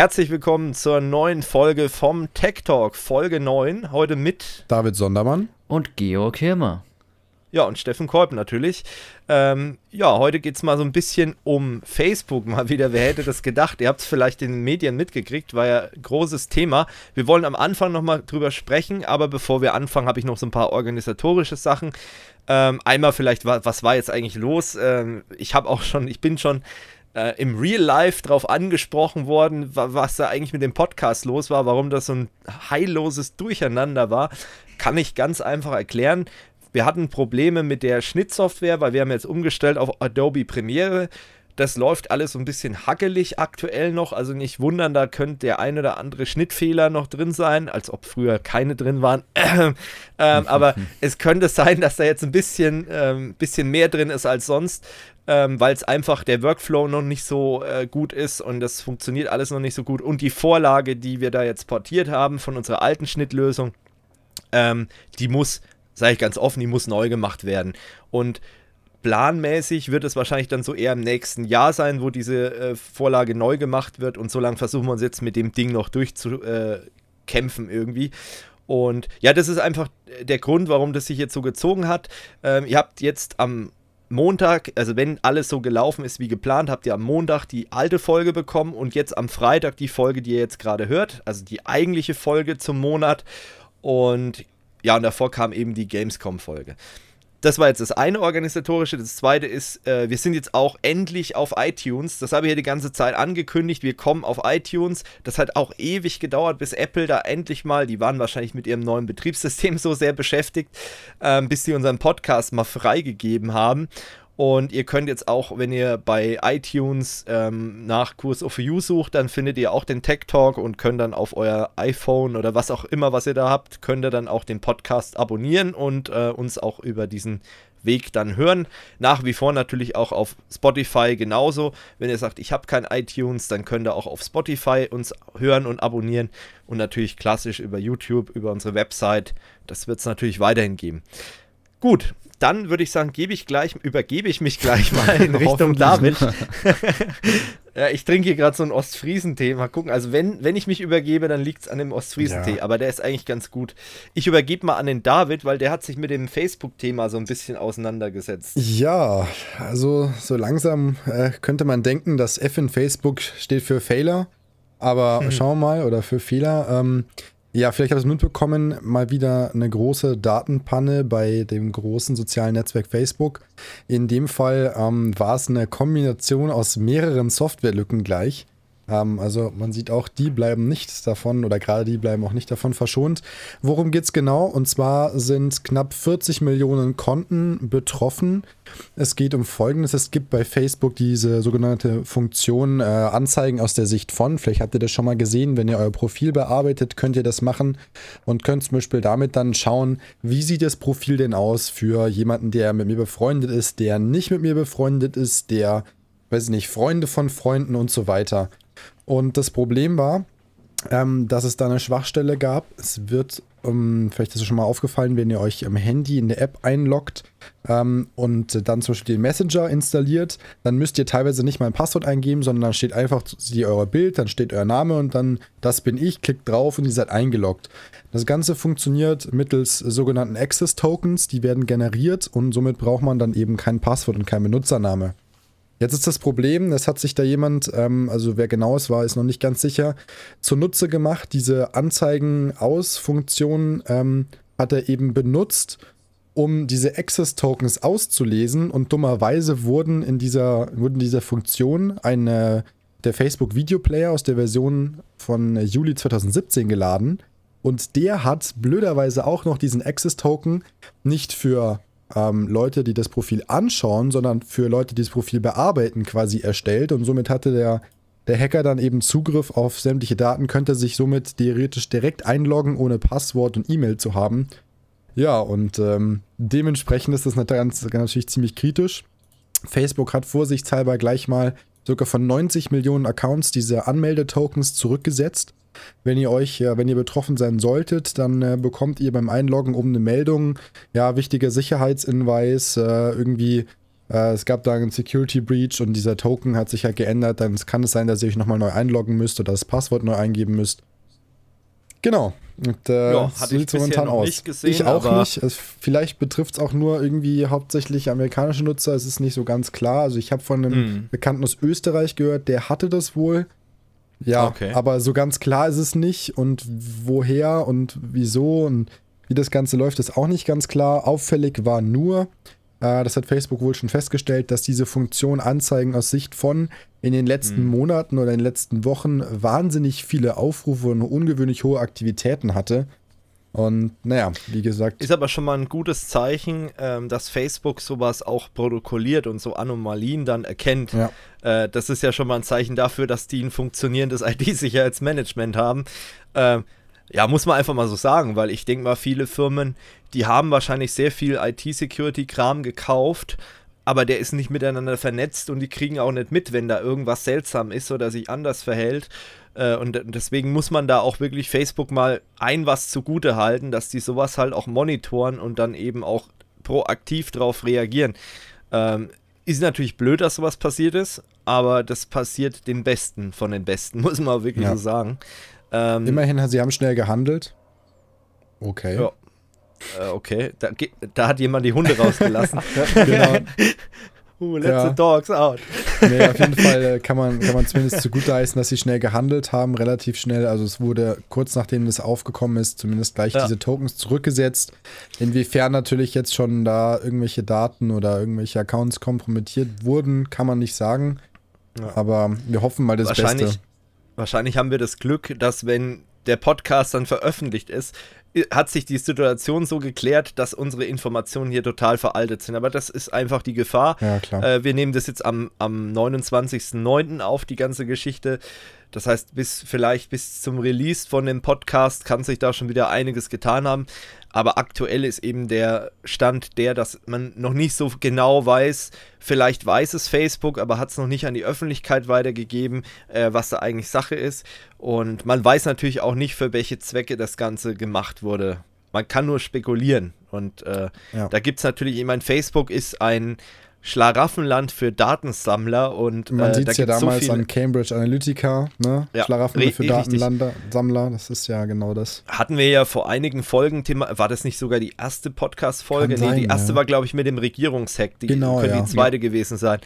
Herzlich willkommen zur neuen Folge vom Tech Talk, Folge 9. Heute mit David Sondermann und Georg Hirmer. Ja, und Steffen Kolb natürlich. Ähm, ja, heute geht es mal so ein bisschen um Facebook mal wieder. Wer hätte das gedacht? Ihr habt es vielleicht in den Medien mitgekriegt, war ja ein großes Thema. Wir wollen am Anfang nochmal drüber sprechen, aber bevor wir anfangen, habe ich noch so ein paar organisatorische Sachen. Ähm, einmal vielleicht, was war jetzt eigentlich los? Ähm, ich habe auch schon, ich bin schon äh, im Real Life drauf angesprochen worden, was da eigentlich mit dem Podcast los war, warum das so ein heilloses Durcheinander war, kann ich ganz einfach erklären. Wir hatten Probleme mit der Schnittsoftware, weil wir haben jetzt umgestellt auf Adobe Premiere. Das läuft alles so ein bisschen hackelig aktuell noch, also nicht wundern, da könnte der ein oder andere Schnittfehler noch drin sein, als ob früher keine drin waren. ähm, aber es könnte sein, dass da jetzt ein bisschen, ähm, bisschen mehr drin ist als sonst ähm, weil es einfach der Workflow noch nicht so äh, gut ist und das funktioniert alles noch nicht so gut. Und die Vorlage, die wir da jetzt portiert haben von unserer alten Schnittlösung, ähm, die muss, sage ich ganz offen, die muss neu gemacht werden. Und planmäßig wird es wahrscheinlich dann so eher im nächsten Jahr sein, wo diese äh, Vorlage neu gemacht wird und so lange versuchen wir uns jetzt mit dem Ding noch durchzukämpfen äh, irgendwie. Und ja, das ist einfach der Grund, warum das sich jetzt so gezogen hat. Ähm, ihr habt jetzt am Montag, also wenn alles so gelaufen ist wie geplant, habt ihr am Montag die alte Folge bekommen und jetzt am Freitag die Folge, die ihr jetzt gerade hört, also die eigentliche Folge zum Monat. Und ja, und davor kam eben die Gamescom-Folge. Das war jetzt das eine organisatorische. Das zweite ist, äh, wir sind jetzt auch endlich auf iTunes. Das habe ich ja die ganze Zeit angekündigt. Wir kommen auf iTunes. Das hat auch ewig gedauert, bis Apple da endlich mal, die waren wahrscheinlich mit ihrem neuen Betriebssystem so sehr beschäftigt, ähm, bis sie unseren Podcast mal freigegeben haben. Und ihr könnt jetzt auch, wenn ihr bei iTunes ähm, nach Kurs of You sucht, dann findet ihr auch den Tech Talk und könnt dann auf euer iPhone oder was auch immer, was ihr da habt, könnt ihr dann auch den Podcast abonnieren und äh, uns auch über diesen Weg dann hören. Nach wie vor natürlich auch auf Spotify genauso. Wenn ihr sagt, ich habe kein iTunes, dann könnt ihr auch auf Spotify uns hören und abonnieren. Und natürlich klassisch über YouTube, über unsere Website. Das wird es natürlich weiterhin geben. Gut, dann würde ich sagen, gebe ich gleich, übergebe ich mich gleich mal in Richtung David. ja, ich trinke hier gerade so ein Ostfriesentee. Mal gucken. Also, wenn, wenn ich mich übergebe, dann liegt es an dem Ostfriesentee. Ja. Aber der ist eigentlich ganz gut. Ich übergebe mal an den David, weil der hat sich mit dem Facebook-Thema so ein bisschen auseinandergesetzt. Ja, also so langsam äh, könnte man denken, dass F in Facebook steht für Fehler. Aber hm. schauen wir mal, oder für Fehler. Ähm, ja, vielleicht habt ihr es mitbekommen, mal wieder eine große Datenpanne bei dem großen sozialen Netzwerk Facebook. In dem Fall ähm, war es eine Kombination aus mehreren Softwarelücken gleich. Also man sieht auch, die bleiben nicht davon oder gerade die bleiben auch nicht davon verschont. Worum geht es genau? Und zwar sind knapp 40 Millionen Konten betroffen. Es geht um Folgendes. Es gibt bei Facebook diese sogenannte Funktion äh, Anzeigen aus der Sicht von. Vielleicht habt ihr das schon mal gesehen. Wenn ihr euer Profil bearbeitet, könnt ihr das machen und könnt zum Beispiel damit dann schauen, wie sieht das Profil denn aus für jemanden, der mit mir befreundet ist, der nicht mit mir befreundet ist, der, weiß ich nicht, Freunde von Freunden und so weiter. Und das Problem war, ähm, dass es da eine Schwachstelle gab. Es wird, ähm, vielleicht ist es schon mal aufgefallen, wenn ihr euch am Handy in der App einloggt ähm, und dann zum Beispiel den Messenger installiert, dann müsst ihr teilweise nicht mal ein Passwort eingeben, sondern dann steht einfach die, euer Bild, dann steht euer Name und dann das bin ich, klickt drauf und ihr seid eingeloggt. Das Ganze funktioniert mittels sogenannten Access Tokens, die werden generiert und somit braucht man dann eben kein Passwort und kein Benutzername. Jetzt ist das Problem, es hat sich da jemand, ähm, also wer genau es war, ist noch nicht ganz sicher, zunutze gemacht. Diese Anzeigen-Aus-Funktion ähm, hat er eben benutzt, um diese Access-Tokens auszulesen und dummerweise wurden in dieser, wurden dieser Funktion eine, der Facebook Video Player aus der Version von Juli 2017 geladen und der hat blöderweise auch noch diesen Access-Token nicht für ähm, Leute, die das Profil anschauen, sondern für Leute, die das Profil bearbeiten, quasi erstellt. Und somit hatte der, der Hacker dann eben Zugriff auf sämtliche Daten, könnte sich somit theoretisch direkt einloggen, ohne Passwort und E-Mail zu haben. Ja, und ähm, dementsprechend ist das natürlich ziemlich kritisch. Facebook hat vorsichtshalber gleich mal sogar von 90 Millionen Accounts diese Anmeldetokens zurückgesetzt. Wenn ihr euch, wenn ihr betroffen sein solltet, dann äh, bekommt ihr beim Einloggen oben eine Meldung, ja, wichtiger Sicherheitshinweis, äh, irgendwie Äh, es gab da einen Security Breach und dieser Token hat sich halt geändert. Dann kann es sein, dass ihr euch nochmal neu einloggen müsst oder das Passwort neu eingeben müsst. Genau. Und äh, ja, hatte ich momentan aus. Nicht gesehen, ich auch nicht. Es, vielleicht betrifft es auch nur irgendwie hauptsächlich amerikanische Nutzer. Es ist nicht so ganz klar. Also ich habe von einem mm. Bekannten aus Österreich gehört, der hatte das wohl. Ja, okay. aber so ganz klar ist es nicht. Und woher und wieso und wie das Ganze läuft, ist auch nicht ganz klar. Auffällig war nur, äh, das hat Facebook wohl schon festgestellt, dass diese Funktion Anzeigen aus Sicht von in den letzten mhm. Monaten oder in den letzten Wochen wahnsinnig viele Aufrufe und ungewöhnlich hohe Aktivitäten hatte. Und naja, wie gesagt. Ist aber schon mal ein gutes Zeichen, ähm, dass Facebook sowas auch protokolliert und so Anomalien dann erkennt. Ja. Äh, das ist ja schon mal ein Zeichen dafür, dass die ein funktionierendes IT-Sicherheitsmanagement haben. Äh, ja, muss man einfach mal so sagen, weil ich denke mal, viele Firmen, die haben wahrscheinlich sehr viel IT-Security-Kram gekauft, aber der ist nicht miteinander vernetzt und die kriegen auch nicht mit, wenn da irgendwas seltsam ist oder sich anders verhält. Äh, und deswegen muss man da auch wirklich Facebook mal ein was zugute halten, dass die sowas halt auch monitoren und dann eben auch proaktiv darauf reagieren. Ähm, ist natürlich blöd, dass sowas passiert ist, aber das passiert den Besten von den Besten, muss man wirklich ja. so sagen. Ähm, Immerhin, sie haben schnell gehandelt. Okay. Ja. Äh, okay, da, da, hat jemand die Hunde rausgelassen. genau. Uh, let ja. the dogs out. nee, auf jeden Fall äh, kann man, kann man zumindest zugute heißen, dass sie schnell gehandelt haben, relativ schnell. Also es wurde kurz nachdem das aufgekommen ist, zumindest gleich ja. diese Tokens zurückgesetzt. Inwiefern natürlich jetzt schon da irgendwelche Daten oder irgendwelche Accounts kompromittiert wurden, kann man nicht sagen. Ja. Aber wir hoffen mal das wahrscheinlich, Beste. Wahrscheinlich haben wir das Glück, dass wenn der Podcast dann veröffentlicht ist, hat sich die Situation so geklärt, dass unsere Informationen hier total veraltet sind. Aber das ist einfach die Gefahr. Ja. Äh, wir nehmen das jetzt am, am 29.09. auf, die ganze Geschichte. Das heißt, bis vielleicht bis zum Release von dem Podcast kann sich da schon wieder einiges getan haben. Aber aktuell ist eben der Stand der, dass man noch nicht so genau weiß, vielleicht weiß es Facebook, aber hat es noch nicht an die Öffentlichkeit weitergegeben, äh, was da eigentlich Sache ist. Und man weiß natürlich auch nicht, für welche Zwecke das Ganze gemacht wurde. Man kann nur spekulieren. Und äh, ja. da gibt es natürlich, ich meine, Facebook ist ein Schlaraffenland für Datensammler und man äh, sieht es ja damals so an Cambridge Analytica, ne? Ja, Schlaraffenland für Datensammler, das ist ja genau das. Hatten wir ja vor einigen Folgen Thema, war das nicht sogar die erste Podcast Folge? Nee, die erste ja. war glaube ich mit dem Regierungshack, die genau, könnte ja. die zweite gewesen sein.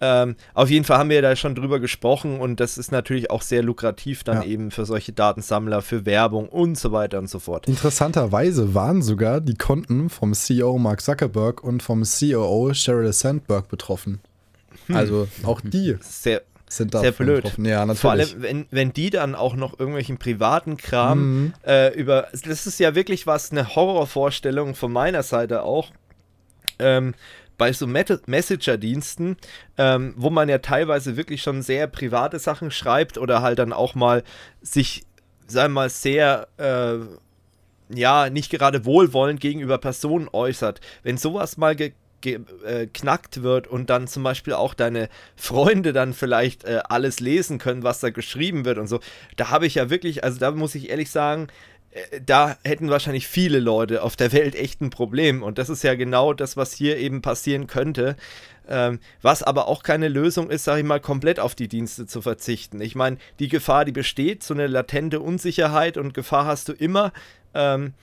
Ähm, auf jeden Fall haben wir da schon drüber gesprochen und das ist natürlich auch sehr lukrativ dann ja. eben für solche Datensammler, für Werbung und so weiter und so fort. Interessanterweise waren sogar die Konten vom CEO Mark Zuckerberg und vom COO Sheryl Sandberg betroffen. Hm. Also auch die sehr, sind da sehr blöd. Betroffen. Ja, natürlich. Vor allem, wenn, wenn die dann auch noch irgendwelchen privaten Kram mhm. äh, über. Das ist ja wirklich was, eine Horrorvorstellung von meiner Seite auch. Ähm, bei so Messenger-Diensten, ähm, wo man ja teilweise wirklich schon sehr private Sachen schreibt oder halt dann auch mal sich, sagen wir mal, sehr, äh, ja, nicht gerade wohlwollend gegenüber Personen äußert. Wenn sowas mal ge geknackt äh, wird und dann zum Beispiel auch deine Freunde dann vielleicht äh, alles lesen können, was da geschrieben wird und so. Da habe ich ja wirklich, also da muss ich ehrlich sagen, da hätten wahrscheinlich viele Leute auf der Welt echt ein Problem. Und das ist ja genau das, was hier eben passieren könnte. Ähm, was aber auch keine Lösung ist, sage ich mal, komplett auf die Dienste zu verzichten. Ich meine, die Gefahr, die besteht, so eine latente Unsicherheit und Gefahr hast du immer. Ähm,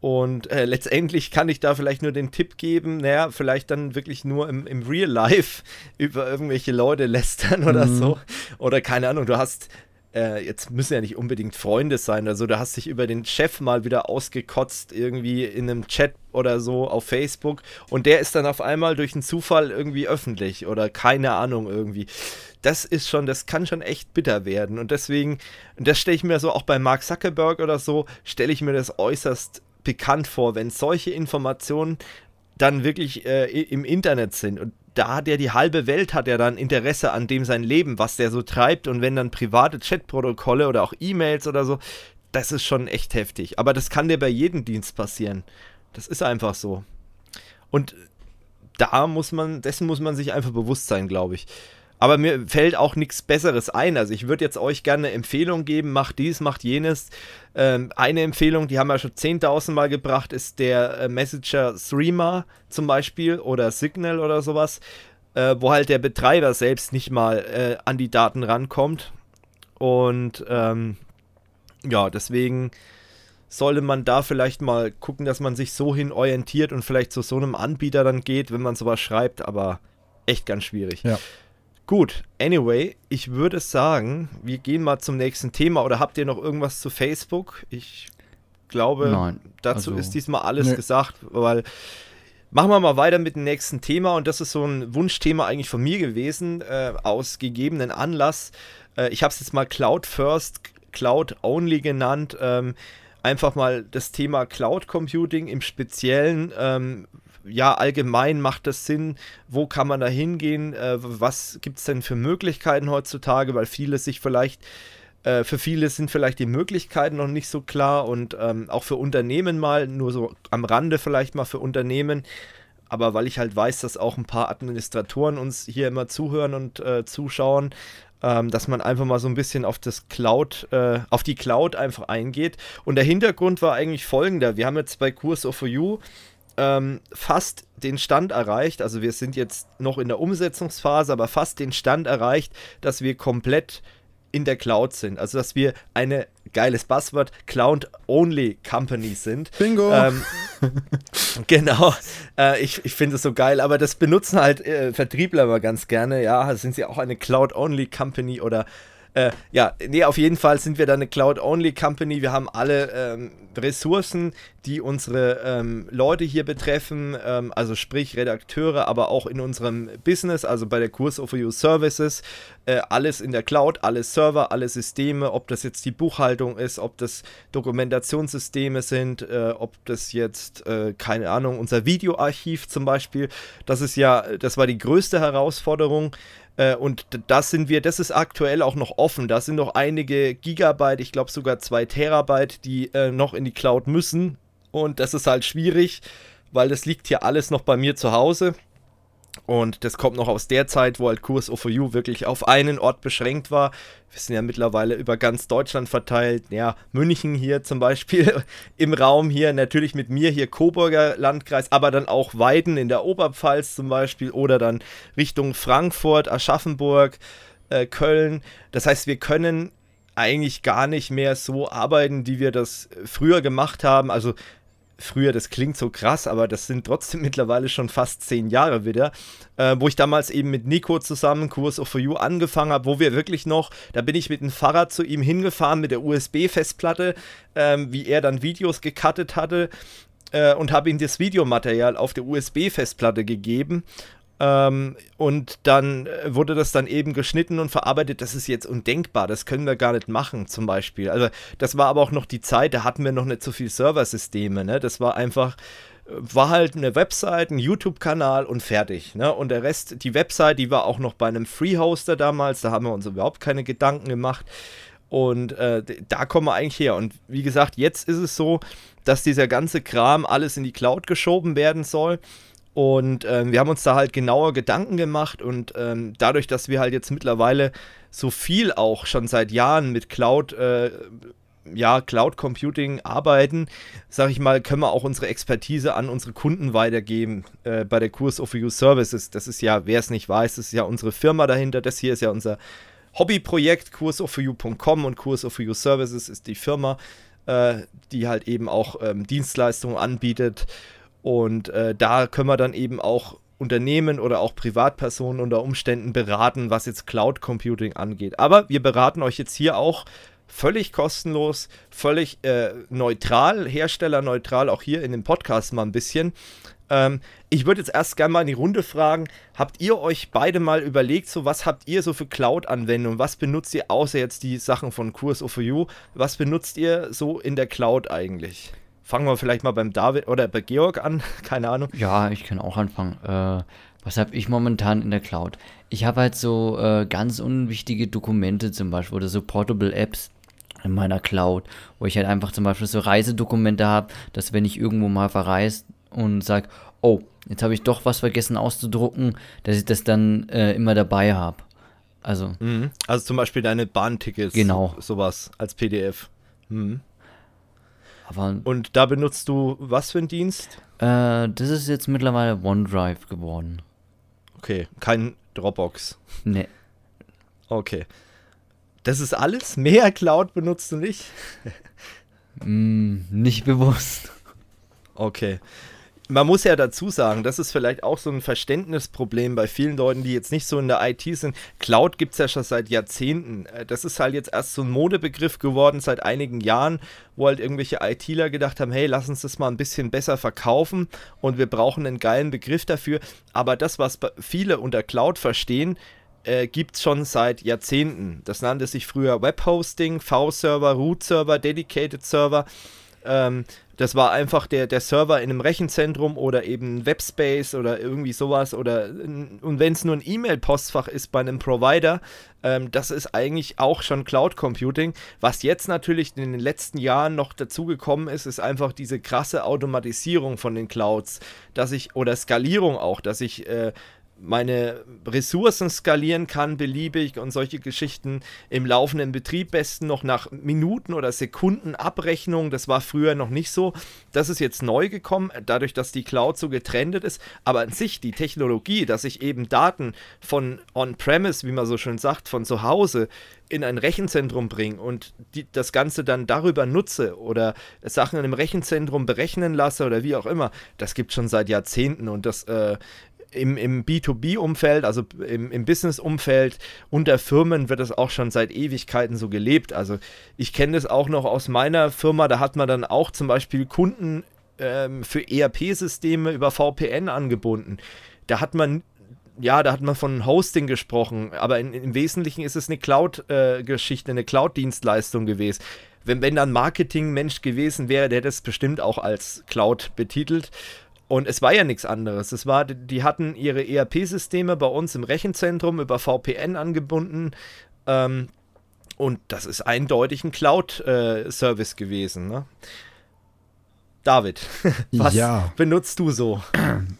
und äh, letztendlich kann ich da vielleicht nur den Tipp geben, naja, vielleicht dann wirklich nur im, im Real Life über irgendwelche Leute lästern oder mhm. so. Oder keine Ahnung, du hast äh, jetzt müssen ja nicht unbedingt Freunde sein oder so, du hast dich über den Chef mal wieder ausgekotzt, irgendwie in einem Chat oder so auf Facebook und der ist dann auf einmal durch einen Zufall irgendwie öffentlich oder keine Ahnung irgendwie. Das ist schon, das kann schon echt bitter werden und deswegen, das stelle ich mir so auch bei Mark Zuckerberg oder so, stelle ich mir das äußerst bekannt vor, wenn solche Informationen dann wirklich äh, im Internet sind und da hat ja die halbe Welt hat ja dann Interesse an dem sein Leben, was der so treibt und wenn dann private Chatprotokolle oder auch E-Mails oder so, das ist schon echt heftig. Aber das kann dir bei jedem Dienst passieren. Das ist einfach so. Und da muss man, dessen muss man sich einfach bewusst sein, glaube ich. Aber mir fällt auch nichts Besseres ein. Also ich würde jetzt euch gerne eine Empfehlung geben, macht dies, macht jenes. Ähm, eine Empfehlung, die haben wir schon 10.000 Mal gebracht, ist der äh, Messenger Streamer zum Beispiel oder Signal oder sowas, äh, wo halt der Betreiber selbst nicht mal äh, an die Daten rankommt. Und ähm, ja, deswegen sollte man da vielleicht mal gucken, dass man sich so hin orientiert und vielleicht zu so einem Anbieter dann geht, wenn man sowas schreibt, aber echt ganz schwierig. Ja. Gut, anyway, ich würde sagen, wir gehen mal zum nächsten Thema. Oder habt ihr noch irgendwas zu Facebook? Ich glaube, Nein, dazu also- ist diesmal alles Nee. gesagt, weil machen wir mal weiter mit dem nächsten Thema. Und das ist so ein Wunschthema eigentlich von mir gewesen, äh, aus gegebenen Anlass. Äh, ich habe es jetzt mal Cloud First, Cloud Only genannt. Ähm, einfach mal das Thema Cloud Computing im Speziellen. Ähm, ja, allgemein macht das Sinn, wo kann man da hingehen, äh, was gibt es denn für Möglichkeiten heutzutage, weil viele sich vielleicht, äh, für viele sind vielleicht die Möglichkeiten noch nicht so klar und ähm, auch für Unternehmen mal, nur so am Rande vielleicht mal für Unternehmen, aber weil ich halt weiß, dass auch ein paar Administratoren uns hier immer zuhören und äh, zuschauen, ähm, dass man einfach mal so ein bisschen auf das Cloud, äh, auf die Cloud einfach eingeht. Und der Hintergrund war eigentlich folgender: Wir haben jetzt bei Course of You ähm, fast den Stand erreicht. Also wir sind jetzt noch in der Umsetzungsphase, aber fast den Stand erreicht, dass wir komplett in der Cloud sind. Also dass wir eine geiles Buzzword Cloud-Only Company sind. Bingo! Ähm, genau, äh, ich, ich finde es so geil, aber das benutzen halt äh, Vertriebler immer ganz gerne. Ja, sind sie auch eine Cloud-Only-Company oder äh, ja, nee, auf jeden Fall sind wir da eine Cloud-Only-Company. Wir haben alle ähm, Ressourcen, die unsere ähm, Leute hier betreffen, ähm, also sprich Redakteure, aber auch in unserem Business, also bei der Kurs of You Services, äh, alles in der Cloud, alle Server, alle Systeme, ob das jetzt die Buchhaltung ist, ob das Dokumentationssysteme sind, äh, ob das jetzt, äh, keine Ahnung, unser Videoarchiv zum Beispiel, das ist ja, das war die größte Herausforderung. Äh, Und das sind wir, das ist aktuell auch noch offen. Da sind noch einige Gigabyte, ich glaube sogar zwei Terabyte, die äh, noch in die Cloud müssen. Und das ist halt schwierig, weil das liegt hier alles noch bei mir zu Hause. Und das kommt noch aus der Zeit, wo halt Kurs OFU wirklich auf einen Ort beschränkt war. Wir sind ja mittlerweile über ganz Deutschland verteilt. Ja, München hier zum Beispiel im Raum hier, natürlich mit mir hier Coburger Landkreis, aber dann auch Weiden in der Oberpfalz zum Beispiel oder dann Richtung Frankfurt, Aschaffenburg, äh, Köln. Das heißt, wir können eigentlich gar nicht mehr so arbeiten, wie wir das früher gemacht haben. Also früher, das klingt so krass, aber das sind trotzdem mittlerweile schon fast zehn Jahre wieder, äh, wo ich damals eben mit Nico zusammen Kurs of For You angefangen habe, wo wir wirklich noch, da bin ich mit dem Fahrrad zu ihm hingefahren mit der USB-Festplatte, ähm, wie er dann Videos gecuttet hatte äh, und habe ihm das Videomaterial auf der USB-Festplatte gegeben. Ähm, und dann äh, wurde das dann eben geschnitten und verarbeitet. Das ist jetzt undenkbar. Das können wir gar nicht machen, zum Beispiel. Also, das war aber auch noch die Zeit, da hatten wir noch nicht so viel Serversysteme. Ne? Das war einfach, äh, war halt eine Website, ein YouTube-Kanal und fertig. Ne? Und der Rest, die Website, die war auch noch bei einem Free-Hoster damals. Da haben wir uns überhaupt keine Gedanken gemacht. Und äh, da kommen wir eigentlich her. Und wie gesagt, jetzt ist es so, dass dieser ganze Kram alles in die Cloud geschoben werden soll. Und ähm, wir haben uns da halt genauer Gedanken gemacht und ähm, dadurch, dass wir halt jetzt mittlerweile so viel auch schon seit Jahren mit Cloud, äh, ja, Cloud Computing arbeiten, sag ich mal, können wir auch unsere Expertise an unsere Kunden weitergeben äh, bei der Kurs of You Services. Das ist ja, wer es nicht weiß, das ist ja unsere Firma dahinter. Das hier ist ja unser Hobbyprojekt, kursoforyou.com und Kurs of You Services ist die Firma, äh, die halt eben auch ähm, Dienstleistungen anbietet. Und äh, da können wir dann eben auch Unternehmen oder auch Privatpersonen unter Umständen beraten, was jetzt Cloud Computing angeht. Aber wir beraten euch jetzt hier auch völlig kostenlos, völlig äh, neutral, herstellerneutral, auch hier in dem Podcast mal ein bisschen. Ähm, ich würde jetzt erst gerne mal in die Runde fragen, habt ihr euch beide mal überlegt, so was habt ihr so für Cloud-Anwendungen? Was benutzt ihr außer jetzt die Sachen von Kurs of You? Was benutzt ihr so in der Cloud eigentlich? Fangen wir vielleicht mal beim David oder bei Georg an, keine Ahnung. Ja, ich kann auch anfangen. Äh, was habe ich momentan in der Cloud? Ich habe halt so äh, ganz unwichtige Dokumente zum Beispiel oder so Portable Apps in meiner Cloud, wo ich halt einfach zum Beispiel so Reisedokumente habe, dass wenn ich irgendwo mal verreist und sage, oh, jetzt habe ich doch was vergessen auszudrucken, dass ich das dann äh, immer dabei habe. Also, Mhm. Also zum Beispiel deine Bahntickets. Genau. Sowas als PDF. Mhm. Aber Und da benutzt du was für einen Dienst? äh, das ist jetzt mittlerweile OneDrive geworden. Okay, kein Dropbox. Ne, Okay. Das ist alles? Mehr Cloud benutzt du nicht? mm, nicht bewusst. Okay. Man muss ja dazu sagen, das ist vielleicht auch so ein Verständnisproblem bei vielen Leuten, die jetzt nicht so in der IT sind. Cloud gibt es ja schon seit Jahrzehnten. Äh, Das ist halt jetzt erst so ein Modebegriff geworden seit einigen Jahren, wo halt irgendwelche ITler gedacht haben, hey, lass uns das mal ein bisschen besser verkaufen und wir brauchen einen geilen Begriff dafür. Aber das, was viele unter Cloud verstehen, äh, gibt es schon seit Jahrzehnten. Das nannte sich früher Webhosting, V-Server, Root-Server, Dedicated Server. Ähm, das war einfach der, der Server in einem Rechenzentrum oder eben Webspace oder irgendwie sowas. Oder und wenn es nur ein E-Mail-Postfach ist bei einem Provider, ähm, das ist eigentlich auch schon Cloud Computing. Was jetzt natürlich in den letzten Jahren noch dazugekommen ist, ist einfach diese krasse Automatisierung von den Clouds, dass ich, oder Skalierung auch, dass ich äh, meine Ressourcen skalieren kann, beliebig und solche Geschichten im laufenden Betrieb besten noch nach Minuten oder Sekunden Abrechnung. Das war früher noch nicht so. Das ist jetzt neu gekommen, dadurch, dass die Cloud so getrennt ist. Aber an sich die Technologie, dass ich eben Daten von On-Premise, wie man so schön sagt, von zu Hause in ein Rechenzentrum bringe und die, das Ganze dann darüber nutze oder Sachen in einem Rechenzentrum berechnen lasse oder wie auch immer, das gibt schon seit Jahrzehnten und das äh, im, im B2B-Umfeld, also im, im Business-Umfeld unter Firmen wird das auch schon seit Ewigkeiten so gelebt. Also ich kenne das auch noch aus meiner Firma, da hat man dann auch zum Beispiel Kunden ähm, für ERP-Systeme über VPN angebunden. Da hat man ja, da hat man von Hosting gesprochen, aber in, im Wesentlichen ist es eine Cloud-Geschichte, eine Cloud-Dienstleistung gewesen. Wenn, wenn dann Marketing-Mensch gewesen wäre, der hätte es bestimmt auch als Cloud betitelt. Und es war ja nichts anderes. Es war, die hatten ihre ERP-Systeme bei uns im Rechenzentrum über VPN angebunden. Ähm, und das ist eindeutig ein Cloud-Service gewesen. Ne? David, was Ja. benutzt du so?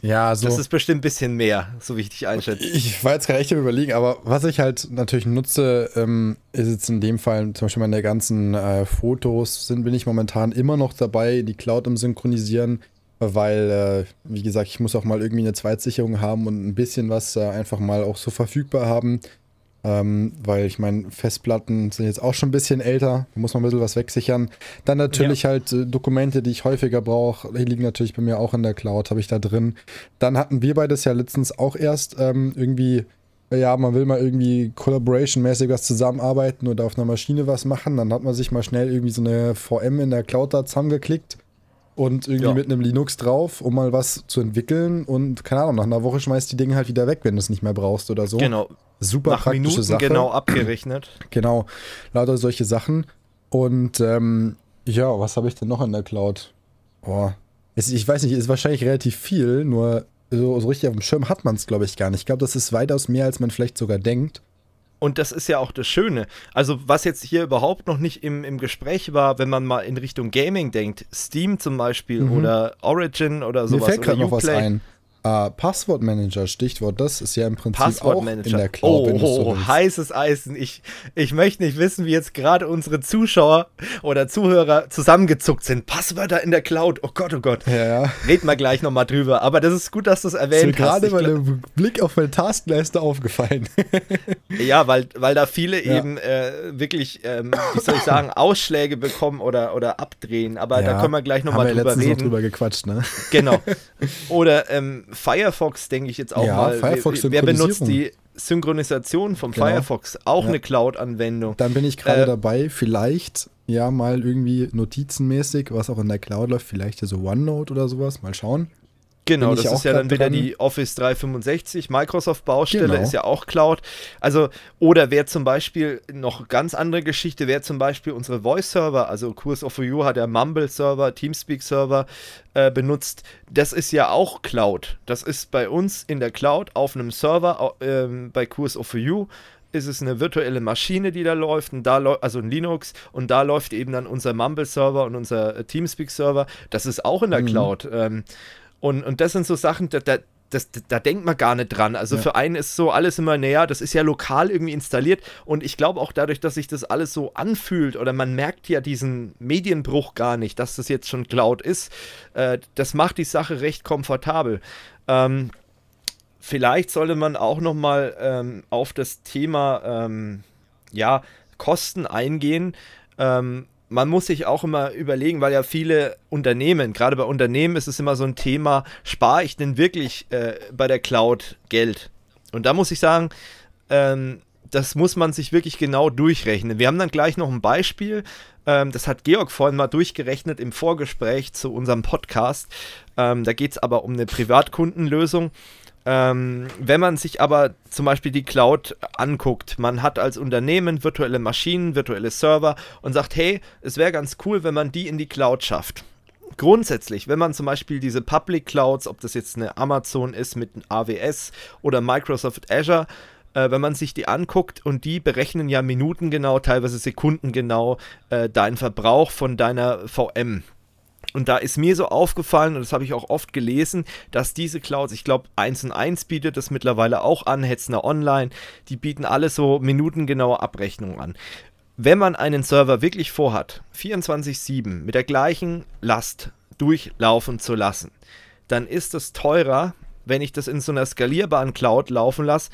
Ja, so. Das ist bestimmt ein bisschen mehr, so wie ich dich einschätze. Ich war jetzt gerade echt am überlegen, aber was ich halt natürlich nutze, ähm, ist jetzt in dem Fall zum Beispiel meine ganzen äh, Fotos, sind, bin ich momentan immer noch dabei, die Cloud im Synchronisieren, weil, äh, wie gesagt, ich muss auch mal irgendwie eine Zweitsicherung haben und ein bisschen was äh, einfach mal auch so verfügbar haben. Ähm, weil ich meine, Festplatten sind jetzt auch schon ein bisschen älter, da muss man ein bisschen was wegsichern. Dann natürlich halt äh, Dokumente, die ich häufiger brauche, die liegen natürlich bei mir auch in der Cloud, habe ich da drin. Dann hatten wir beides ja letztens auch erst ähm, irgendwie, ja, man will mal irgendwie Collaboration-mäßig was zusammenarbeiten oder auf einer Maschine was machen, dann hat man sich mal schnell irgendwie so eine VM in der Cloud da zusammengeklickt und irgendwie Ja. mit einem Linux drauf, um mal was zu entwickeln und keine Ahnung, nach einer Woche schmeißt die Dinge halt wieder weg, wenn du es nicht mehr brauchst oder so. Genau, Super nach praktische Minuten Sache. genau abgerechnet. Genau, lauter solche Sachen. Und ähm, ja, was habe ich denn noch in der Cloud? Boah, es, ich weiß nicht, ist wahrscheinlich relativ viel, nur so, so richtig auf dem Schirm hat man es, glaube ich, gar nicht. Ich glaube, das ist weitaus mehr, als man vielleicht sogar denkt. Und das ist ja auch das Schöne. Also, was jetzt hier überhaupt noch nicht im, im Gespräch war, wenn man mal in Richtung Gaming denkt, Steam zum Beispiel Mhm. oder Origin oder Mir sowas. fällt gerade oder noch was ein. Äh, Passwortmanager, Stichwort, das ist ja im Prinzip auch in der Cloud. Oh, oh, heißes Eisen. Ich, ich möchte nicht wissen, wie jetzt gerade unsere Zuschauer oder Zuhörer zusammengezuckt sind. Passwörter in der Cloud. Oh Gott, oh Gott. Ja, ja. Reden wir gleich nochmal drüber. Aber das ist gut, dass du es Ist mir erwähnt hast. gerade bei dem Blick auf meine Taskleiste aufgefallen. Ja, weil, weil da viele Ja. eben äh, wirklich, ähm, wie soll ich sagen, Ausschläge bekommen oder, oder abdrehen. Aber da Ja, können wir gleich nochmal drüber reden. noch drüber gequatscht, ne? Genau. Oder ähm, Firefox, denke ich jetzt auch Ja, mal. Firefox wer, wer benutzt die Synchronisation vom Genau. Firefox? Auch Ja. eine Cloud-Anwendung. Dann bin ich gerade Äh, dabei, vielleicht ja mal irgendwie notizenmäßig, was auch in der Cloud läuft, vielleicht ja so OneNote oder sowas, mal schauen. Genau, das ist ja dann wieder dran. die Office 365, Microsoft-Baustelle Genau. ist ja auch Cloud. Also, oder wer zum Beispiel, noch ganz andere Geschichte, wer zum Beispiel unsere Voice-Server, also Kurs of You hat ja Mumble-Server, Teamspeak-Server äh, benutzt, das ist ja auch Cloud. Das ist bei uns in der Cloud auf einem Server ähm, bei Kurs of You ist es eine virtuelle Maschine, die da läuft, und da also ein Linux, und da läuft eben dann unser Mumble-Server und unser äh, Teamspeak-Server. Das ist auch in der Mhm. Cloud. Ähm, und, und das sind so Sachen, da, da, das, da denkt man gar nicht dran. Also ja. für einen ist so alles immer näher, das ist ja lokal irgendwie installiert und ich glaube auch dadurch, dass sich das alles so anfühlt oder man merkt ja diesen Medienbruch gar nicht, dass das jetzt schon Cloud ist, äh, das macht die Sache recht komfortabel. Ähm, vielleicht sollte man auch noch mal ähm, auf das Thema ähm, ja, Kosten eingehen. Ähm, man muss sich auch immer überlegen, weil ja viele Unternehmen, gerade bei Unternehmen ist es immer so ein Thema, spare ich denn wirklich äh, bei der Cloud Geld? Und da muss ich sagen, ähm, das muss man sich wirklich genau durchrechnen. Wir haben dann gleich noch ein Beispiel, ähm, das hat Georg vorhin mal durchgerechnet im Vorgespräch zu unserem Podcast. Ähm, da geht es aber um eine Privatkundenlösung. Ähm, wenn man sich aber zum Beispiel die Cloud anguckt, man hat als Unternehmen virtuelle Maschinen, virtuelle Server und sagt, hey, es wäre ganz cool, wenn man die in die Cloud schafft. Grundsätzlich, wenn man zum Beispiel diese Public Clouds, ob das jetzt eine Amazon ist mit AWS oder Microsoft Azure, äh, wenn man sich die anguckt und die berechnen ja minutengenau, teilweise sekundengenau äh, deinen Verbrauch von deiner VM. Und da ist mir so aufgefallen, und das habe ich auch oft gelesen, dass diese Clouds, ich glaube, 1 und 1 bietet das mittlerweile auch an, Hetzner Online, die bieten alle so minutengenaue Abrechnungen an. Wenn man einen Server wirklich vorhat, 24-7 mit der gleichen Last durchlaufen zu lassen, dann ist es teurer, wenn ich das in so einer skalierbaren Cloud laufen lasse,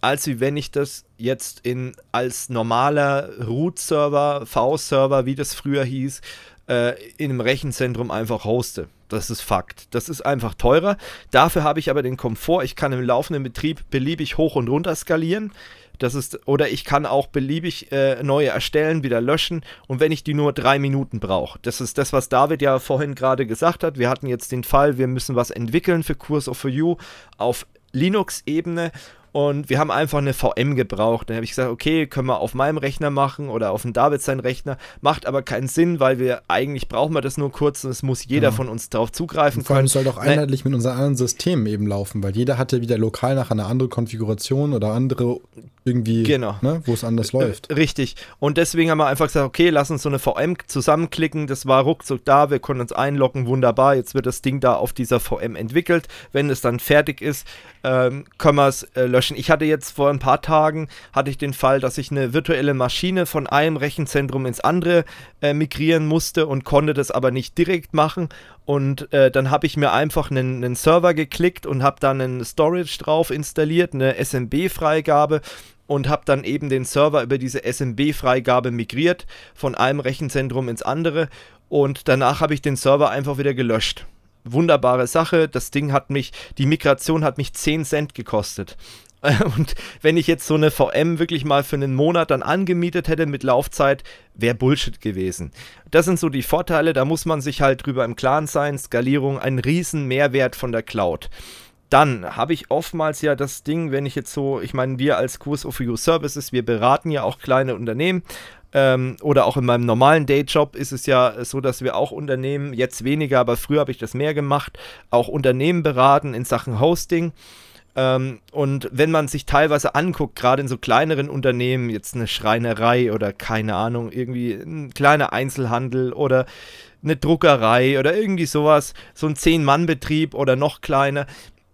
als wenn ich das jetzt in als normaler Root-Server, V-Server, wie das früher hieß, äh, in einem Rechenzentrum einfach hoste. Das ist Fakt. Das ist einfach teurer. Dafür habe ich aber den Komfort, ich kann im laufenden Betrieb beliebig hoch und runter skalieren. Das ist, oder ich kann auch beliebig äh, neue erstellen, wieder löschen und wenn ich die nur drei Minuten brauche. Das ist das, was David ja vorhin gerade gesagt hat. Wir hatten jetzt den Fall, wir müssen was entwickeln für Kurs of You auf Linux-Ebene und wir haben einfach eine VM gebraucht. Dann habe ich gesagt, okay, können wir auf meinem Rechner machen oder auf dem David sein Rechner. Macht aber keinen Sinn, weil wir eigentlich brauchen wir das nur kurz und es muss jeder ja. von uns darauf zugreifen und vor allem soll doch einheitlich mit unseren anderen Systemen eben laufen, weil jeder hatte wieder lokal nach einer anderen Konfiguration oder andere irgendwie, genau. ne, wo es anders läuft. Richtig. Und deswegen haben wir einfach gesagt, okay, lass uns so eine VM zusammenklicken. Das war ruckzuck da, wir konnten uns einloggen, wunderbar. Jetzt wird das Ding da auf dieser VM entwickelt. Wenn es dann fertig ist, ähm, können wir es äh, löschen. Ich hatte jetzt vor ein paar Tagen hatte ich den Fall, dass ich eine virtuelle Maschine von einem Rechenzentrum ins andere äh, migrieren musste und konnte das aber nicht direkt machen. Und äh, dann habe ich mir einfach einen, einen Server geklickt und habe dann einen Storage drauf installiert, eine SMB-Freigabe und habe dann eben den Server über diese SMB-Freigabe migriert von einem Rechenzentrum ins andere und danach habe ich den Server einfach wieder gelöscht. Wunderbare Sache, das Ding hat mich, die Migration hat mich 10 Cent gekostet. Und wenn ich jetzt so eine VM wirklich mal für einen Monat dann angemietet hätte mit Laufzeit, wäre Bullshit gewesen. Das sind so die Vorteile, da muss man sich halt drüber im Klaren sein. Skalierung, ein riesen Mehrwert von der Cloud. Dann habe ich oftmals ja das Ding, wenn ich jetzt so, ich meine, wir als Kurs of You Services, wir beraten ja auch kleine Unternehmen, ähm, oder auch in meinem normalen Dayjob ist es ja so, dass wir auch Unternehmen, jetzt weniger, aber früher habe ich das mehr gemacht, auch Unternehmen beraten in Sachen Hosting. Ähm, und wenn man sich teilweise anguckt, gerade in so kleineren Unternehmen, jetzt eine Schreinerei oder keine Ahnung, irgendwie ein kleiner Einzelhandel oder eine Druckerei oder irgendwie sowas, so ein Zehn-Mann-Betrieb oder noch kleiner,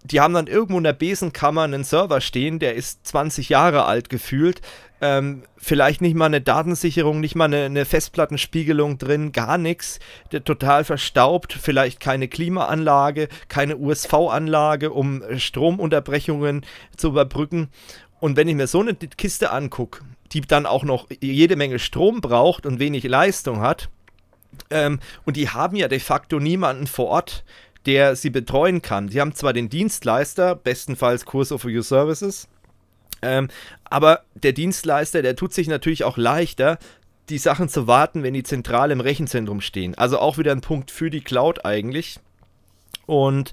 die haben dann irgendwo in der Besenkammer einen Server stehen, der ist 20 Jahre alt gefühlt. Ähm, vielleicht nicht mal eine Datensicherung, nicht mal eine, eine Festplattenspiegelung drin, gar nichts. Der total verstaubt, vielleicht keine Klimaanlage, keine USV-Anlage, um Stromunterbrechungen zu überbrücken. Und wenn ich mir so eine Kiste angucke, die dann auch noch jede Menge Strom braucht und wenig Leistung hat, ähm, und die haben ja de facto niemanden vor Ort, der sie betreuen kann. Sie haben zwar den Dienstleister, bestenfalls Kurs of Your Services, ähm, aber der Dienstleister, der tut sich natürlich auch leichter, die Sachen zu warten, wenn die zentral im Rechenzentrum stehen. Also auch wieder ein Punkt für die Cloud eigentlich. Und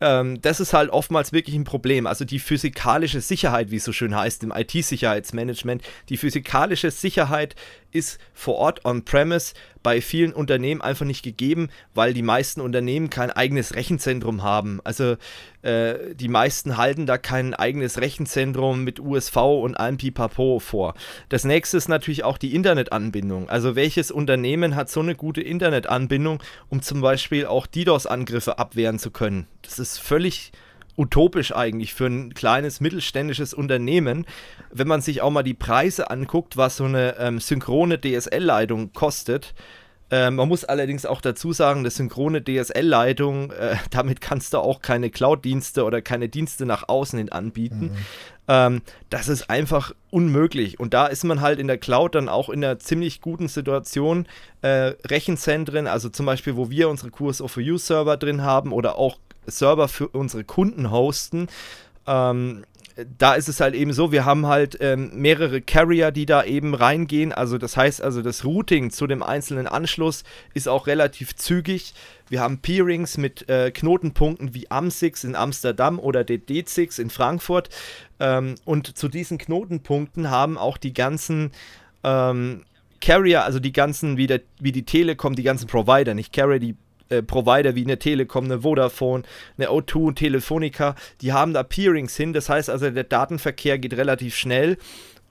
ähm, das ist halt oftmals wirklich ein Problem. Also die physikalische Sicherheit, wie es so schön heißt im IT-Sicherheitsmanagement, die physikalische Sicherheit ist vor Ort on-premise bei vielen Unternehmen einfach nicht gegeben, weil die meisten Unternehmen kein eigenes Rechenzentrum haben. Also äh, die meisten halten da kein eigenes Rechenzentrum mit USV und allem Pipapo vor. Das nächste ist natürlich auch die Internetanbindung. Also welches Unternehmen hat so eine gute Internetanbindung, um zum Beispiel auch DDoS-Angriffe abwehren zu können? Das ist völlig utopisch eigentlich für ein kleines mittelständisches Unternehmen, wenn man sich auch mal die Preise anguckt, was so eine ähm, synchrone DSL-Leitung kostet. Äh, man muss allerdings auch dazu sagen, eine synchrone DSL-Leitung, äh, damit kannst du auch keine Cloud-Dienste oder keine Dienste nach außen hin anbieten. Mhm. Ähm, das ist einfach unmöglich. Und da ist man halt in der Cloud dann auch in einer ziemlich guten Situation. Äh, Rechenzentren, also zum Beispiel, wo wir unsere Kurs of You Server drin haben oder auch Server für unsere Kunden hosten. Ähm, da ist es halt eben so, wir haben halt ähm, mehrere Carrier, die da eben reingehen. Also das heißt also, das Routing zu dem einzelnen Anschluss ist auch relativ zügig. Wir haben Peerings mit äh, Knotenpunkten wie Am6 in Amsterdam oder der D6 in Frankfurt. Ähm, und zu diesen Knotenpunkten haben auch die ganzen ähm, Carrier, also die ganzen, wie, der, wie die Telekom, die ganzen Provider, nicht Carrier, die äh, Provider wie eine Telekom, eine Vodafone, eine O2, Telefonica, die haben da Peerings hin. Das heißt also, der Datenverkehr geht relativ schnell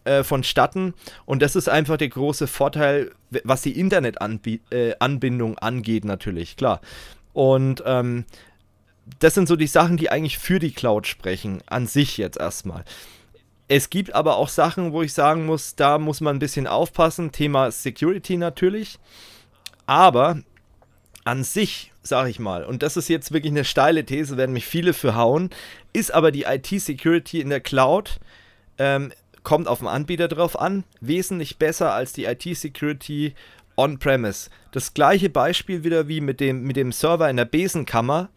äh, vonstatten und das ist einfach der große Vorteil, was die Internetanbindung äh, angeht, natürlich, klar. Und ähm, das sind so die Sachen, die eigentlich für die Cloud sprechen, an sich jetzt erstmal. Es gibt aber auch Sachen, wo ich sagen muss, da muss man ein bisschen aufpassen. Thema Security natürlich. Aber an sich, sage ich mal, und das ist jetzt wirklich eine steile These, werden mich viele für hauen, ist aber die IT-Security in der Cloud, ähm, kommt auf den Anbieter drauf an, wesentlich besser als die IT-Security on-premise. Das gleiche Beispiel wieder wie mit dem, mit dem Server in der Besenkammer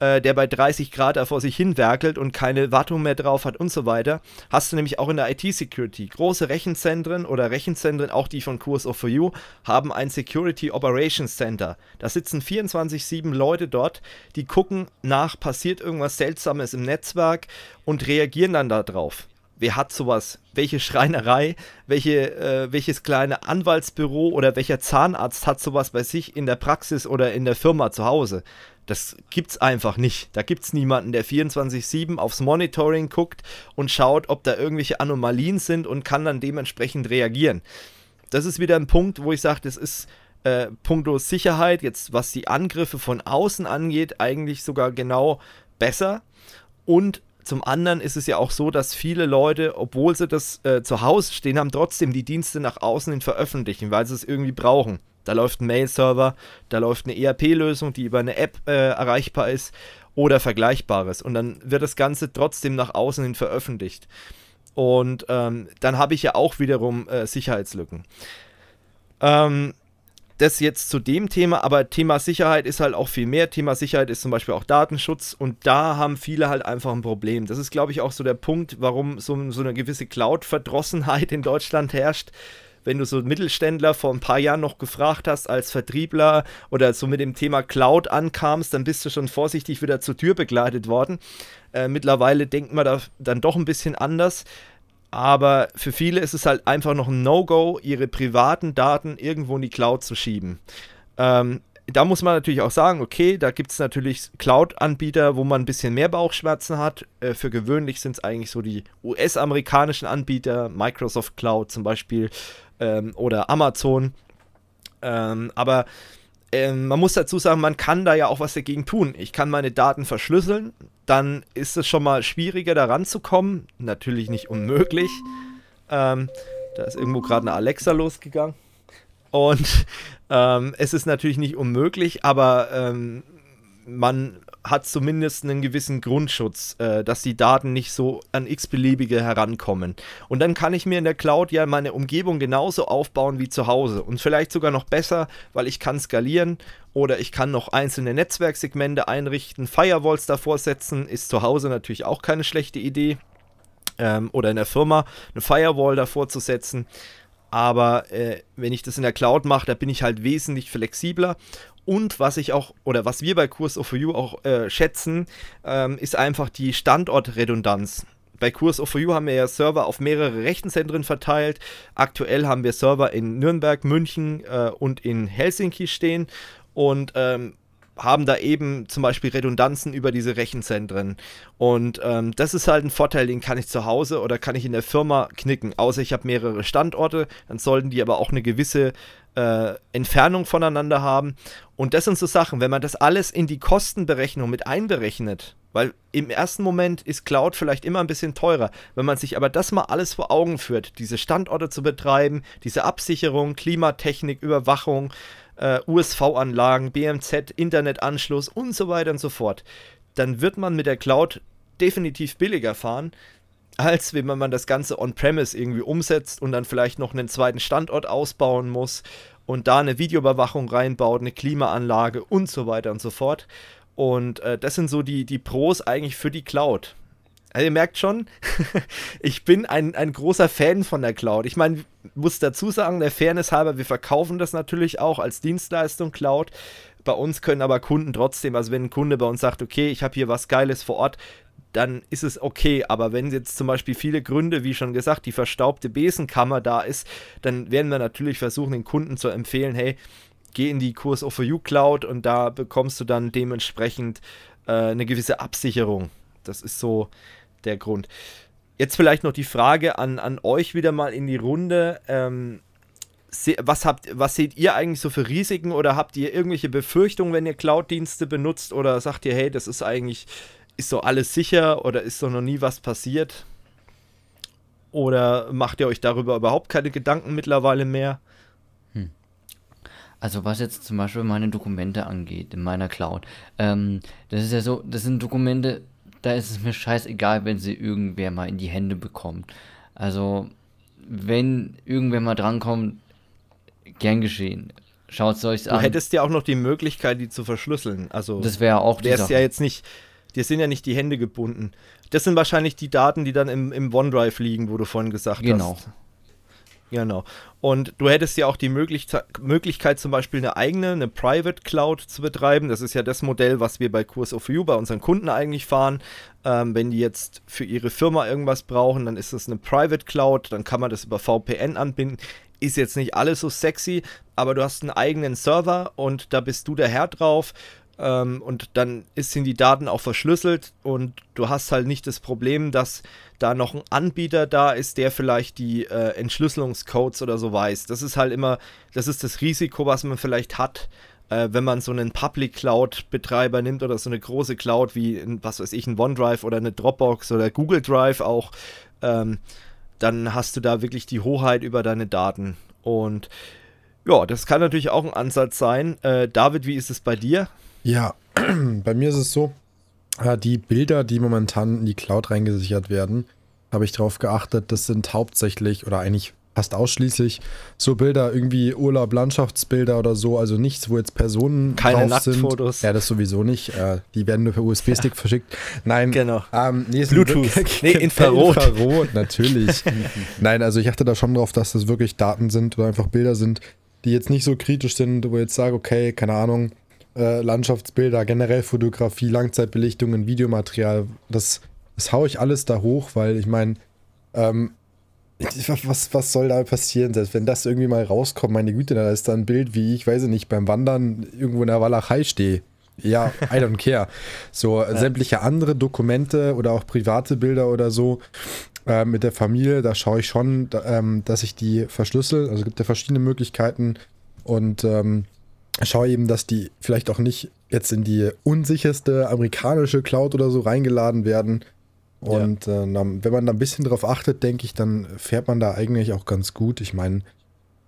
äh, der bei 30 Grad da vor sich hin werkelt und keine Wartung mehr drauf hat und so weiter, hast du nämlich auch in der IT-Security. Große Rechenzentren oder Rechenzentren, auch die von Kurs of For You, haben ein Security Operations Center. Da sitzen 24-7 Leute dort, die gucken nach, passiert irgendwas Seltsames im Netzwerk und reagieren dann darauf wer hat sowas? Welche Schreinerei, welche, äh, welches kleine Anwaltsbüro oder welcher Zahnarzt hat sowas bei sich in der Praxis oder in der Firma zu Hause? Das gibt's einfach nicht. Da gibt's niemanden, der 24/7 aufs Monitoring guckt und schaut, ob da irgendwelche Anomalien sind und kann dann dementsprechend reagieren. Das ist wieder ein Punkt, wo ich sage, das ist äh, puncto Sicherheit, jetzt was die Angriffe von außen angeht, eigentlich sogar genau besser. Und zum anderen ist es ja auch so, dass viele Leute, obwohl sie das äh, zu Hause stehen haben, trotzdem die Dienste nach außen hin veröffentlichen, weil sie es irgendwie brauchen. Da läuft ein Mail-Server, da läuft eine ERP-Lösung, die über eine App äh, erreichbar ist oder Vergleichbares. Und dann wird das Ganze trotzdem nach außen hin veröffentlicht. Und ähm, dann habe ich ja auch wiederum äh, Sicherheitslücken. Ähm, das jetzt zu dem Thema, aber Thema Sicherheit ist halt auch viel mehr. Thema Sicherheit ist zum Beispiel auch Datenschutz und da haben viele halt einfach ein Problem. Das ist, glaube ich, auch so der Punkt, warum so, so eine gewisse Cloud-Verdrossenheit in Deutschland herrscht. Wenn du so Mittelständler vor ein paar Jahren noch gefragt hast als Vertriebler oder so mit dem Thema Cloud ankamst, dann bist du schon vorsichtig wieder zur Tür begleitet worden. Äh, mittlerweile denkt man da dann doch ein bisschen anders. Aber für viele ist es halt einfach noch ein No-Go, ihre privaten Daten irgendwo in die Cloud zu schieben. Ähm, da muss man natürlich auch sagen, okay, da gibt es natürlich Cloud-Anbieter, wo man ein bisschen mehr Bauchschmerzen hat. Äh, für gewöhnlich sind es eigentlich so die US-amerikanischen Anbieter, Microsoft Cloud zum Beispiel ähm, oder Amazon. Ähm, aber ähm, man muss dazu sagen, man kann da ja auch was dagegen tun. Ich kann meine Daten verschlüsseln, dann ist es schon mal schwieriger, da ranzukommen. Natürlich nicht unmöglich. Ähm, da ist irgendwo gerade eine Alexa losgegangen. Und ähm, es ist natürlich nicht unmöglich, aber ähm, man hat zumindest einen gewissen Grundschutz, äh, dass die Daten nicht so an x-beliebige herankommen. Und dann kann ich mir in der Cloud ja meine Umgebung genauso aufbauen wie zu Hause und vielleicht sogar noch besser, weil ich kann skalieren oder ich kann noch einzelne Netzwerksegmente einrichten, Firewalls davor setzen, ist zu Hause natürlich auch keine schlechte Idee. Ähm, oder in der Firma eine Firewall davor zu setzen. Aber äh, wenn ich das in der Cloud mache, da bin ich halt wesentlich flexibler und was ich auch, oder was wir bei Kurs of You auch äh, schätzen, ähm, ist einfach die Standortredundanz. Bei Kurs of You haben wir ja Server auf mehrere Rechenzentren verteilt. Aktuell haben wir Server in Nürnberg, München äh, und in Helsinki stehen. Und ähm, haben da eben zum Beispiel Redundanzen über diese Rechenzentren. Und ähm, das ist halt ein Vorteil, den kann ich zu Hause oder kann ich in der Firma knicken. Außer ich habe mehrere Standorte, dann sollten die aber auch eine gewisse äh, Entfernung voneinander haben. Und das sind so Sachen, wenn man das alles in die Kostenberechnung mit einberechnet, Weil im ersten Moment ist Cloud vielleicht immer ein bisschen teurer. Wenn man sich aber das mal alles vor Augen führt, diese Standorte zu betreiben, diese Absicherung, Klimatechnik, Überwachung, äh, USV-Anlagen, BMZ, Internetanschluss und so weiter und so fort, dann wird man mit der Cloud definitiv billiger fahren, als wenn man das Ganze on-premise irgendwie umsetzt und dann vielleicht noch einen zweiten Standort ausbauen muss und da eine Videoüberwachung reinbaut, eine Klimaanlage und so weiter und so fort. Und äh, das sind so die, die Pros eigentlich für die Cloud. Also ihr merkt schon, ich bin ein, ein großer Fan von der Cloud. Ich meine, muss dazu sagen, der Fairness halber, wir verkaufen das natürlich auch als Dienstleistung Cloud. Bei uns können aber Kunden trotzdem, also wenn ein Kunde bei uns sagt, okay, ich habe hier was Geiles vor Ort, dann ist es okay. Aber wenn jetzt zum Beispiel viele Gründe, wie schon gesagt, die verstaubte Besenkammer da ist, dann werden wir natürlich versuchen, den Kunden zu empfehlen, hey, geh in die Kurs of You Cloud und da bekommst du dann dementsprechend äh, eine gewisse Absicherung. Das ist so der Grund. Jetzt vielleicht noch die Frage an, an euch wieder mal in die Runde. Ähm, was, habt, was seht ihr eigentlich so für Risiken oder habt ihr irgendwelche Befürchtungen, wenn ihr Cloud-Dienste benutzt oder sagt ihr, hey, das ist eigentlich ist so alles sicher oder ist so noch nie was passiert? Oder macht ihr euch darüber überhaupt keine Gedanken mittlerweile mehr? Hm. Also was jetzt zum Beispiel meine Dokumente angeht in meiner Cloud, ähm, das ist ja so, das sind Dokumente, da ist es mir scheißegal, wenn sie irgendwer mal in die Hände bekommt. Also wenn irgendwer mal drankommt, gern geschehen. Schaut es euch an. Du hättest ja auch noch die Möglichkeit, die zu verschlüsseln. Also das wäre auch Sache. ja jetzt nicht dir sind ja nicht die Hände gebunden. Das sind wahrscheinlich die Daten, die dann im, im OneDrive liegen, wo du vorhin gesagt genau. hast. Genau. Und du hättest ja auch die Möglich Möglichkeit, zum Beispiel eine eigene, eine Private Cloud zu betreiben. Das ist ja das Modell, was wir bei Course of You bei unseren Kunden eigentlich fahren. Ähm, wenn die jetzt für ihre Firma irgendwas brauchen, dann ist das eine Private Cloud, dann kann man das über VPN anbinden. Ist jetzt nicht alles so sexy, aber du hast einen eigenen Server und da bist du der Herr drauf ähm, und dann sind die Daten auch verschlüsselt und du hast halt nicht das Problem, dass da noch ein Anbieter da ist, der vielleicht die äh, Entschlüsselungscodes oder so weiß. Das ist halt immer, das ist das Risiko, was man vielleicht hat, äh, wenn man so einen Public Cloud Betreiber nimmt oder so eine große Cloud wie, in, was weiß ich, ein OneDrive oder eine Dropbox oder Google Drive auch. Ähm, dann hast du da wirklich die Hoheit über deine Daten. Und ja, das kann natürlich auch ein Ansatz sein. Äh, David, wie ist es bei dir? Ja, bei mir ist es so, äh, die Bilder, die momentan in die Cloud reingesichert werden, habe ich darauf geachtet, das sind hauptsächlich oder eigentlich fast ausschließlich so Bilder, irgendwie Urlaub, Landschaftsbilder oder so, also nichts, wo jetzt Personen Keine drauf Nacktfotos. sind. Ja, das sowieso nicht. Äh, die werden nur per USB-Stick ja. verschickt. Nein, genau. Ähm, nee, Bluetooth. nee, Infrarot. Infrarot, natürlich. Nein, also ich achte da schon drauf, dass das wirklich Daten sind oder einfach Bilder sind, die jetzt nicht so kritisch sind, wo ich jetzt sage, okay, keine Ahnung, äh, Landschaftsbilder, generell Fotografie, Langzeitbelichtungen, Videomaterial, das, das haue ich alles da hoch, weil ich meine, ähm, was, was soll da passieren, selbst wenn das irgendwie mal rauskommt, meine Güte, da ist da ein Bild, wie ich, weiß nicht, beim Wandern irgendwo in der Walachei stehe. Ja, I don't care. So ja. sämtliche andere Dokumente oder auch private Bilder oder so äh, mit der Familie, da schaue ich schon, da, ähm, dass ich die verschlüssel. Also gibt ja verschiedene Möglichkeiten und ähm, schaue eben, dass die vielleicht auch nicht jetzt in die unsicherste amerikanische Cloud oder so reingeladen werden. Und ja. äh, wenn man da ein bisschen drauf achtet, denke ich, dann fährt man da eigentlich auch ganz gut. Ich meine,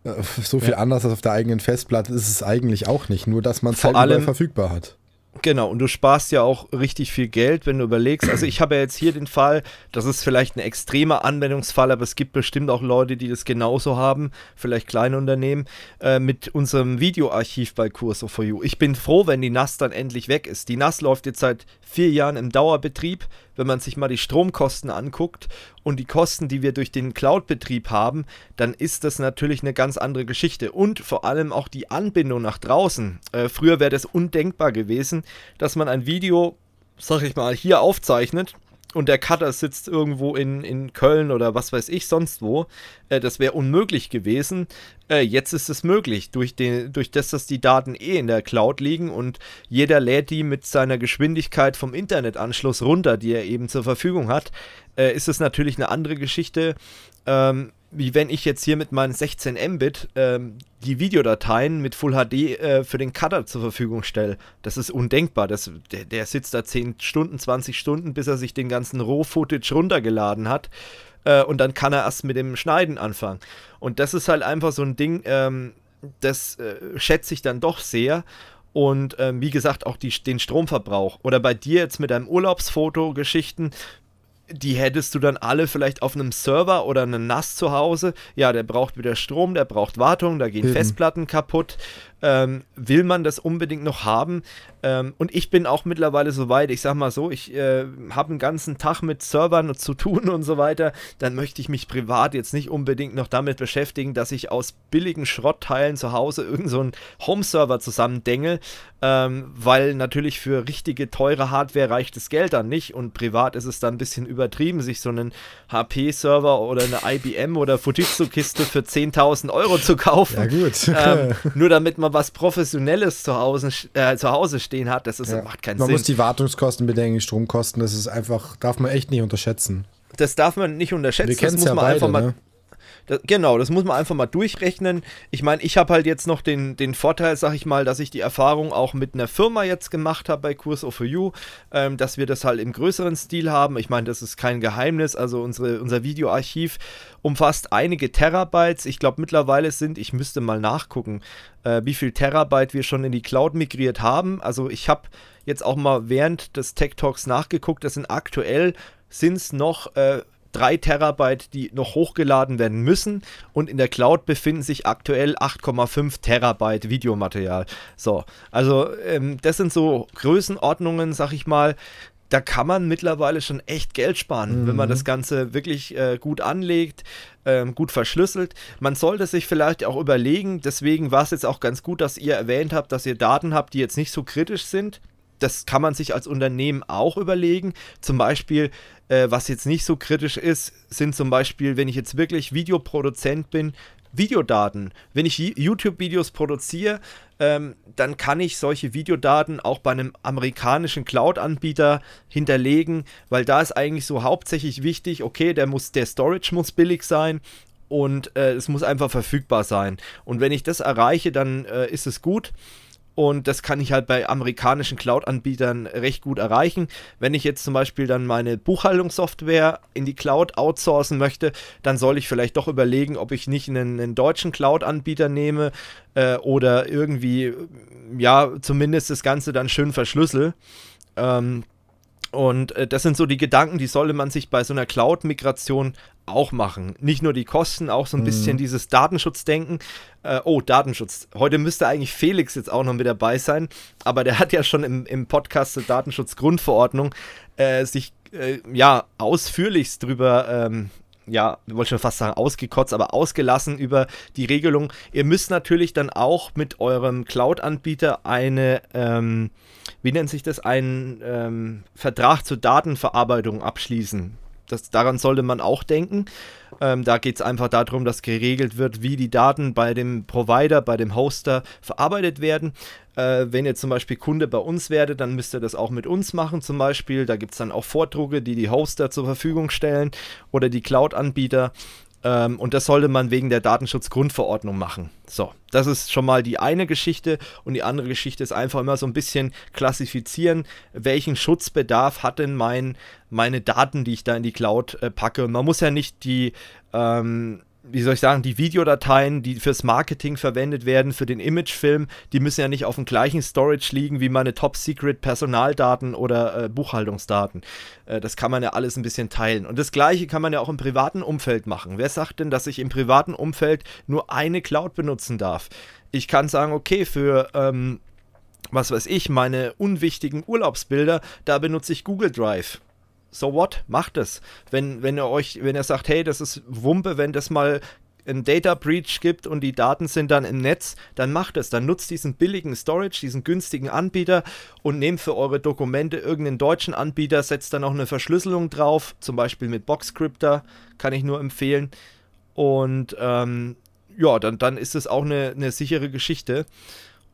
äh, so viel ja. anders als auf der eigenen Festplatte ist es eigentlich auch nicht, nur dass man es halt verfügbar hat. Genau, und du sparst ja auch richtig viel Geld, wenn du überlegst. Also ich habe ja jetzt hier den Fall, das ist vielleicht ein extremer Anwendungsfall, aber es gibt bestimmt auch Leute, die das genauso haben, vielleicht kleine Unternehmen, äh, mit unserem Videoarchiv bei Curso for You. Ich bin froh, wenn die NAS dann endlich weg ist. Die NAS läuft jetzt seit vier Jahren im Dauerbetrieb wenn man sich mal die Stromkosten anguckt und die Kosten, die wir durch den Cloud-Betrieb haben, dann ist das natürlich eine ganz andere Geschichte. Und vor allem auch die Anbindung nach draußen. Äh, früher wäre das undenkbar gewesen, dass man ein Video, sag ich mal, hier aufzeichnet und der Cutter sitzt irgendwo in, in Köln oder was weiß ich sonst wo, äh, das wäre unmöglich gewesen. Äh, jetzt ist es möglich, durch, den, durch das, dass die Daten eh in der Cloud liegen und jeder lädt die mit seiner Geschwindigkeit vom Internetanschluss runter, die er eben zur Verfügung hat, äh, ist es natürlich eine andere Geschichte. Ähm, wie wenn ich jetzt hier mit meinen 16 Mbit ähm, die Videodateien mit Full HD äh, für den Cutter zur Verfügung stelle. Das ist undenkbar. Das, der, der, sitzt da 10 Stunden, 20 Stunden, bis er sich den ganzen Roh-Footage runtergeladen hat. Äh, und dann kann er erst mit dem Schneiden anfangen. Und das ist halt einfach so ein Ding, ähm, das äh, schätze ich dann doch sehr. Und ähm, wie gesagt, auch die, den Stromverbrauch. Oder bei dir jetzt mit deinem Urlaubsfoto-Geschichten, die hättest du dann alle vielleicht auf einem Server oder einem NAS zu Hause. Ja, der braucht wieder Strom, der braucht Wartung, da gehen Eben. Festplatten kaputt. Ähm, will man das unbedingt noch haben? Ähm, und ich bin auch mittlerweile so weit, ich sag mal so, ich äh, habe einen ganzen Tag mit Servern zu tun und so weiter. Dann möchte ich mich privat jetzt nicht unbedingt noch damit beschäftigen, dass ich aus billigen Schrottteilen zu Hause irgendeinen so Home-Server zusammendengel, ähm, weil natürlich für richtige teure Hardware reicht das Geld dann nicht und privat ist es dann ein bisschen übertrieben, sich so einen HP-Server oder eine IBM oder Fujitsu-Kiste für 10.000 Euro zu kaufen. Ja, gut. ähm, nur damit man was Professionelles zu Hause, äh, zu Hause stehen hat, das ist, ja. macht keinen man Sinn. Man muss die Wartungskosten bedenken, die Stromkosten, das ist einfach, darf man echt nicht unterschätzen. Das darf man nicht unterschätzen. Wir das muss ja man beide, einfach mal. Ne? Das, genau, das muss man einfach mal durchrechnen. Ich meine, ich habe halt jetzt noch den, den Vorteil, sag ich mal, dass ich die Erfahrung auch mit einer Firma jetzt gemacht habe bei Kurs of You, ähm, dass wir das halt im größeren Stil haben. Ich meine, das ist kein Geheimnis. Also unsere, unser Videoarchiv umfasst einige Terabytes. Ich glaube, mittlerweile sind, ich müsste mal nachgucken, äh, wie viel Terabyte wir schon in die Cloud migriert haben. Also ich habe jetzt auch mal während des Tech Talks nachgeguckt. Das sind aktuell sind es noch äh, 3 Terabyte, die noch hochgeladen werden müssen. Und in der Cloud befinden sich aktuell 8,5 Terabyte Videomaterial. So, also ähm, das sind so Größenordnungen, sag ich mal. Da kann man mittlerweile schon echt Geld sparen, mhm. wenn man mhm. das Ganze wirklich äh, gut anlegt, ähm, gut verschlüsselt. Man sollte sich vielleicht auch überlegen, deswegen war es jetzt auch ganz gut, dass ihr erwähnt habt, dass ihr Daten habt, die jetzt nicht so kritisch sind das kann man sich als Unternehmen auch überlegen. Zum Beispiel, äh, was jetzt nicht so kritisch ist, sind zum Beispiel, wenn ich jetzt wirklich Videoproduzent bin, Videodaten. Wenn ich YouTube-Videos produziere, ähm, dann kann ich solche Videodaten auch bei einem amerikanischen Cloud-Anbieter hinterlegen, weil da ist eigentlich so hauptsächlich wichtig, okay, der muss, der Storage muss billig sein und äh, es muss einfach verfügbar sein. Und wenn ich das erreiche, dann äh, ist es gut. Und das kann ich halt bei amerikanischen Cloud-Anbietern recht gut erreichen. Wenn ich jetzt zum Beispiel dann meine Buchhaltungssoftware in die Cloud outsourcen möchte, dann soll ich vielleicht doch überlegen, ob ich nicht einen, einen deutschen Cloud-Anbieter nehme äh, oder irgendwie, ja, zumindest das Ganze dann schön verschlüssel. Ähm, und äh, das sind so die Gedanken, die sollte man sich bei so einer Cloud-Migration auch machen. Nicht nur die Kosten, auch so ein mhm. bisschen dieses Datenschutzdenken. Äh, oh, Datenschutz. Heute müsste eigentlich Felix jetzt auch noch mit dabei sein, aber der hat ja schon im, im Podcast zur Datenschutzgrundverordnung äh, sich äh, ja ausführlichst drüber ähm, ja, wollte schon fast sagen, ausgekotzt, aber ausgelassen über die Regelung. Ihr müsst natürlich dann auch mit eurem Cloud-Anbieter eine, ähm, wie nennt sich das, einen ähm, Vertrag zur Datenverarbeitung abschließen. Das, daran sollte man auch denken. Ähm, da geht es einfach darum, dass geregelt wird, wie die Daten bei dem Provider, bei dem Hoster verarbeitet werden. Äh, wenn ihr zum Beispiel Kunde bei uns werdet, dann müsst ihr das auch mit uns machen zum Beispiel. Da gibt es dann auch Vordrucke, die die Hoster zur Verfügung stellen oder die Cloud-Anbieter. Ähm, und das sollte man wegen der Datenschutzgrundverordnung machen. So, das ist schon mal die eine Geschichte. Und die andere Geschichte ist einfach immer so ein bisschen klassifizieren, welchen Schutzbedarf hat denn mein, meine Daten, die ich da in die Cloud äh, packe. Und man muss ja nicht die ähm, wie soll ich sagen, die Videodateien, die fürs Marketing verwendet werden, für den Imagefilm, die müssen ja nicht auf dem gleichen Storage liegen wie meine Top-Secret-Personaldaten oder äh, Buchhaltungsdaten. Äh, das kann man ja alles ein bisschen teilen. Und das Gleiche kann man ja auch im privaten Umfeld machen. Wer sagt denn, dass ich im privaten Umfeld nur eine Cloud benutzen darf? Ich kann sagen, okay, für ähm, was weiß ich, meine unwichtigen Urlaubsbilder, da benutze ich Google Drive so what? Macht es. Wenn, wenn ihr euch, wenn ihr sagt, hey, das ist Wumpe, wenn das mal ein Data Breach gibt und die Daten sind dann im Netz, dann macht es. Dann nutzt diesen billigen Storage, diesen günstigen Anbieter und nehmt für eure Dokumente irgendeinen deutschen Anbieter, setzt dann auch eine Verschlüsselung drauf, zum Beispiel mit Boxcryptor, kann ich nur empfehlen. Und ähm, ja, dann, dann ist es auch eine, eine sichere Geschichte.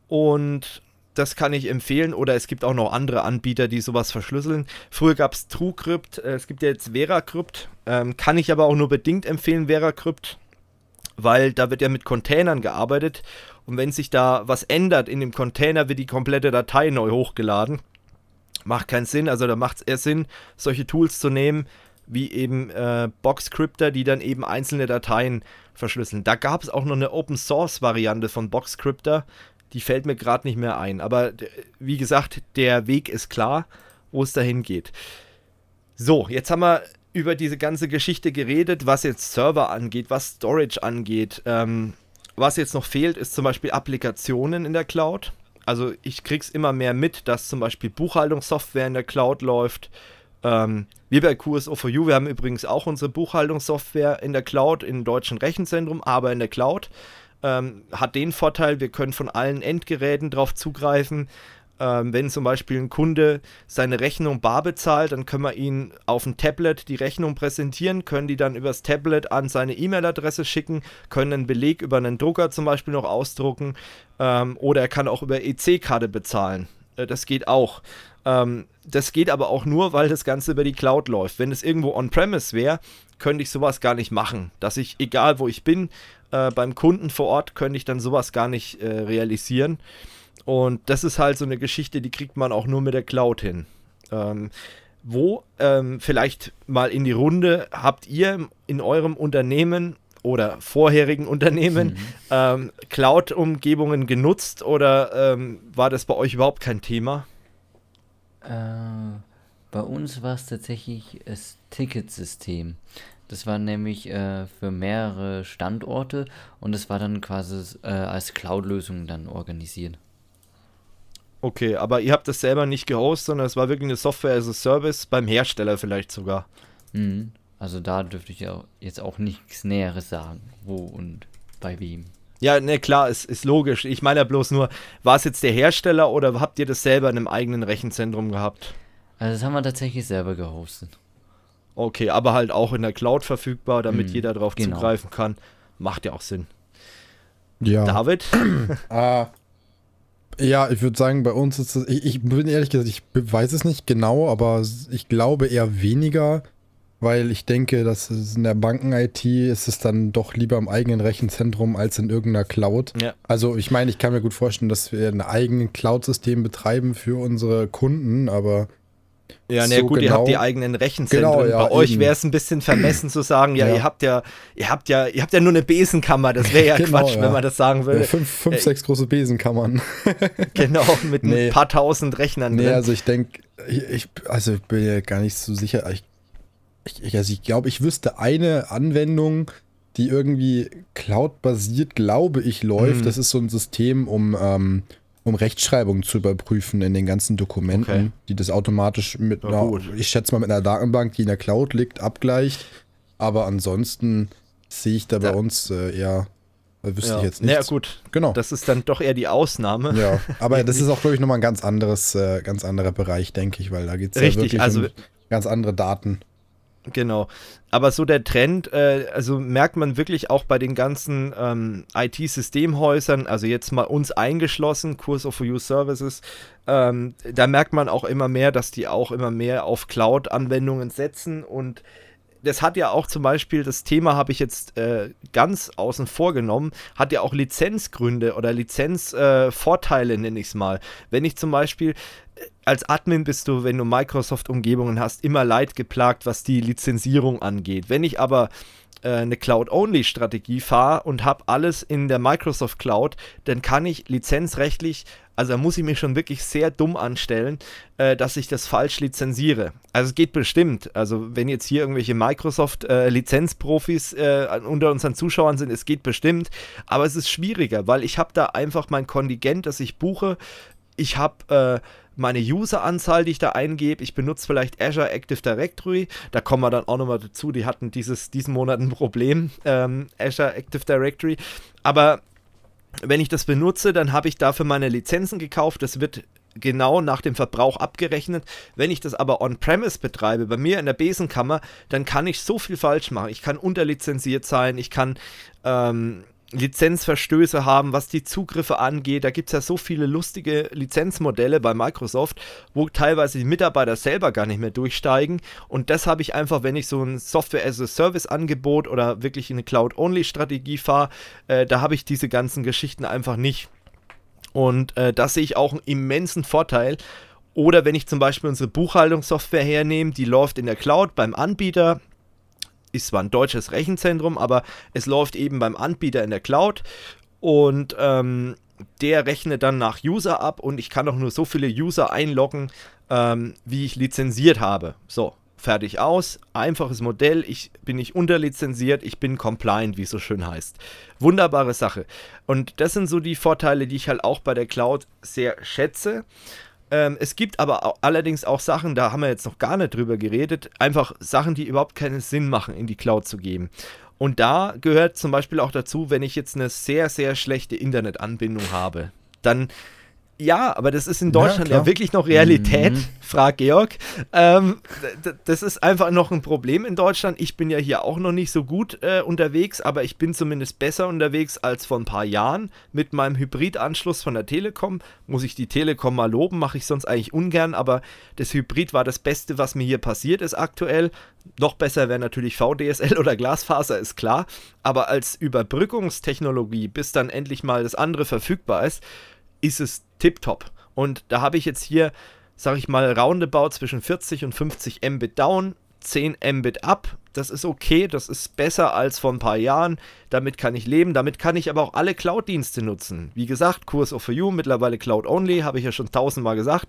Und das kann ich empfehlen. Oder es gibt auch noch andere Anbieter, die sowas verschlüsseln. Früher gab es TrueCrypt, äh, es gibt ja jetzt VeraCrypt. Ähm, kann ich aber auch nur bedingt empfehlen, VeraCrypt. weil da wird ja mit Containern gearbeitet und wenn sich da was ändert in dem Container, wird die komplette Datei neu hochgeladen. Macht keinen Sinn, also da macht es eher Sinn, solche Tools zu nehmen, wie eben äh, Boxcrypter, die dann eben einzelne Dateien verschlüsseln. Da gab es auch noch eine Open Source Variante von Boxcrypter, die fällt mir gerade nicht mehr ein. Aber wie gesagt, der Weg ist klar, wo es dahin geht. So, jetzt haben wir über diese ganze Geschichte geredet, was jetzt Server angeht, was Storage angeht. Ähm, was jetzt noch fehlt, ist zum Beispiel Applikationen in der Cloud. Also ich krieg's immer mehr mit, dass zum Beispiel Buchhaltungssoftware in der Cloud läuft. Ähm, wir bei QSO4U, wir haben übrigens auch unsere Buchhaltungssoftware in der Cloud, im deutschen Rechenzentrum, aber in der Cloud. Ähm, hat den Vorteil, wir können von allen Endgeräten drauf zugreifen. Ähm, wenn zum Beispiel ein Kunde seine Rechnung bar bezahlt, dann können wir ihn auf ein Tablet die Rechnung präsentieren, können die dann übers Tablet an seine E-Mail-Adresse schicken, können einen Beleg über einen Drucker zum Beispiel noch ausdrucken ähm, oder er kann auch über EC-Karte bezahlen. Äh, das geht auch. Ähm, das geht aber auch nur, weil das Ganze über die Cloud läuft. Wenn es irgendwo on-premise wäre, könnte ich sowas gar nicht machen. Dass ich, egal wo ich bin, äh, beim Kunden vor Ort, könnte ich dann sowas gar nicht äh, realisieren. Und das ist halt so eine Geschichte, die kriegt man auch nur mit der Cloud hin. Ähm, wo, ähm, vielleicht mal in die Runde, habt ihr in eurem Unternehmen oder vorherigen Unternehmen mhm. ähm, Cloud-Umgebungen genutzt oder ähm, war das bei euch überhaupt kein Thema? Äh, bei uns war es tatsächlich das Ticketsystem. Das war nämlich äh, für mehrere Standorte und es war dann quasi äh, als Cloud-Lösung dann organisiert. Okay, aber ihr habt das selber nicht gehostet, sondern es war wirklich eine Software as a Service beim Hersteller vielleicht sogar. Mhm. Also da dürfte ich ja jetzt auch nichts Näheres sagen, wo und bei wem. Ja, ne, klar, ist, ist logisch. Ich meine ja bloß nur, war es jetzt der Hersteller oder habt ihr das selber in einem eigenen Rechenzentrum gehabt? Also das haben wir tatsächlich selber gehostet. Okay, aber halt auch in der Cloud verfügbar, damit mhm, jeder darauf genau. zugreifen kann. Macht ja auch Sinn. Ja. David? ah, ja, ich würde sagen, bei uns ist es, ich, ich, bin ehrlich gesagt, ich weiß es nicht genau, aber ich glaube eher weniger, weil ich denke, dass in der Banken-IT ist es dann doch lieber im eigenen Rechenzentrum als in irgendeiner Cloud. Ja. Also ich meine, ich kann mir gut vorstellen, dass wir ein eigenes Cloud-System betreiben für unsere Kunden, aber ja, na so gut, genau. ihr habt die eigenen Rechenzentren. Genau, ja, Bei euch wäre es ein bisschen vermessen zu sagen, ja, ja, ihr habt ja, ihr habt ja, ihr habt ja nur eine Besenkammer. Das wäre ja genau, Quatsch, ja. wenn man das sagen würde. fünf, fünf äh, sechs große Besenkammern. genau, mit nee. ein paar tausend Rechnern nee, drin. also ich denke, ich, also ich bin ja gar nicht so sicher. Ich, ich, also ich glaube, ich wüsste eine Anwendung, die irgendwie Cloud-basiert, glaube ich, läuft. Mhm. Das ist so ein System, um ähm, um Rechtschreibung zu überprüfen in den ganzen Dokumenten, okay. die das automatisch mit ja, einer, ich schätze mal mit einer Datenbank, die in der Cloud liegt, abgleicht. Aber ansonsten sehe ich da bei uns äh, eher, wüsste ja. ich jetzt nicht. Ja, gut. Genau. Das ist dann doch eher die Ausnahme. Ja, aber das ist auch, glaube ich, nochmal ein ganz anderes, äh, ganz anderer Bereich, denke ich, weil da geht es ja wirklich also, um ganz andere Daten. Genau. Aber so der Trend, äh, also merkt man wirklich auch bei den ganzen ähm, IT-Systemhäusern, also jetzt mal uns eingeschlossen, Kurs of You Services, ähm, da merkt man auch immer mehr, dass die auch immer mehr auf Cloud-Anwendungen setzen und das hat ja auch zum Beispiel, das Thema habe ich jetzt äh, ganz außen vor genommen, hat ja auch Lizenzgründe oder Lizenzvorteile, äh, nenne ich es mal. Wenn ich zum Beispiel äh, als Admin bist du, wenn du Microsoft-Umgebungen hast, immer leid geplagt, was die Lizenzierung angeht. Wenn ich aber eine Cloud-Only-Strategie fahre und habe alles in der Microsoft Cloud, dann kann ich lizenzrechtlich also da muss ich mich schon wirklich sehr dumm anstellen, äh, dass ich das falsch lizenziere. Also es geht bestimmt. Also wenn jetzt hier irgendwelche Microsoft-Lizenzprofis äh, äh, unter unseren Zuschauern sind, es geht bestimmt. Aber es ist schwieriger, weil ich habe da einfach mein Kontingent, das ich buche. Ich habe äh, meine User-Anzahl, die ich da eingebe. Ich benutze vielleicht Azure Active Directory. Da kommen wir dann auch nochmal dazu. Die hatten dieses, diesen Monat ein Problem, ähm, Azure Active Directory. Aber wenn ich das benutze, dann habe ich dafür meine Lizenzen gekauft. Das wird genau nach dem Verbrauch abgerechnet. Wenn ich das aber on-premise betreibe, bei mir in der Besenkammer, dann kann ich so viel falsch machen. Ich kann unterlizenziert sein, ich kann ähm, Lizenzverstöße haben, was die Zugriffe angeht. Da gibt es ja so viele lustige Lizenzmodelle bei Microsoft, wo teilweise die Mitarbeiter selber gar nicht mehr durchsteigen. Und das habe ich einfach, wenn ich so ein Software-as-a-Service-Angebot oder wirklich eine Cloud-Only-Strategie fahre, äh, da habe ich diese ganzen Geschichten einfach nicht. Und äh, das sehe ich auch einen immensen Vorteil. Oder wenn ich zum Beispiel unsere Buchhaltungssoftware hernehme, die läuft in der Cloud beim Anbieter, ist zwar ein deutsches Rechenzentrum, aber es läuft eben beim Anbieter in der Cloud und ähm, der rechnet dann nach User ab und ich kann auch nur so viele User einloggen, ähm, wie ich lizenziert habe. So, fertig aus, einfaches Modell, ich bin nicht unterlizenziert, ich bin compliant, wie es so schön heißt. Wunderbare Sache. Und das sind so die Vorteile, die ich halt auch bei der Cloud sehr schätze. Ähm, es gibt aber auch, allerdings auch Sachen, da haben wir jetzt noch gar nicht drüber geredet, einfach Sachen, die überhaupt keinen Sinn machen, in die Cloud zu geben. Und da gehört zum Beispiel auch dazu, wenn ich jetzt eine sehr, sehr schlechte Internetanbindung habe, dann ja, aber das ist in Deutschland ja, ja wirklich noch Realität, mhm. fragt Georg. Ähm, das ist einfach noch ein Problem in Deutschland. Ich bin ja hier auch noch nicht so gut äh, unterwegs, aber ich bin zumindest besser unterwegs als vor ein paar Jahren mit meinem Hybridanschluss von der Telekom. Muss ich die Telekom mal loben, mache ich sonst eigentlich ungern, aber das Hybrid war das Beste, was mir hier passiert ist aktuell. Noch besser wäre natürlich VDSL oder Glasfaser, ist klar. Aber als Überbrückungstechnologie, bis dann endlich mal das andere verfügbar ist, ist es tipptopp. Und da habe ich jetzt hier, sage ich mal, roundabout zwischen 40 und 50 Mbit down, 10 Mbit up. Das ist okay, das ist besser als vor ein paar Jahren. Damit kann ich leben. Damit kann ich aber auch alle Cloud-Dienste nutzen. Wie gesagt, Kurs of You, mittlerweile Cloud Only, habe ich ja schon tausendmal gesagt.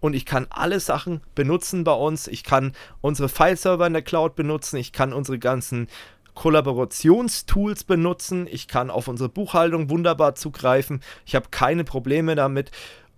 Und ich kann alle Sachen benutzen bei uns. Ich kann unsere File-Server in der Cloud benutzen. Ich kann unsere ganzen Kollaborationstools benutzen. Ich kann auf unsere Buchhaltung wunderbar zugreifen. Ich habe keine Probleme damit.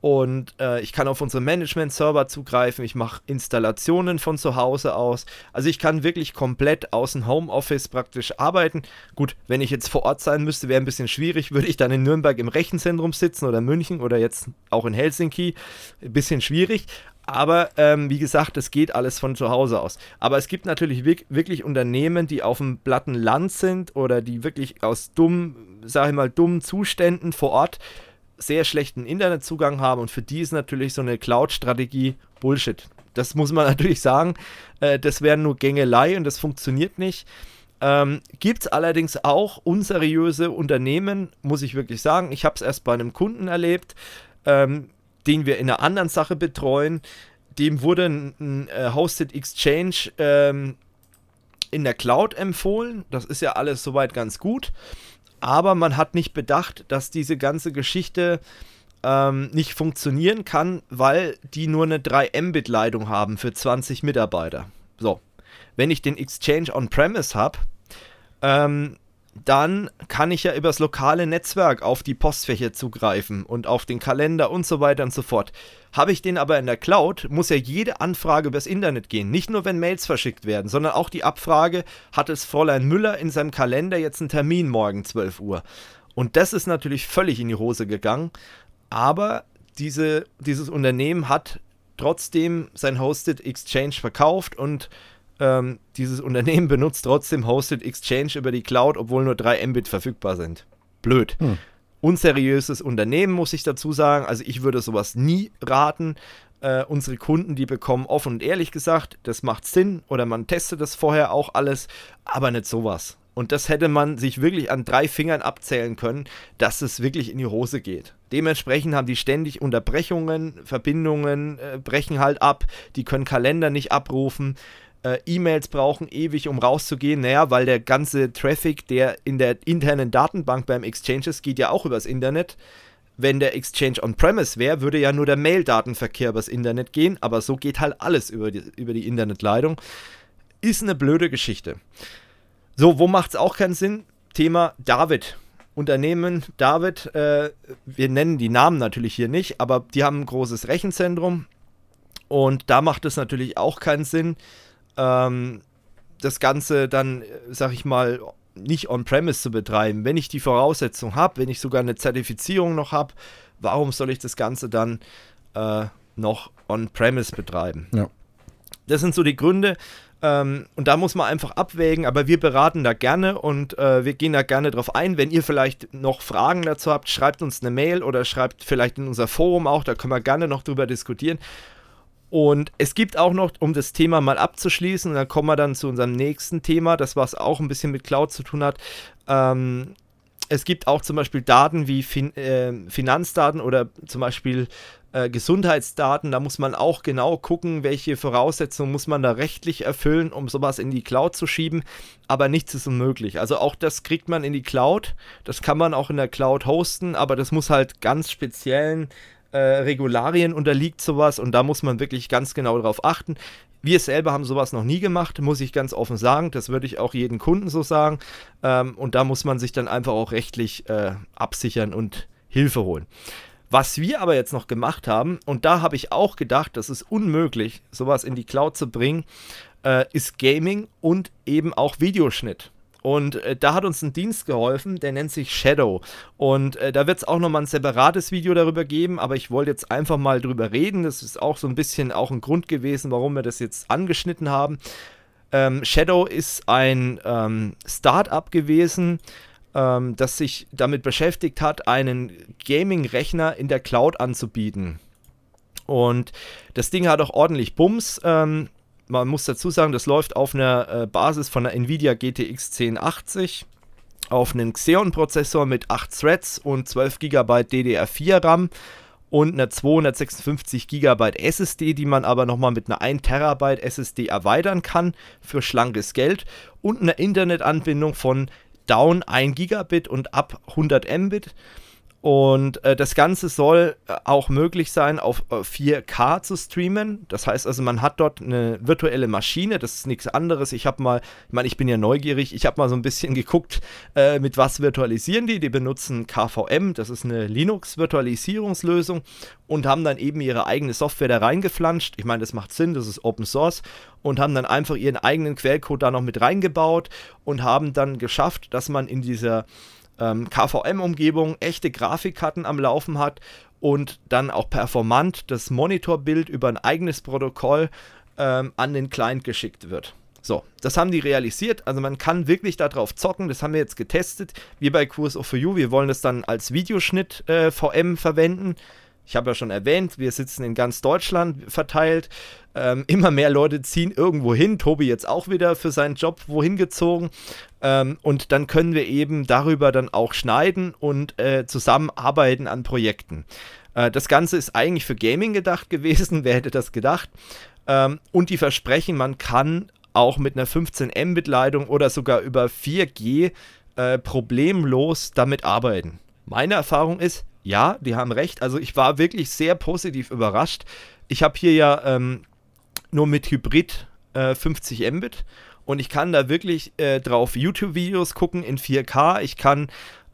Und äh, ich kann auf unsere Management-Server zugreifen. Ich mache Installationen von zu Hause aus. Also ich kann wirklich komplett aus dem Homeoffice praktisch arbeiten. Gut, wenn ich jetzt vor Ort sein müsste, wäre ein bisschen schwierig. Würde ich dann in Nürnberg im Rechenzentrum sitzen oder München oder jetzt auch in Helsinki. Ein bisschen schwierig. Aber ähm, wie gesagt, es geht alles von zu Hause aus. Aber es gibt natürlich wirklich Unternehmen, die auf dem platten Land sind oder die wirklich aus dummen, sag ich mal, dummen Zuständen vor Ort sehr schlechten Internetzugang haben und für die ist natürlich so eine Cloud-Strategie Bullshit. Das muss man natürlich sagen. Äh, das wäre nur Gängelei und das funktioniert nicht. Ähm, Gibt es allerdings auch unseriöse Unternehmen, muss ich wirklich sagen. Ich habe es erst bei einem Kunden erlebt. Ähm, den wir in einer anderen Sache betreuen, dem wurde ein, ein äh, Hosted Exchange ähm, in der Cloud empfohlen. Das ist ja alles soweit ganz gut. Aber man hat nicht bedacht, dass diese ganze Geschichte ähm, nicht funktionieren kann, weil die nur eine 3 Mbit-Leitung haben für 20 Mitarbeiter. So, wenn ich den Exchange on-premise habe, ähm, dann kann ich ja übers lokale Netzwerk auf die Postfächer zugreifen und auf den Kalender und so weiter und so fort. Habe ich den aber in der Cloud, muss ja jede Anfrage übers Internet gehen. Nicht nur, wenn Mails verschickt werden, sondern auch die Abfrage, hat es Fräulein Müller in seinem Kalender jetzt einen Termin morgen 12 Uhr. Und das ist natürlich völlig in die Hose gegangen. Aber diese, dieses Unternehmen hat trotzdem sein Hosted Exchange verkauft und ähm, dieses Unternehmen benutzt trotzdem Hosted Exchange über die Cloud, obwohl nur 3 Mbit verfügbar sind. Blöd. Hm. Unseriöses Unternehmen, muss ich dazu sagen. Also ich würde sowas nie raten. Äh, unsere Kunden, die bekommen offen und ehrlich gesagt, das macht Sinn oder man testet das vorher auch alles, aber nicht sowas. Und das hätte man sich wirklich an drei Fingern abzählen können, dass es wirklich in die Hose geht. Dementsprechend haben die ständig Unterbrechungen, Verbindungen äh, brechen halt ab, die können Kalender nicht abrufen äh, E-Mails brauchen ewig, um rauszugehen. Naja, weil der ganze Traffic, der in der internen Datenbank beim Exchange ist, geht ja auch übers Internet. Wenn der Exchange on-premise wäre, würde ja nur der Mail-Datenverkehr übers Internet gehen, aber so geht halt alles über die, über die Internetleitung. Ist eine blöde Geschichte. So, wo macht es auch keinen Sinn? Thema David. Unternehmen David, äh, wir nennen die Namen natürlich hier nicht, aber die haben ein großes Rechenzentrum und da macht es natürlich auch keinen Sinn, ähm, das Ganze dann, sag ich mal, nicht on-premise zu betreiben. Wenn ich die Voraussetzung habe, wenn ich sogar eine Zertifizierung noch habe, warum soll ich das Ganze dann äh, noch on-premise betreiben? Ja. Das sind so die Gründe. Ähm, und da muss man einfach abwägen, aber wir beraten da gerne und äh, wir gehen da gerne drauf ein. Wenn ihr vielleicht noch Fragen dazu habt, schreibt uns eine Mail oder schreibt vielleicht in unser Forum auch, da können wir gerne noch drüber diskutieren. Und es gibt auch noch, um das Thema mal abzuschließen, und dann kommen wir dann zu unserem nächsten Thema, das was auch ein bisschen mit Cloud zu tun hat. Ähm, es gibt auch zum Beispiel Daten wie fin äh, Finanzdaten oder zum Beispiel äh, Gesundheitsdaten. Da muss man auch genau gucken, welche Voraussetzungen muss man da rechtlich erfüllen, um sowas in die Cloud zu schieben. Aber nichts ist unmöglich. Also auch das kriegt man in die Cloud. Das kann man auch in der Cloud hosten, aber das muss halt ganz speziellen äh, Regularien unterliegt sowas und da muss man wirklich ganz genau darauf achten. Wir selber haben sowas noch nie gemacht, muss ich ganz offen sagen. Das würde ich auch jedem Kunden so sagen. Ähm, und da muss man sich dann einfach auch rechtlich äh, absichern und Hilfe holen. Was wir aber jetzt noch gemacht haben, und da habe ich auch gedacht, das ist unmöglich, sowas in die Cloud zu bringen, äh, ist Gaming und eben auch Videoschnitt. Und äh, da hat uns ein Dienst geholfen, der nennt sich Shadow. Und äh, da wird es auch nochmal ein separates Video darüber geben, aber ich wollte jetzt einfach mal drüber reden. Das ist auch so ein bisschen auch ein Grund gewesen, warum wir das jetzt angeschnitten haben. Ähm, Shadow ist ein ähm, Start-up gewesen, ähm, das sich damit beschäftigt hat, einen Gaming-Rechner in der Cloud anzubieten. Und das Ding hat auch ordentlich Bums. Ähm, man muss dazu sagen, das läuft auf einer äh, Basis von der Nvidia GTX 1080 auf einem Xeon-Prozessor mit 8 Threads und 12 GB DDR4 RAM und einer 256 GB SSD, die man aber nochmal mit einer 1 TB SSD erweitern kann für schlankes Geld und eine Internetanbindung von down 1 Gigabit und up 100 Mbit. Und äh, das Ganze soll äh, auch möglich sein, auf äh, 4K zu streamen. Das heißt also, man hat dort eine virtuelle Maschine. Das ist nichts anderes. Ich habe mal, ich meine, ich bin ja neugierig. Ich habe mal so ein bisschen geguckt, äh, mit was virtualisieren die. Die benutzen KVM. Das ist eine Linux-Virtualisierungslösung und haben dann eben ihre eigene Software da reingeflanscht. Ich meine, das macht Sinn. Das ist Open Source und haben dann einfach ihren eigenen Quellcode da noch mit reingebaut und haben dann geschafft, dass man in dieser ähm, KVM-Umgebung echte Grafikkarten am Laufen hat und dann auch performant das Monitorbild über ein eigenes Protokoll ähm, an den Client geschickt wird. So, das haben die realisiert. Also man kann wirklich darauf zocken. Das haben wir jetzt getestet. Wir bei Kurs of You, wir wollen das dann als Videoschnitt äh, VM verwenden. Ich habe ja schon erwähnt, wir sitzen in ganz Deutschland verteilt. Ähm, immer mehr Leute ziehen irgendwo hin. Tobi jetzt auch wieder für seinen Job wohin gezogen. Ähm, und dann können wir eben darüber dann auch schneiden und äh, zusammenarbeiten an Projekten. Äh, das Ganze ist eigentlich für Gaming gedacht gewesen. Wer hätte das gedacht? Ähm, und die versprechen, man kann auch mit einer 15 Mbit-Leitung oder sogar über 4G äh, problemlos damit arbeiten. Meine Erfahrung ist, ja, die haben recht. Also ich war wirklich sehr positiv überrascht. Ich habe hier ja ähm, nur mit Hybrid äh, 50 Mbit und ich kann da wirklich äh, drauf YouTube-Videos gucken in 4K. Ich kann,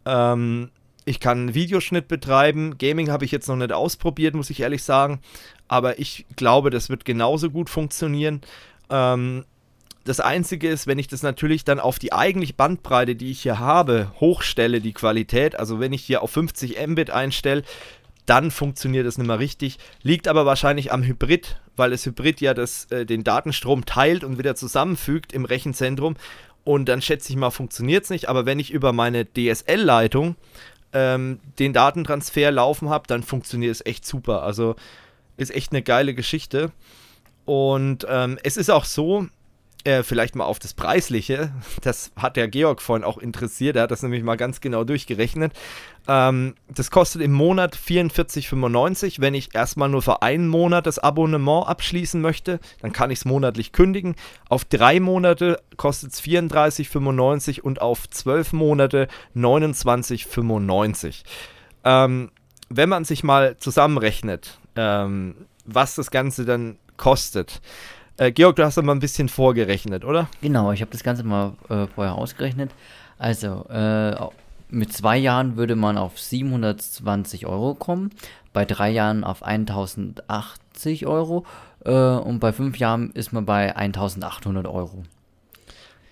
ähm, ich kann Videoschnitt betreiben. Gaming habe ich jetzt noch nicht ausprobiert, muss ich ehrlich sagen. Aber ich glaube, das wird genauso gut funktionieren. Ähm, das Einzige ist, wenn ich das natürlich dann auf die eigentliche Bandbreite, die ich hier habe, hochstelle, die Qualität, also wenn ich hier auf 50 Mbit einstelle, dann funktioniert das nicht mehr richtig. Liegt aber wahrscheinlich am Hybrid, weil das Hybrid ja das, äh, den Datenstrom teilt und wieder zusammenfügt im Rechenzentrum. Und dann schätze ich mal, funktioniert es nicht. Aber wenn ich über meine DSL-Leitung ähm, den Datentransfer laufen habe, dann funktioniert es echt super. Also ist echt eine geile Geschichte. Und ähm, es ist auch so, äh, vielleicht mal auf das Preisliche. Das hat der Georg vorhin auch interessiert. Er hat das nämlich mal ganz genau durchgerechnet. Ähm, das kostet im Monat 44,95. Wenn ich erstmal nur für einen Monat das Abonnement abschließen möchte, dann kann ich es monatlich kündigen. Auf drei Monate kostet es 34,95 und auf zwölf Monate 29,95. Ähm, wenn man sich mal zusammenrechnet, ähm, was das Ganze dann kostet, äh, Georg, du hast doch mal ein bisschen vorgerechnet, oder? Genau, ich habe das Ganze mal äh, vorher ausgerechnet. Also, äh, mit zwei Jahren würde man auf 720 Euro kommen, bei drei Jahren auf 1080 Euro äh, und bei fünf Jahren ist man bei 1800 Euro.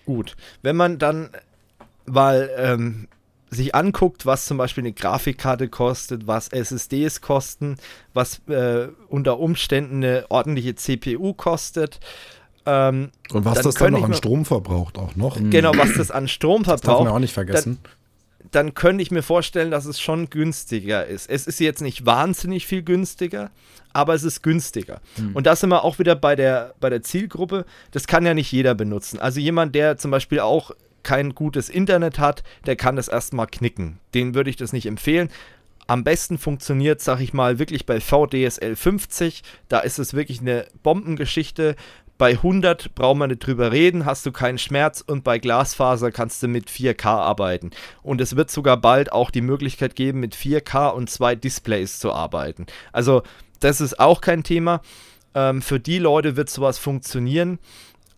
Gut, wenn man dann mal ähm, sich anguckt, was zum Beispiel eine Grafikkarte kostet, was SSDs kosten, was äh, unter Umständen eine ordentliche CPU kostet, Ähm, und was das dann noch an Strom verbraucht auch noch. Genau, was das an Strom verbraucht. Das darf man auch nicht vergessen. Dann, dann könnte ich mir vorstellen, dass es schon günstiger ist. Es ist jetzt nicht wahnsinnig viel günstiger, aber es ist günstiger. Mhm. Und da sind wir auch wieder bei der, bei der Zielgruppe. Das kann ja nicht jeder benutzen. Also jemand, der zum Beispiel auch kein gutes Internet hat, der kann das erstmal knicken. Den würde ich das nicht empfehlen. Am besten funktioniert, sag ich mal, wirklich bei VDSL 50. Da ist es wirklich eine Bombengeschichte. Bei 100 braucht man nicht drüber reden, hast du keinen Schmerz und bei Glasfaser kannst du mit 4K arbeiten. Und es wird sogar bald auch die Möglichkeit geben, mit 4K und zwei Displays zu arbeiten. Also das ist auch kein Thema. Ähm, für die Leute wird sowas funktionieren,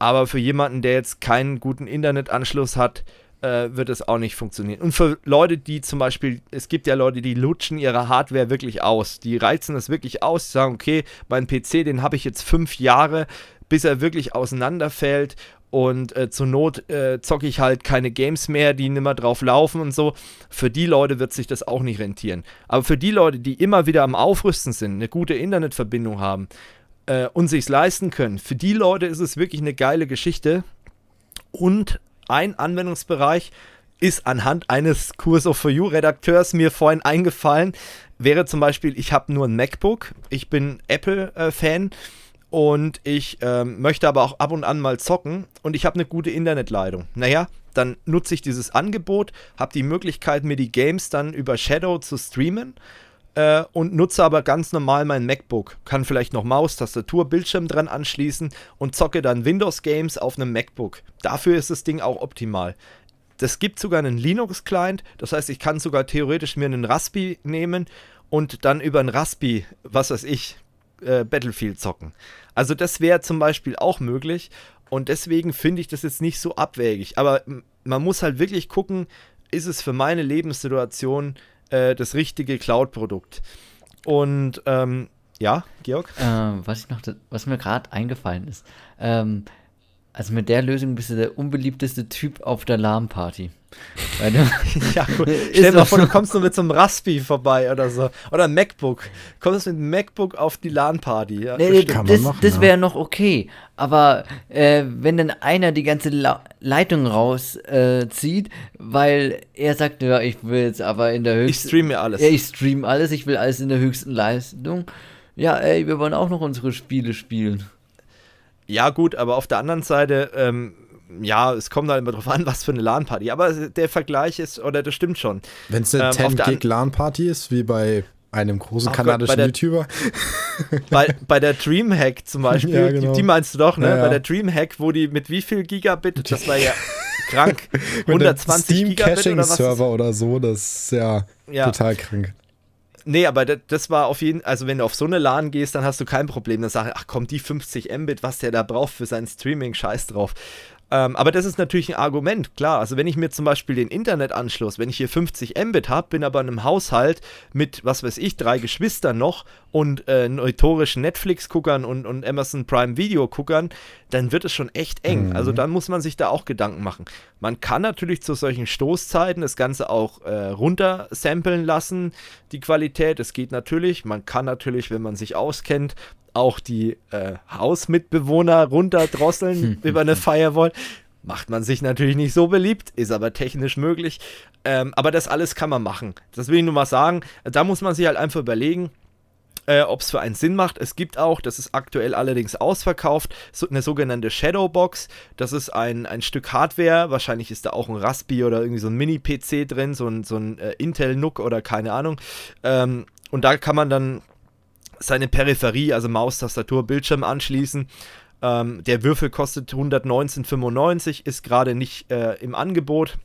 aber für jemanden, der jetzt keinen guten Internetanschluss hat, äh, wird es auch nicht funktionieren. Und für Leute, die zum Beispiel, es gibt ja Leute, die lutschen ihre Hardware wirklich aus. Die reizen das wirklich aus, sagen, okay, mein PC, den habe ich jetzt fünf Jahre, bis er wirklich auseinanderfällt und äh, zur Not äh, zocke ich halt keine Games mehr, die nimmer drauf laufen und so. Für die Leute wird sich das auch nicht rentieren. Aber für die Leute, die immer wieder am Aufrüsten sind, eine gute Internetverbindung haben äh, und sich leisten können, für die Leute ist es wirklich eine geile Geschichte. Und ein Anwendungsbereich ist anhand eines Kurs of For You Redakteurs mir vorhin eingefallen, wäre zum Beispiel, ich habe nur ein MacBook, ich bin Apple-Fan. Und ich ähm, möchte aber auch ab und an mal zocken und ich habe eine gute Internetleitung. Naja, dann nutze ich dieses Angebot, habe die Möglichkeit, mir die Games dann über Shadow zu streamen äh, und nutze aber ganz normal mein MacBook. Kann vielleicht noch Maus, Tastatur, Bildschirm dran anschließen und zocke dann Windows-Games auf einem MacBook. Dafür ist das Ding auch optimal. Das gibt sogar einen Linux-Client, das heißt, ich kann sogar theoretisch mir einen Raspi nehmen und dann über einen Raspi, was weiß ich, äh, Battlefield zocken. Also das wäre zum Beispiel auch möglich und deswegen finde ich das jetzt nicht so abwägig. Aber man muss halt wirklich gucken, ist es für meine Lebenssituation äh, das richtige Cloud-Produkt. Und ähm, ja, Georg? Äh, was, ich noch, was mir gerade eingefallen ist. Ähm, also mit der Lösung bist du der unbeliebteste Typ auf der LAN-Party. ja, gut. Stell dir mal vor, du kommst nur mit so einem Raspi vorbei oder so. Oder ein MacBook. Kommst mit einem MacBook auf die LAN-Party. Ja, nee, das, das, das wäre noch okay. Aber äh, wenn dann einer die ganze La Leitung rauszieht, äh, weil er sagt, ja, ich will jetzt aber in der höchsten. Ich streame alles. Ja, ich streame alles, ich will alles in der höchsten Leistung. Ja, ey, wir wollen auch noch unsere Spiele spielen. Ja, gut, aber auf der anderen Seite, ähm, ja, es kommt halt immer drauf an, was für eine LAN-Party. Aber der Vergleich ist, oder das stimmt schon. Wenn es eine ähm, 10 LAN-Party ist, wie bei einem großen kanadischen Gott, bei der, YouTuber. Bei, bei der Dreamhack zum Beispiel, ja, genau. die, die, meinst du doch, ne? Ja, ja. Bei der Dreamhack, wo die mit wie viel Gigabit, das war ja krank, 120 Steam Gigabit Caching oder was? Server oder so, das ist ja, total krank. Nee, aber das, war auf jeden also wenn du auf so eine LAN gehst, dann hast du kein Problem. Dann sag ich, ach komm, die 50 Mbit, was der da braucht für sein Streaming, scheiß drauf. Ähm, aber das ist natürlich ein Argument, klar. Also wenn ich mir zum Beispiel den Internetanschluss, wenn ich hier 50 Mbit habe, bin aber in einem Haushalt mit, was weiß ich, drei Geschwistern noch und äh, notorischen Netflix-Guckern und, und Amazon Prime Video-Guckern, dann wird es schon echt eng. Mhm. Also dann muss man sich da auch Gedanken machen. Man kann natürlich zu solchen Stoßzeiten das Ganze auch äh, runtersamplen lassen, die Qualität. Das geht natürlich. Man kann natürlich, wenn man sich auskennt, auch die äh, Hausmitbewohner runterdrosseln über eine Firewall. Macht man sich natürlich nicht so beliebt, ist aber technisch möglich. Ähm, aber das alles kann man machen. Das will ich nur mal sagen. Da muss man sich halt einfach überlegen, äh, ob es für einen Sinn macht. Es gibt auch, das ist aktuell allerdings ausverkauft, so eine sogenannte Shadowbox. Das ist ein, ein Stück Hardware. Wahrscheinlich ist da auch ein Raspi oder irgendwie so ein Mini-PC drin, so ein, so ein äh, Intel NUC oder keine Ahnung. Ähm, und da kann man dann seine Peripherie, also Maus, Tastatur, Bildschirm anschließen. Ähm, der Würfel kostet 119,95, ist gerade nicht äh, im Angebot,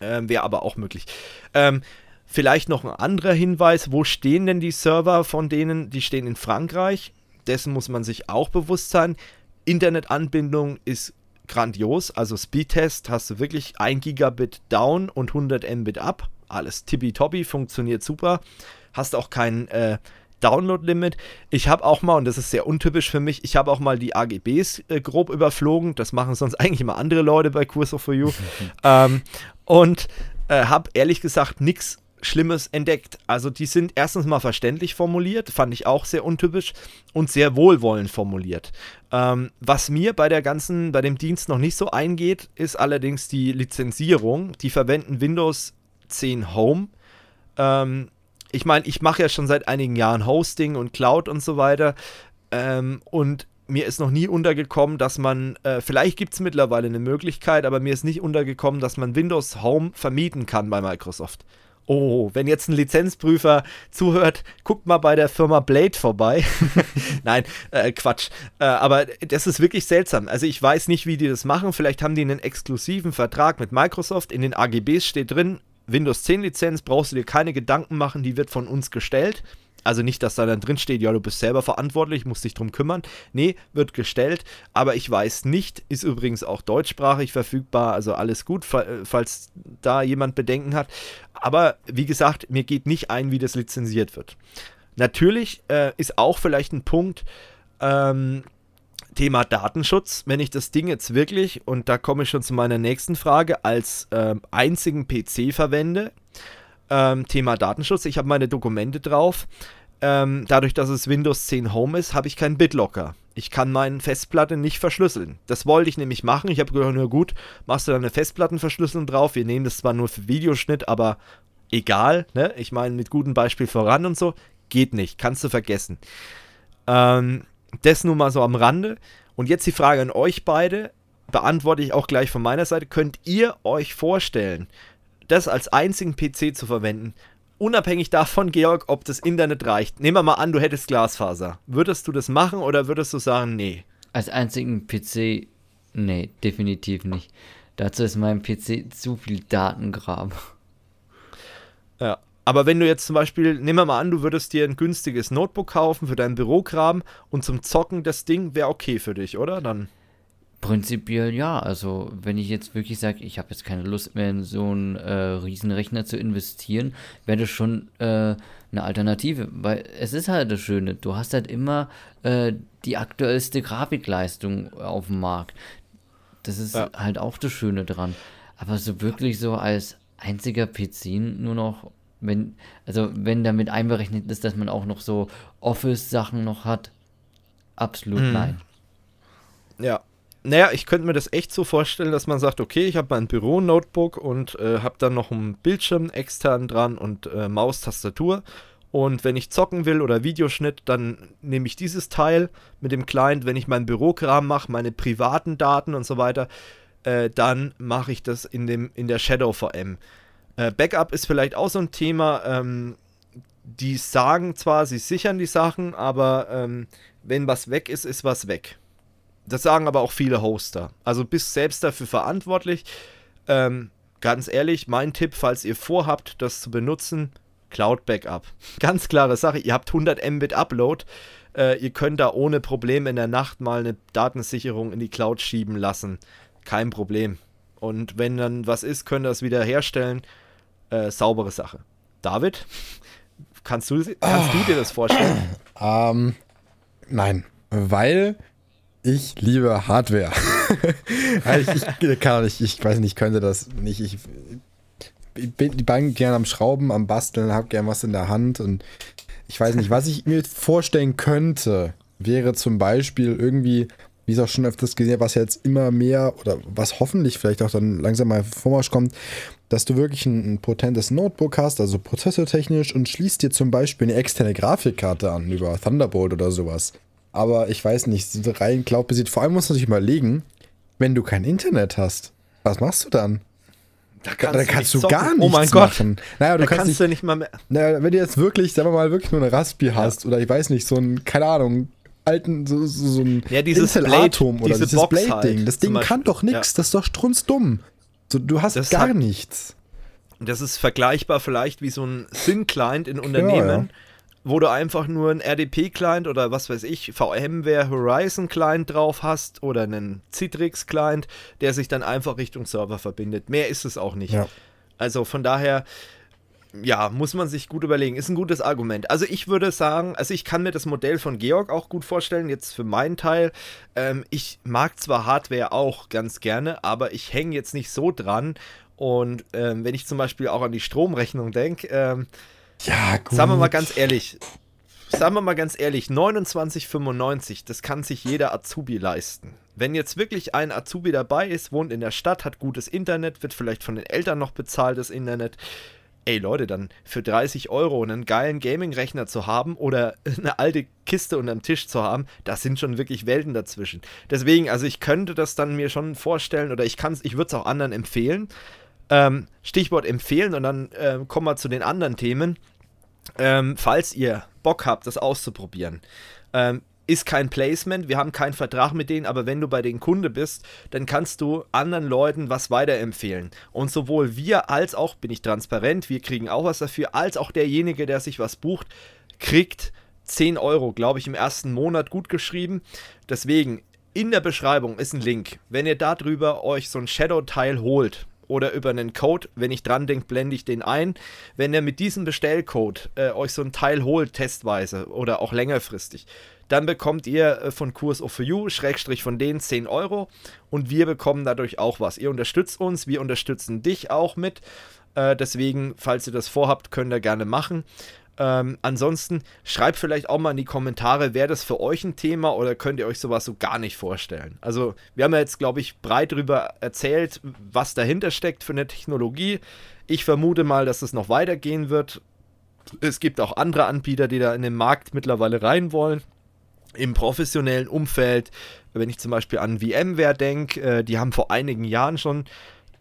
äh, wäre aber auch möglich. Ähm, vielleicht noch ein anderer Hinweis, wo stehen denn die Server von denen? Die stehen in Frankreich, dessen muss man sich auch bewusst sein. Internetanbindung ist grandios, also Speedtest hast du wirklich 1 Gigabit down und 100 Mbit up, alles tippitoppi, funktioniert super. Hast auch keinen äh, Download-Limit. Ich habe auch mal, und das ist sehr untypisch für mich, ich habe auch mal die AGBs äh, grob überflogen. Das machen sonst eigentlich immer andere Leute bei Curso for You. ähm, und äh, habe ehrlich gesagt nichts Schlimmes entdeckt. Also die sind erstens mal verständlich formuliert, fand ich auch sehr untypisch und sehr wohlwollend formuliert. Ähm, was mir bei der ganzen, bei dem Dienst noch nicht so eingeht, ist allerdings die Lizenzierung. Die verwenden Windows 10 Home. Ähm, ich meine, ich mache ja schon seit einigen Jahren Hosting und Cloud und so weiter. Ähm, und mir ist noch nie untergekommen, dass man, äh, vielleicht gibt es mittlerweile eine Möglichkeit, aber mir ist nicht untergekommen, dass man Windows Home vermieten kann bei Microsoft. Oh, wenn jetzt ein Lizenzprüfer zuhört, guckt mal bei der Firma Blade vorbei. Nein, äh, Quatsch. Äh, aber das ist wirklich seltsam. Also ich weiß nicht, wie die das machen. Vielleicht haben die einen exklusiven Vertrag mit Microsoft. In den AGBs steht drin, Windows 10 Lizenz brauchst du dir keine Gedanken machen, die wird von uns gestellt. Also nicht, dass da dann drin steht, ja, du bist selber verantwortlich, musst dich drum kümmern. Nee, wird gestellt, aber ich weiß nicht, ist übrigens auch deutschsprachig verfügbar, also alles gut, falls da jemand Bedenken hat. Aber wie gesagt, mir geht nicht ein, wie das lizenziert wird. Natürlich äh, ist auch vielleicht ein Punkt, ähm, Thema Datenschutz, wenn ich das Ding jetzt wirklich, und da komme ich schon zu meiner nächsten Frage, als äh, einzigen PC verwende, ähm, Thema Datenschutz. Ich habe meine Dokumente drauf. Ähm, dadurch, dass es Windows 10 Home ist, habe ich keinen BitLocker. Ich kann meine Festplatte nicht verschlüsseln. Das wollte ich nämlich machen. Ich habe gehört, nur gut, machst du da eine Festplattenverschlüsselung drauf. Wir nehmen das zwar nur für Videoschnitt, aber egal. Ne? Ich meine, mit gutem Beispiel voran und so. Geht nicht. Kannst du vergessen. Ähm, das nur mal so am Rande. Und jetzt die Frage an euch beide. Beantworte ich auch gleich von meiner Seite. Könnt ihr euch vorstellen, das als einzigen PC zu verwenden, unabhängig davon, Georg, ob das Internet reicht. Nehmen wir mal an, du hättest Glasfaser. Würdest du das machen oder würdest du sagen, nee? Als einzigen PC, nee, definitiv nicht. Dazu ist mein PC zu viel Datengraben. Ja, aber wenn du jetzt zum Beispiel, nehmen wir mal an, du würdest dir ein günstiges Notebook kaufen für deinen Bürokram und zum Zocken das Ding wäre okay für dich, oder? Dann. Prinzipiell ja. Also wenn ich jetzt wirklich sage, ich habe jetzt keine Lust mehr in so einen äh, Riesenrechner zu investieren, wäre das schon äh, eine Alternative. Weil es ist halt das Schöne, du hast halt immer äh, die aktuellste Grafikleistung auf dem Markt. Das ist ja. halt auch das Schöne dran. Aber so wirklich so als einziger PC nur noch, wenn, also wenn damit einberechnet ist, dass man auch noch so Office-Sachen noch hat, absolut mhm. nein. Ja, naja, ich könnte mir das echt so vorstellen, dass man sagt, okay, ich habe mein Büro-Notebook und äh, habe dann noch einen Bildschirm extern dran und äh, Maustastatur. Und wenn ich zocken will oder Videoschnitt, dann nehme ich dieses Teil mit dem Client. Wenn ich meinen Bürokram mache, meine privaten Daten und so weiter, äh, dann mache ich das in, dem, in der Shadow VM. Äh, Backup ist vielleicht auch so ein Thema. Ähm, die sagen zwar, sie sichern die Sachen, aber ähm, wenn was weg ist, ist was weg. Das sagen aber auch viele Hoster. Also bist selbst dafür verantwortlich. Ähm, ganz ehrlich, mein Tipp, falls ihr vorhabt, das zu benutzen, Cloud Backup. Ganz klare Sache. Ihr habt 100 Mbit Upload. Äh, ihr könnt da ohne Probleme in der Nacht mal eine Datensicherung in die Cloud schieben lassen. Kein Problem. Und wenn dann was ist, könnt ihr das wieder herstellen. Äh, saubere Sache. David, kannst du, kannst oh. du dir das vorstellen? Ähm, nein, weil ich liebe Hardware. Ich, ich, kann nicht, ich weiß nicht, ich könnte das nicht. Ich, ich bin die beiden gerne am Schrauben, am Basteln, habe gerne was in der Hand und ich weiß nicht, was ich mir vorstellen könnte, wäre zum Beispiel irgendwie, wie es auch schon öfters gesehen, was jetzt immer mehr oder was hoffentlich vielleicht auch dann langsam mal Vormarsch kommt, dass du wirklich ein, ein potentes Notebook hast, also prozessortechnisch und schließt dir zum Beispiel eine externe Grafikkarte an über Thunderbolt oder sowas. Aber ich weiß nicht, rein Cloud-basiert. Vor allem musst du dich überlegen, wenn du kein Internet hast, was machst du dann? Da kannst, da, kannst du, gar nichts oh mein Gott. machen. Naja, du da kannst, kannst nicht, du nicht mal mehr. Naja, wenn du jetzt wirklich, sagen wir mal, wirklich nur eine Raspi ja. hast oder ich weiß nicht, so ein, keine Ahnung, alten, so, so, so ein ja, dieses Blade-Atom oder diese dieses Blade-Ding. Halt, das Ding kann doch nichts, ja. das ist doch strunzdumm. So, du hast das gar hat, nichts. Das ist vergleichbar vielleicht wie so ein Thin-Client in Unternehmen. Ja, wo du einfach nur einen RDP-Client oder was weiß ich, VMware Horizon-Client drauf hast oder einen Citrix-Client, der sich dann einfach Richtung Server verbindet. Mehr ist es auch nicht. Ja. Also von daher, ja, muss man sich gut überlegen. Ist ein gutes Argument. Also ich würde sagen, also ich kann mir das Modell von Georg auch gut vorstellen, jetzt für meinen Teil. Ähm, ich mag zwar Hardware auch ganz gerne, aber ich hänge jetzt nicht so dran Und ähm, wenn ich zum Beispiel auch an die Stromrechnung denke, ähm, ja, gut. sagen wir mal ganz ehrlich, sagen wir mal ganz ehrlich, 29,95, das kann sich jeder Azubi leisten. Wenn jetzt wirklich ein Azubi dabei ist, wohnt in der Stadt, hat gutes Internet, wird vielleicht von den Eltern noch bezahlt, das Internet. Ey Leute, dann für 30 Euro einen geilen Gaming-Rechner zu haben oder eine alte Kiste unterm Tisch zu haben, das sind schon wirklich Welten dazwischen. Deswegen, also ich könnte das dann mir schon vorstellen oder ich kann es, ich würde es auch anderen empfehlen. Ähm, Stichwort empfehlen und dann äh, kommen wir zu den anderen Themen. Ähm, falls ihr Bock habt, das auszuprobieren. Ähm, ist kein Placement, wir haben keinen Vertrag mit denen, aber wenn du bei den Kunde bist, dann kannst du anderen Leuten was weiterempfehlen. Und sowohl wir als auch, bin ich transparent, wir kriegen auch was dafür, als auch derjenige, der sich was bucht, kriegt 10 Euro, glaube ich, im ersten Monat gut geschrieben. Deswegen, in der Beschreibung ist ein Link. Wenn ihr darüber euch so ein Shadow-Teil holt, oder über einen Code. Wenn ich dran denke, blende ich den ein. Wenn ihr mit diesem Bestellcode äh, euch so ein Teil holt, testweise oder auch längerfristig, dann bekommt ihr äh, von Kurs of You, Schrägstrich von denen 10 Euro und wir bekommen dadurch auch was. Ihr unterstützt uns, wir unterstützen dich auch mit. Äh, deswegen, falls ihr das vorhabt, könnt ihr gerne machen. Ähm, ansonsten schreibt vielleicht auch mal in die Kommentare, wäre das für euch ein Thema oder könnt ihr euch sowas so gar nicht vorstellen? Also, wir haben ja jetzt, glaube ich, breit darüber erzählt, was dahinter steckt für eine Technologie. Ich vermute mal, dass es noch weitergehen wird. Es gibt auch andere Anbieter, die da in den Markt mittlerweile rein wollen. Im professionellen Umfeld, wenn ich zum Beispiel an VMware denke, äh, die haben vor einigen Jahren schon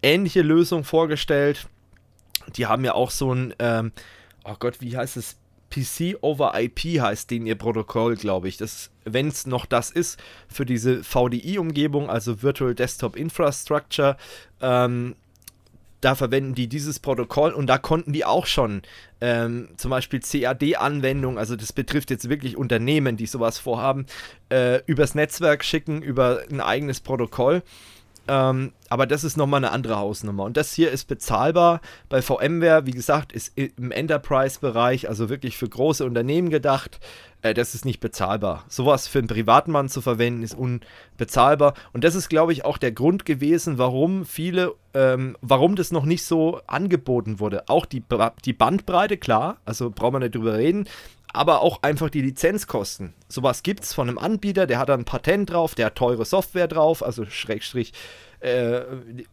ähnliche Lösungen vorgestellt. Die haben ja auch so ein ähm, oh Gott, wie heißt es? PC over IP heißt den ihr Protokoll, glaube ich. wenn es noch das ist, für diese VDI-Umgebung, also Virtual Desktop Infrastructure, ähm, da verwenden die dieses Protokoll und da konnten die auch schon ähm, zum Beispiel CAD-Anwendungen, also das betrifft jetzt wirklich Unternehmen, die sowas vorhaben, äh, übers Netzwerk schicken, über ein eigenes Protokoll. Ähm, aber das ist nochmal eine andere Hausnummer. Und das hier ist bezahlbar. Bei VMware, wie gesagt, ist im Enterprise-Bereich, also wirklich für große Unternehmen gedacht. Äh, das ist nicht bezahlbar. Sowas für einen Privatmann zu verwenden, ist unbezahlbar. Und das ist, glaube ich, auch der Grund gewesen, warum viele, ähm, warum das noch nicht so angeboten wurde. Auch die, die Bandbreite, klar, also braucht man nicht drüber reden aber auch einfach die Lizenzkosten. Sowas gibt es von einem Anbieter, der hat ein Patent drauf, der hat teure Software drauf, also Schrägstrich, äh,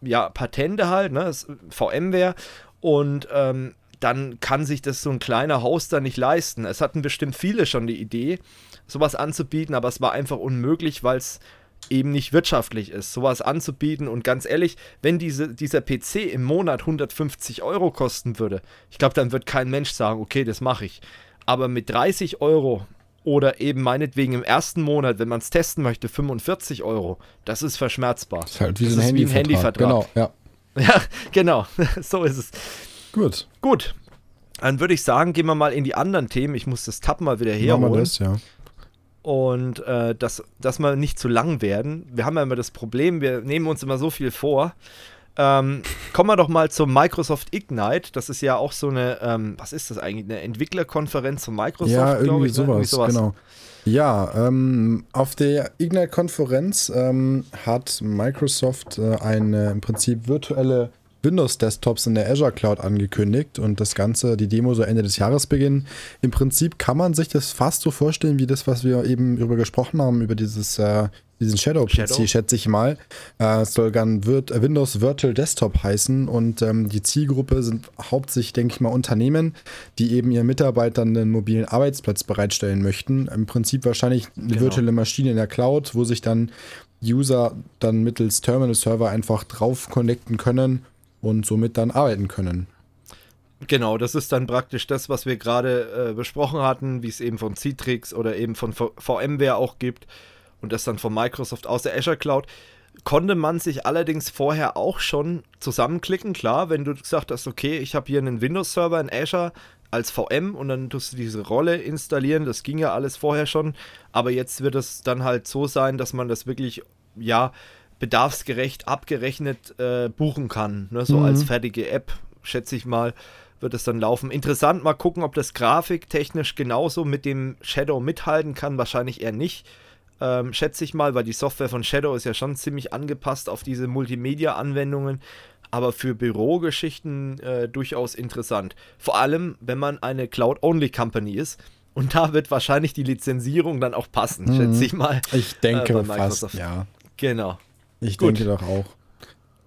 ja, Patente halt, ne, VMware. Und ähm, dann kann sich das so ein kleiner Hoster nicht leisten. Es hatten bestimmt viele schon die Idee, sowas anzubieten, aber es war einfach unmöglich, weil es eben nicht wirtschaftlich ist, sowas anzubieten. Und ganz ehrlich, wenn diese, dieser PC im Monat 150 Euro kosten würde, ich glaube, dann wird kein Mensch sagen, okay, das mache ich. Aber mit 30 Euro oder eben meinetwegen im ersten Monat, wenn man es testen möchte, 45 Euro, das ist verschmerzbar. Das ist halt wie, das ein, Handy wie ein Handyvertrag. Genau, ja. Ja, genau, so ist es. Gut. Gut. Dann würde ich sagen, gehen wir mal in die anderen Themen. Ich muss das Tab mal wieder herholen. Machen das, ja. Und äh, dass, dass wir nicht zu lang werden. Wir haben ja immer das Problem, wir nehmen uns immer so viel vor ähm, kommen wir doch mal zum Microsoft Ignite. Das ist ja auch so eine, ähm, was ist das eigentlich, eine Entwicklerkonferenz von Microsoft, ja, irgendwie, ich, sowas, ne? irgendwie sowas, genau. Ja, ähm, auf der Ignite-Konferenz ähm, hat Microsoft äh, eine im Prinzip virtuelle Windows-Desktops in der Azure Cloud angekündigt und das Ganze, die Demo so Ende des Jahres beginnen. Im Prinzip kann man sich das fast so vorstellen wie das, was wir eben über gesprochen haben, über dieses äh, diesen Shadow-PC, Shadow? schätze ich mal. Äh, es soll dann Virt äh, Windows Virtual Desktop heißen und ähm, die Zielgruppe sind hauptsächlich, denke ich mal, Unternehmen, die eben ihren Mitarbeitern einen mobilen Arbeitsplatz bereitstellen möchten. Im Prinzip wahrscheinlich eine genau. virtuelle Maschine in der Cloud, wo sich dann User dann mittels Terminal-Server einfach drauf connecten können und somit dann arbeiten können. Genau, das ist dann praktisch das, was wir gerade äh, besprochen hatten, wie es eben von Citrix oder eben von v VMware auch gibt und das dann von Microsoft aus der Azure Cloud. Konnte man sich allerdings vorher auch schon zusammenklicken, klar, wenn du gesagt hast, okay, ich habe hier einen Windows-Server in Azure als VM und dann tust du diese Rolle installieren, das ging ja alles vorher schon, aber jetzt wird es dann halt so sein, dass man das wirklich, ja, bedarfsgerecht abgerechnet äh, buchen kann, ne? so mhm. als fertige App, schätze ich mal wird es dann laufen. Interessant, mal gucken, ob das grafiktechnisch genauso mit dem Shadow mithalten kann. Wahrscheinlich eher nicht ähm, schätze ich mal, weil die Software von Shadow ist ja schon ziemlich angepasst auf diese Multimedia-Anwendungen. aber für Bürogeschichten äh, durchaus interessant. Vor allem, wenn man eine Cloud-Only-Company ist. Und da wird wahrscheinlich die Lizenzierung dann auch passen, mhm. schätze ich mal. Ich denke äh, fast, ja. Genau. Ich Gut. denke doch auch.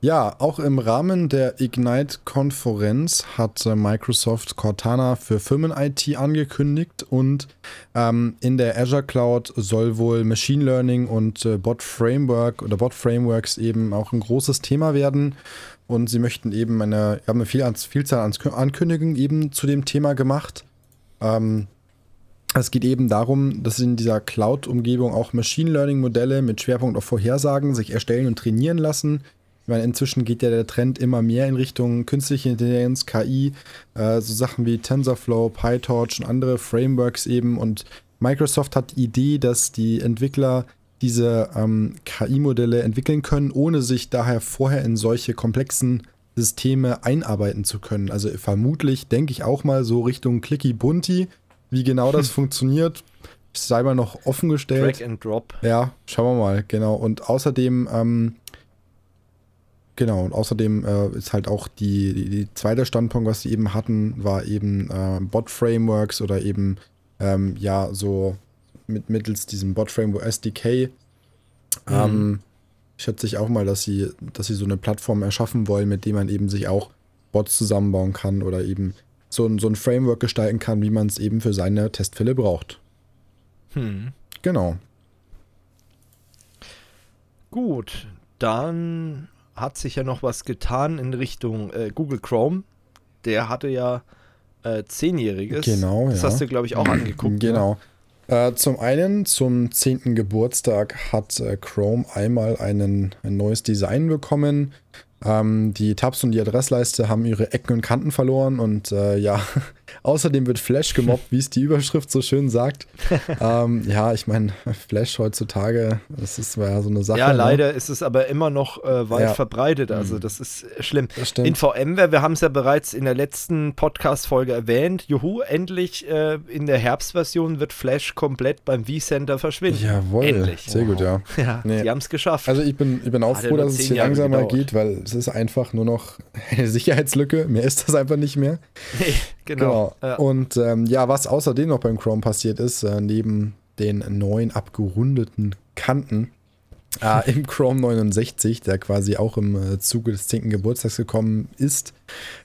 Ja, auch im Rahmen der Ignite-Konferenz hat äh, Microsoft Cortana für Firmen-IT angekündigt und ähm, in der Azure Cloud soll wohl Machine Learning und äh, Bot-Framework oder Bot-Frameworks eben auch ein großes Thema werden. Und sie möchten eben eine, haben eine Vielzahl an Ankündigungen eben zu dem Thema gemacht. Ähm, es geht eben darum, dass in dieser Cloud-Umgebung auch Machine Learning-Modelle mit Schwerpunkt auf Vorhersagen sich erstellen und trainieren lassen meine, inzwischen geht ja der Trend immer mehr in Richtung künstliche Intelligenz, KI, äh, so Sachen wie TensorFlow, PyTorch und andere Frameworks eben. Und Microsoft hat die Idee, dass die Entwickler diese ähm, KI-Modelle entwickeln können, ohne sich daher vorher in solche komplexen Systeme einarbeiten zu können. Also vermutlich denke ich auch mal so Richtung Clicky Bunti. Wie genau das funktioniert, sei mal noch offen gestellt. Drag and Drop. Ja, schauen wir mal, genau. Und außerdem ähm, Genau, und außerdem äh, ist halt auch die, die, die, zweite Standpunkt, was sie eben hatten, war eben äh, Bot-Frameworks oder eben, ähm, ja, so mit, mittels diesem Bot-Framework SDK. Mhm. Ähm, schätze ich auch mal, dass sie, dass sie so eine Plattform erschaffen wollen, mit dem man eben sich auch Bots zusammenbauen kann oder eben so ein, so ein Framework gestalten kann, wie man es eben für seine Testfälle braucht. Hm. Genau. Gut, dann hat sich ja noch was getan in Richtung äh, Google Chrome. Der hatte ja äh, zehnjähriges. Genau, Das ja. hast du, glaube ich, auch angeguckt. Ne? Genau. Äh, zum einen, zum 10. Geburtstag hat äh, Chrome einmal einen, ein neues Design bekommen. Ähm, die Tabs und die Adressleiste haben ihre Ecken und Kanten verloren und äh, ja, außerdem wird Flash gemobbt, wie es die Überschrift so schön sagt. ähm, ja, ich meine, Flash heutzutage, das ist ja so eine Sache. Ja, ne? leider ne? ist es aber immer noch äh, weit ja. verbreitet, also mhm. das ist schlimm. Das in VMware, wir haben es ja bereits in der letzten Podcast-Folge erwähnt, juhu, endlich äh, in der Herbstversion wird Flash komplett beim vCenter verschwinden. Jawohl, endlich. sehr gut, ja. Ja, nee. die haben es geschafft. Also ich bin, ich bin auch froh, dass es hier langsamer geht, weil es ist einfach nur noch eine Sicherheitslücke. Mehr ist das einfach nicht mehr. Nee, genau. genau. Ja. Und ähm, ja, was außerdem noch beim Chrome passiert ist, äh, neben den neuen abgerundeten Kanten äh, im Chrome 69, der quasi auch im äh, Zuge des 10. Geburtstags gekommen ist,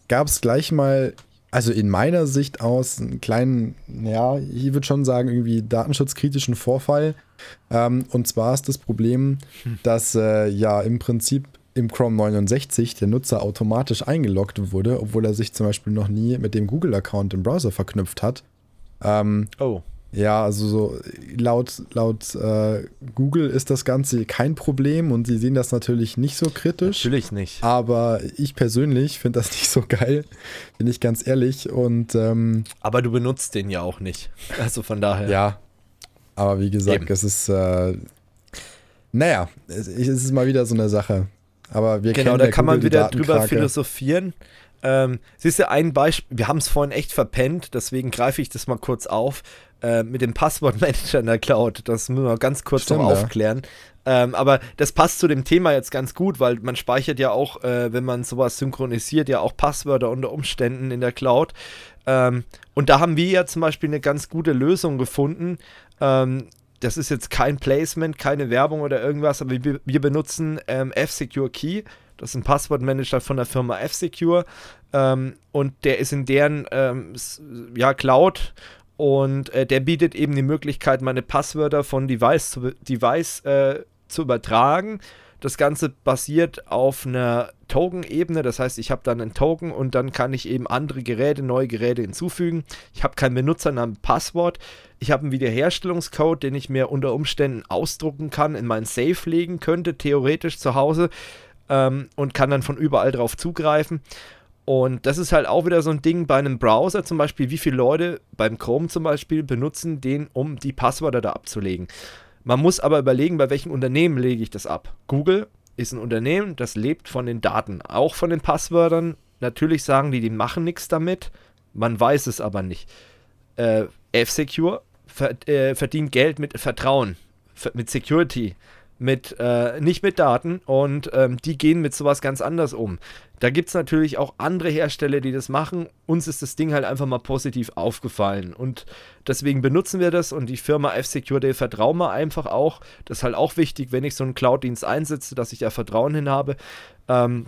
gab es gleich mal also in meiner Sicht aus einen kleinen, ja, ich würde schon sagen, irgendwie datenschutzkritischen Vorfall. Ähm, und zwar ist das Problem, hm. dass äh, ja im Prinzip im Chrome 69 der Nutzer automatisch eingeloggt wurde, obwohl er sich zum Beispiel noch nie mit dem Google-Account im Browser verknüpft hat. Ähm, oh. Ja, also so laut, laut äh, Google ist das Ganze kein Problem und sie sehen das natürlich nicht so kritisch. Natürlich nicht. Aber ich persönlich finde das nicht so geil, bin ich ganz ehrlich. Und ähm, aber du benutzt den ja auch nicht. Also von daher. Ja. Aber wie gesagt, Eben. es ist äh, naja, es ist mal wieder so eine Sache. Aber wir genau, da kann man wieder drüber philosophieren. Ähm, siehst du, ein Beispiel, wir haben es vorhin echt verpennt, deswegen greife ich das mal kurz auf, äh, mit dem Passwortmanager in der Cloud. Das müssen wir ganz kurz Stimmt, noch aufklären. Ja. Ähm, aber das passt zu dem Thema jetzt ganz gut, weil man speichert ja auch, äh, wenn man sowas synchronisiert, ja auch Passwörter unter Umständen in der Cloud. Ähm, und da haben wir ja zum Beispiel eine ganz gute Lösung gefunden. Ähm, das ist jetzt kein Placement, keine Werbung oder irgendwas, aber wir, wir benutzen ähm, F-Secure Key. Das ist ein Passwortmanager von der Firma F-Secure. Ähm, und der ist in deren ähm, ja, Cloud und äh, der bietet eben die Möglichkeit, meine Passwörter von Device zu Device äh, zu übertragen. Das Ganze basiert auf einer Token-Ebene, das heißt, ich habe dann einen Token und dann kann ich eben andere Geräte, neue Geräte hinzufügen. Ich habe keinen Benutzernamen, Passwort. Ich habe einen Wiederherstellungscode, den ich mir unter Umständen ausdrucken kann, in meinen Safe legen könnte, theoretisch zu Hause ähm, und kann dann von überall drauf zugreifen. Und das ist halt auch wieder so ein Ding bei einem Browser zum Beispiel, wie viele Leute beim Chrome zum Beispiel benutzen den, um die Passwörter da abzulegen. Man muss aber überlegen, bei welchen Unternehmen lege ich das ab. Google ist ein Unternehmen, das lebt von den Daten, auch von den Passwörtern. Natürlich sagen die, die machen nichts damit. Man weiß es aber nicht. Äh, F-Secure äh, verdient Geld mit Vertrauen, mit Security. Mit, äh, nicht mit Daten und ähm, die gehen mit sowas ganz anders um. Da gibt es natürlich auch andere Hersteller, die das machen. Uns ist das Ding halt einfach mal positiv aufgefallen und deswegen benutzen wir das und die Firma F-Secure, der vertrauen wir einfach auch. Das ist halt auch wichtig, wenn ich so einen Cloud-Dienst einsetze, dass ich da Vertrauen hin habe. Ähm,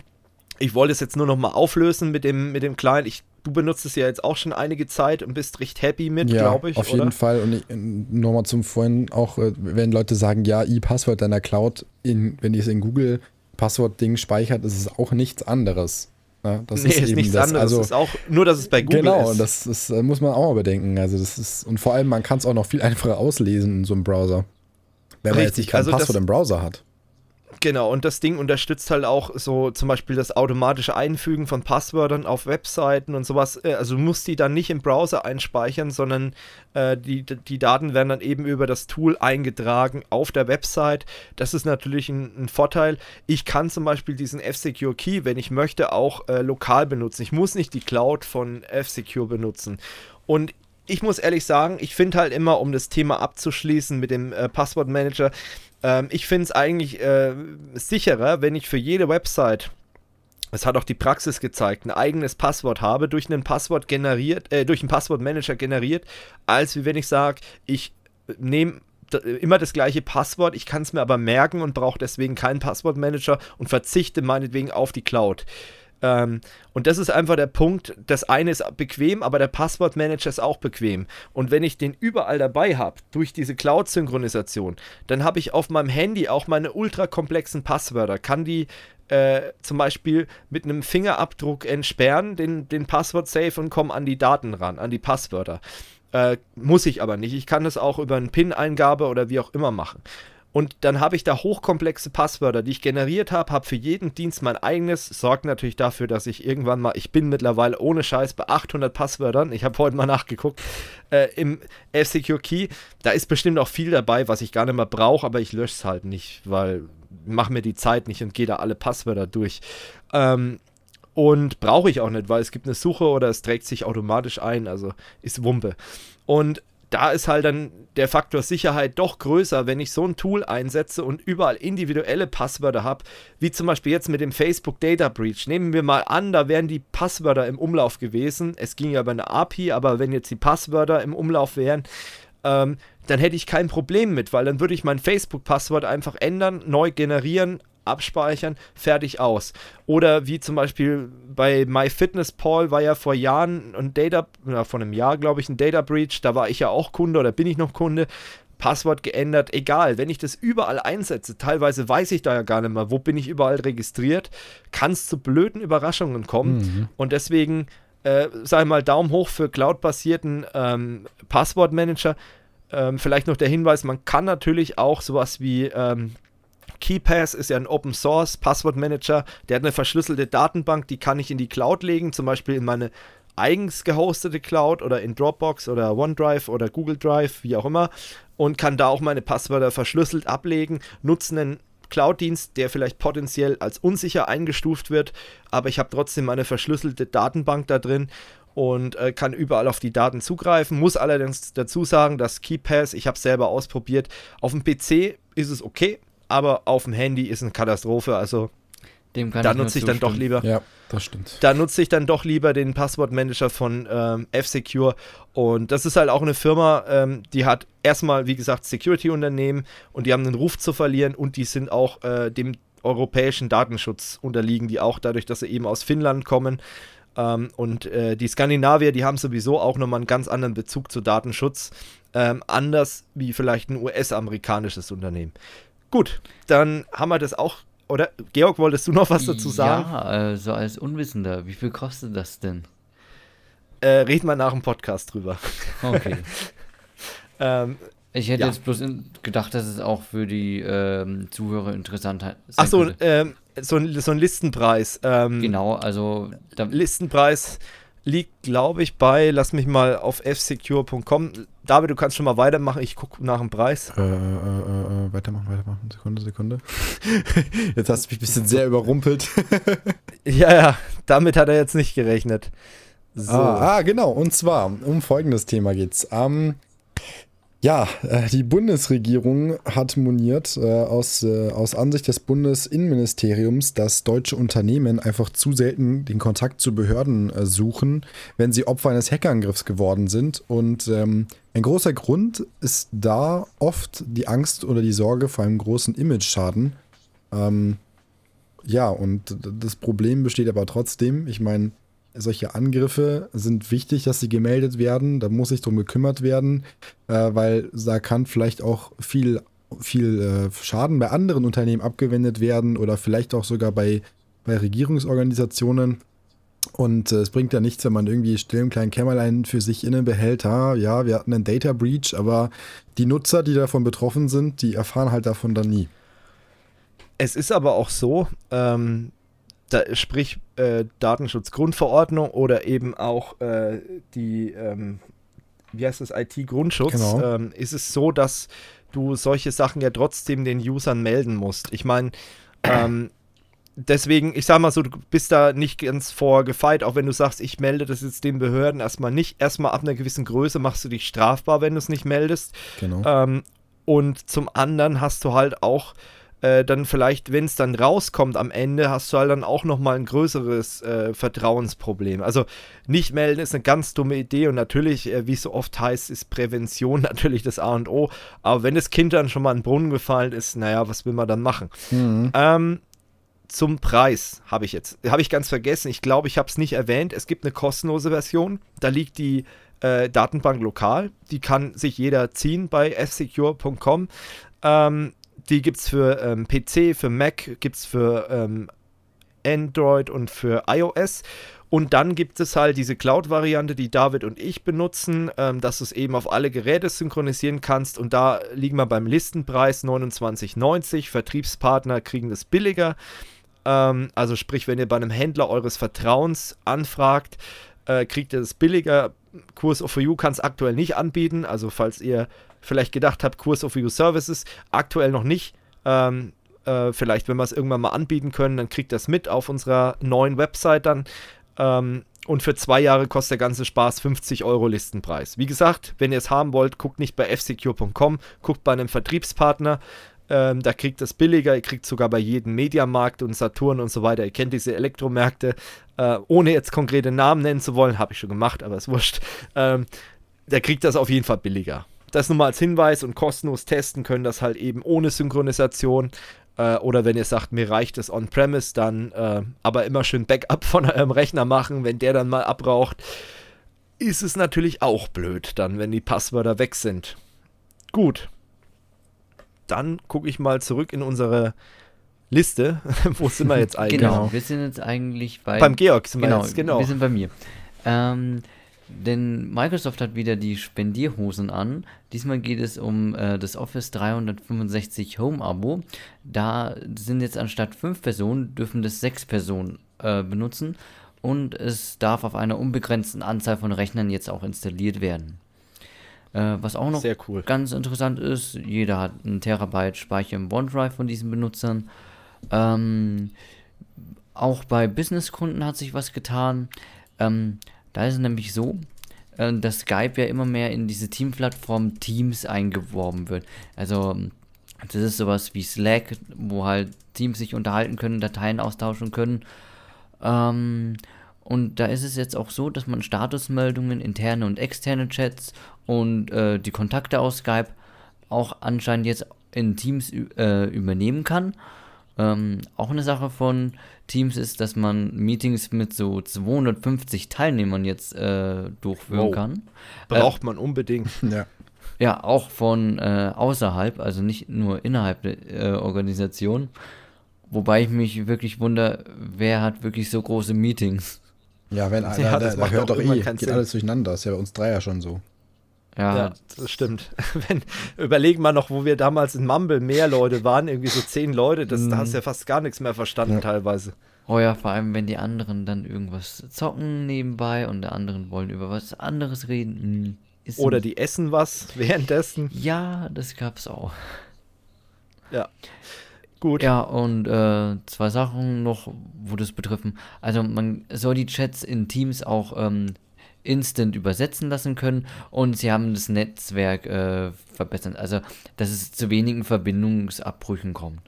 ich wollte es jetzt nur noch mal auflösen mit dem, mit dem Client. Ich, du benutzt es ja jetzt auch schon einige Zeit und bist recht happy mit, ja, glaube ich. Auf jeden Fall. Und nochmal zum vorhin auch, äh, wenn Leute sagen, ja, E-Passwort deiner Cloud, in, wenn die es in Google Passwort-Ding speichert, ist es auch nichts anderes. Ja, das nee, ist, ist nichts das, anderes. Also, ist auch nur, dass es bei Google genau, ist. Genau, das ist, äh, muss man auch mal bedenken. Also das ist, und vor allem, man kann es auch noch viel einfacher auslesen in so einem Browser. Wenn man Richtig, jetzt nicht kein also Passwort im Browser hat. Genau, und das Ding unterstützt halt auch so zum Beispiel das automatische Einfügen von Passwörtern auf Webseiten und sowas. Äh, also du musst die dann nicht im Browser einspeichern, sondern äh, die, die Daten werden dann eben über das Tool eingetragen auf der Website. Das ist natürlich ein, ein Vorteil. Ich kann zum Beispiel diesen F-Secure Key, wenn ich möchte, auch äh, lokal benutzen. Ich muss nicht die Cloud von F-Secure benutzen. Und ich muss ehrlich sagen, ich finde halt immer, um das Thema abzuschließen mit dem äh, Passwortmanager, ähm, ich finde es eigentlich äh, sicherer, wenn ich für jede Website es hat auch die Praxis gezeigt, ein eigenes Passwort habe, durch einen Passwort generiert, äh, durch einen Passwortmanager generiert, als wie wenn ich sage, ich nehme immer das gleiche Passwort, ich kann es mir aber merken und brauche deswegen keinen Passwortmanager und verzichte meinetwegen auf die Cloud. Ähm, und das ist einfach der Punkt, das eine ist bequem, aber der Passwortmanager ist auch bequem. Und wenn ich den überall dabei habe, durch diese Cloud-Synchronisation, dann habe ich auf meinem Handy auch meine ultra komplexen Passwörter, kann die äh, zum Beispiel mit einem Fingerabdruck entsperren, den, den Passwort-Safe und komme an die Daten ran, an die Passwörter. Äh, muss ich aber nicht. Ich kann das auch über eine PIN-Eingabe oder wie auch immer machen. Und dann habe ich da hochkomplexe Passwörter, die ich generiert habe, habe für jeden Dienst mein eigenes, sorgt natürlich dafür, dass ich irgendwann mal, ich bin mittlerweile ohne Scheiß bei 800 Passwörtern, ich habe heute mal nachgeguckt, äh, im F-Secure Key, da ist bestimmt auch viel dabei, was ich gar nicht mehr brauche, aber ich lösche es halt nicht, weil mache mir die Zeit nicht und gehe da alle Passwörter durch. Ähm, und brauche ich auch nicht, weil es gibt eine Suche oder es trägt sich automatisch ein, also ist Wumpe. Und da ist halt dann der Faktor Sicherheit doch größer, wenn ich so ein Tool einsetze und überall individuelle Passwörter habe, wie zum Beispiel jetzt mit dem Facebook Data Breach. Nehmen wir mal an, da wären die Passwörter im Umlauf gewesen. Es ging ja über eine API, aber wenn jetzt die Passwörter im Umlauf wären, ähm, dann hätte ich kein Problem mit, weil dann würde ich mein Facebook-Passwort einfach ändern, neu generieren, abspeichern, fertig aus. Oder wie zum Beispiel bei MyFitnessPal war ja vor Jahren ein Data, oder vor einem Jahr glaube ich, ein Data Breach, da war ich ja auch Kunde oder bin ich noch Kunde. Passwort geändert, egal. Wenn ich das überall einsetze, teilweise weiß ich da ja gar nicht mehr, wo bin ich überall registriert, kann es zu blöden Überraschungen kommen. Mhm. Und deswegen, äh, sag ich mal, Daumen hoch für cloud-basierten ähm, Passwortmanager. Ähm, vielleicht noch der Hinweis, man kann natürlich auch sowas wie ähm, KeyPass ist ja ein Open Source Passwortmanager, der hat eine verschlüsselte Datenbank, die kann ich in die Cloud legen, zum Beispiel in meine eigens gehostete Cloud oder in Dropbox oder OneDrive oder Google Drive, wie auch immer, und kann da auch meine Passwörter verschlüsselt ablegen, nutzen einen Cloud-Dienst, der vielleicht potenziell als unsicher eingestuft wird, aber ich habe trotzdem meine verschlüsselte Datenbank da drin und äh, kann überall auf die Daten zugreifen. Muss allerdings dazu sagen, dass KeyPass, ich habe es selber ausprobiert, auf dem PC ist es okay, aber auf dem Handy ist eine Katastrophe. Also da nutze ich dann doch lieber. Ja, das stimmt. Da nutze ich dann doch lieber den Passwortmanager von ähm, F-Secure. Und das ist halt auch eine Firma, ähm, die hat erstmal, wie gesagt, Security-Unternehmen und die haben einen Ruf zu verlieren und die sind auch äh, dem europäischen Datenschutz unterliegen, die auch dadurch, dass sie eben aus Finnland kommen. Ähm, und äh, die Skandinavier, die haben sowieso auch nochmal einen ganz anderen Bezug zu Datenschutz. Ähm, anders wie vielleicht ein US-amerikanisches Unternehmen. Gut, dann haben wir das auch. Oder Georg, wolltest du noch was dazu sagen? Ja, äh, so als Unwissender, wie viel kostet das denn? Äh, reden wir nach dem Podcast drüber. Okay. ähm, ich hätte ja. jetzt bloß gedacht, dass es auch für die ähm, Zuhörer interessant sein Ach so, ähm, so, ein, so ein Listenpreis. Ähm, genau, also Listenpreis liegt, glaube ich, bei, lass mich mal auf fsecure.com. David, du kannst schon mal weitermachen, ich gucke nach dem Preis. Äh, äh, äh, äh, weitermachen, weitermachen. Sekunde, Sekunde. jetzt hast du mich ein bisschen sehr überrumpelt. ja, ja, damit hat er jetzt nicht gerechnet. So. Ah, ah, genau. Und zwar, um folgendes Thema geht's. Ähm, Ja, äh, die Bundesregierung hat moniert äh, aus, äh, aus Ansicht des Bundesinnenministeriums, dass deutsche Unternehmen einfach zu selten den Kontakt zu Behörden suchen, wenn sie Opfer eines Hackerangriffs geworden sind. Und ähm, ein großer Grund ist da oft die Angst oder die Sorge vor einem großen Image-Schaden. Ähm, ja, und das Problem besteht aber trotzdem. Ich meine, solche Angriffe sind wichtig, dass sie gemeldet werden. Da muss sich drum gekümmert werden, äh, weil da kann vielleicht auch viel, viel äh, Schaden bei anderen Unternehmen abgewendet werden oder vielleicht auch sogar bei, bei Regierungsorganisationen. Und äh, es bringt ja nichts, wenn man irgendwie still im kleinen Kämmerlein für sich innen behält, ha, ja, wir hatten einen Data Breach, aber die Nutzer, die davon betroffen sind, die erfahren halt davon dann nie. Es ist aber auch so, ähm, da, sprich äh, Datenschutzgrundverordnung oder eben auch äh, die, ähm, wie heißt das, IT-Grundschutz, genau. ähm, ist es so, dass du solche Sachen ja trotzdem den Usern melden musst. Ich meine, ähm, deswegen, ich sag mal so, du bist da nicht ganz vorgefeit, auch wenn du sagst, ich melde das jetzt den Behörden erstmal nicht. Erstmal ab einer gewissen Größe machst du dich strafbar, wenn du es nicht meldest. Genau. Ähm, und zum anderen hast du halt auch äh, dann vielleicht, wenn es dann rauskommt am Ende, hast du halt dann auch nochmal ein größeres äh, Vertrauensproblem. Also nicht melden ist eine ganz dumme Idee und natürlich, äh, wie es so oft heißt, ist Prävention natürlich das A und O. Aber wenn das Kind dann schon mal in den Brunnen gefallen ist, naja, was will man dann machen? Mhm. Ähm, zum Preis habe ich jetzt, habe ich ganz vergessen. Ich glaube, ich habe es nicht erwähnt. Es gibt eine kostenlose Version. Da liegt die äh, Datenbank lokal. Die kann sich jeder ziehen bei fsecure.com. Ähm, die gibt es für ähm, PC, für Mac, gibt es für ähm, Android und für iOS. Und dann gibt es halt diese Cloud-Variante, die David und ich benutzen, ähm, dass du es eben auf alle Geräte synchronisieren kannst. Und da liegen wir beim Listenpreis 29,90. Vertriebspartner kriegen das billiger. Ähm, also sprich, wenn ihr bei einem Händler eures Vertrauens anfragt, äh, kriegt ihr das billiger. Kurs of You kann es aktuell nicht anbieten. Also falls ihr vielleicht gedacht habt, Kurs of You Services, aktuell noch nicht. Ähm, äh, vielleicht, wenn wir es irgendwann mal anbieten können, dann kriegt das mit auf unserer neuen Website dann. Ähm, und für zwei Jahre kostet der ganze Spaß 50 Euro Listenpreis. Wie gesagt, wenn ihr es haben wollt, guckt nicht bei fsecure.com, guckt bei einem Vertriebspartner. Ähm, da kriegt es billiger, ihr kriegt sogar bei jedem Mediamarkt und Saturn und so weiter. Ihr kennt diese Elektromärkte, äh, ohne jetzt konkrete Namen nennen zu wollen, habe ich schon gemacht, aber ist wurscht. Ähm, der kriegt das auf jeden Fall billiger das nur mal als Hinweis und kostenlos testen können das halt eben ohne Synchronisation. Äh, oder wenn ihr sagt, mir reicht es on-premise, dann äh, aber immer schön Backup von eurem Rechner machen, wenn der dann mal abraucht. Ist es natürlich auch blöd, dann, wenn die Passwörter weg sind. Gut. Dann gucke ich mal zurück in unsere Liste. Wo sind wir jetzt eigentlich? Genau, wir sind jetzt eigentlich bei. Beim Georg sind wir genau, jetzt, genau. Wir sind bei mir. Ähm, denn Microsoft hat wieder die Spendierhosen an. Diesmal geht es um äh, das Office 365 Home Abo. Da sind jetzt anstatt fünf Personen, dürfen das sechs Personen äh, benutzen. Und es darf auf einer unbegrenzten Anzahl von Rechnern jetzt auch installiert werden. Äh, was auch noch cool. ganz interessant ist, jeder hat einen Terabyte Speicher im OneDrive von diesen Benutzern. Ähm, auch bei Businesskunden hat sich was getan. Ähm, da ist es nämlich so, äh, dass Skype ja immer mehr in diese Teamplattform Teams eingeworben wird. Also das ist sowas wie Slack, wo halt Teams sich unterhalten können, Dateien austauschen können. Ähm, und da ist es jetzt auch so, dass man Statusmeldungen, interne und externe Chats und äh, die Kontakte aus Skype auch anscheinend jetzt in Teams äh, übernehmen kann. Ähm, auch eine Sache von Teams ist, dass man Meetings mit so 250 Teilnehmern jetzt äh, durchführen wow. kann. Braucht äh, man unbedingt. ja. Ja, auch von äh, außerhalb, also nicht nur innerhalb der äh, Organisation. Wobei ich mich wirklich wundere, wer hat wirklich so große Meetings? Ja, wenn einer, ja, da, da hört doch eh, geht Sinn. alles durcheinander. Das ist ja bei uns drei ja schon so. Ja, ja das stimmt. Wenn, überlegen wir noch, wo wir damals in Mumble mehr Leute waren, irgendwie so zehn Leute, das, da hast du ja fast gar nichts mehr verstanden ja. teilweise. Oh ja, vor allem, wenn die anderen dann irgendwas zocken nebenbei und die anderen wollen über was anderes reden. Hm, Oder die essen was währenddessen. Ja, das gab's auch. Ja. Gut. Ja, und äh, zwei Sachen noch, wo das betreffen. Also man soll die Chats in Teams auch ähm, instant übersetzen lassen können und sie haben das Netzwerk äh, verbessert. Also, dass es zu wenigen Verbindungsabbrüchen kommt.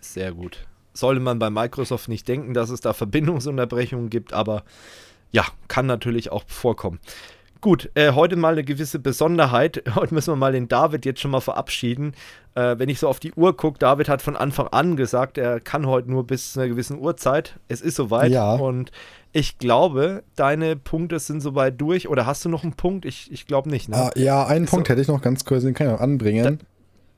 Sehr gut. Sollte man bei Microsoft nicht denken, dass es da Verbindungsunterbrechungen gibt, aber ja, kann natürlich auch vorkommen. Gut, äh, heute mal eine gewisse Besonderheit. Heute müssen wir mal den David jetzt schon mal verabschieden. Äh, wenn ich so auf die Uhr gucke, David hat von Anfang an gesagt, er kann heute nur bis zu einer gewissen Uhrzeit. Es ist soweit. Ja. Und ich glaube, deine Punkte sind soweit durch. Oder hast du noch einen Punkt? Ich, ich glaube nicht. Ne? Ah, ja, einen Ist Punkt so- hätte ich noch ganz kurz, den kann ich noch anbringen.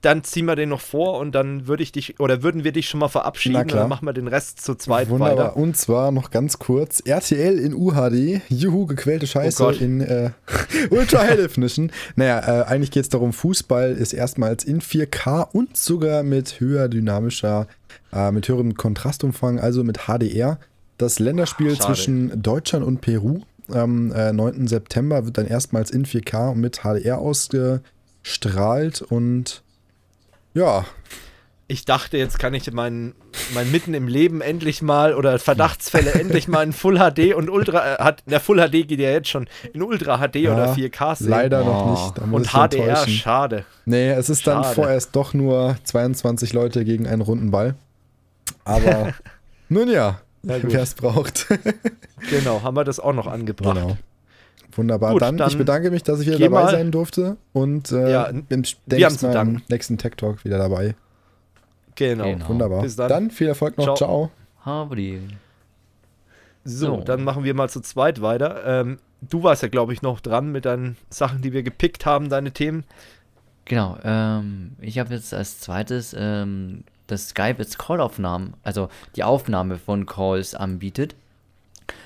Dann ziehen wir den noch vor und dann würde ich dich oder würden wir dich schon mal verabschieden und dann machen wir den Rest zu zweit Wunderbar. weiter. Und zwar noch ganz kurz: RTL in UHD. Juhu, gequälte Scheiße Oh in äh, Ultra High Definition. Naja, äh, eigentlich geht es darum: Fußball ist erstmals in 4K und sogar mit höher dynamischer, äh, mit höherem Kontrastumfang, also mit HDR. Das Länderspiel Schade. zwischen Deutschland und Peru am äh, 9. September wird dann erstmals in 4K und mit HDR ausgestrahlt und ja, Ich dachte, jetzt kann ich mein, mein Mitten im Leben endlich mal oder Verdachtsfälle endlich mal in Full HD und Ultra, äh, hat, der Full HD geht ja jetzt schon in Ultra HD oder Ja, 4K sehen. leider noch Oh. nicht. Da muss Und HDR, enttäuschen. schade. Nee, es ist dann Schade. vorerst doch nur 22 Leute gegen einen runden Ball. Aber nun ja, wer es braucht. Genau, haben wir das auch noch angebracht. genau. Wunderbar. Gut, dann, dann ich bedanke mich, dass ich wieder dabei mal. sein durfte und äh, Ja, bin wir haben demnächst zu mal im danken. nächsten Tech Talk wieder dabei. Genau. Genau. Wunderbar. Bis dann. viel Erfolg noch. Ciao. Ciao. So, So. dann machen wir mal zu zweit weiter. Ähm, du warst ja, glaube ich, noch dran mit deinen Sachen, die wir gepickt haben, deine Themen. Genau, ähm, ich habe jetzt als zweites, ähm, dass Skype jetzt Call-Aufnahmen, also die Aufnahme von Calls anbietet.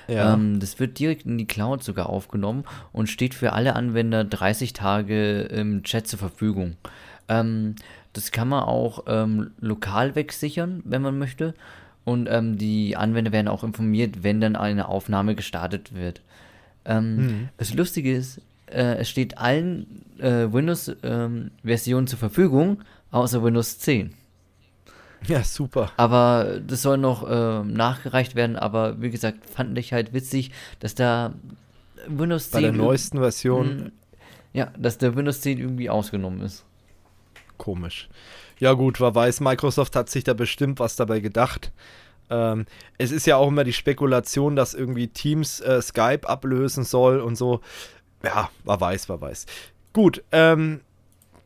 Ähm, das wird direkt in die Cloud sogar aufgenommen und steht für alle Anwender 30 Tage im Chat zur Verfügung. Ähm, das kann man auch ähm, lokal wegsichern, wenn man möchte. Und ähm, die Anwender werden auch informiert, wenn dann eine Aufnahme gestartet wird. Ähm, Mhm. Das Lustige ist, äh, es steht allen äh, Windows-Versionen zur Verfügung, außer Windows 10. ja, super. Aber das soll noch ähm, nachgereicht werden. Aber wie gesagt, fand ich halt witzig, dass da Windows 10. Bei der neuesten Version Mm, Ja, dass der Windows 10 irgendwie ausgenommen ist. Komisch. Ja gut, wer weiß, Microsoft hat sich da bestimmt was dabei gedacht. Ähm, es ist ja auch immer die Spekulation, dass irgendwie Teams äh, Skype ablösen soll und so. Ja, wer weiß, wer weiß. Gut, ähm,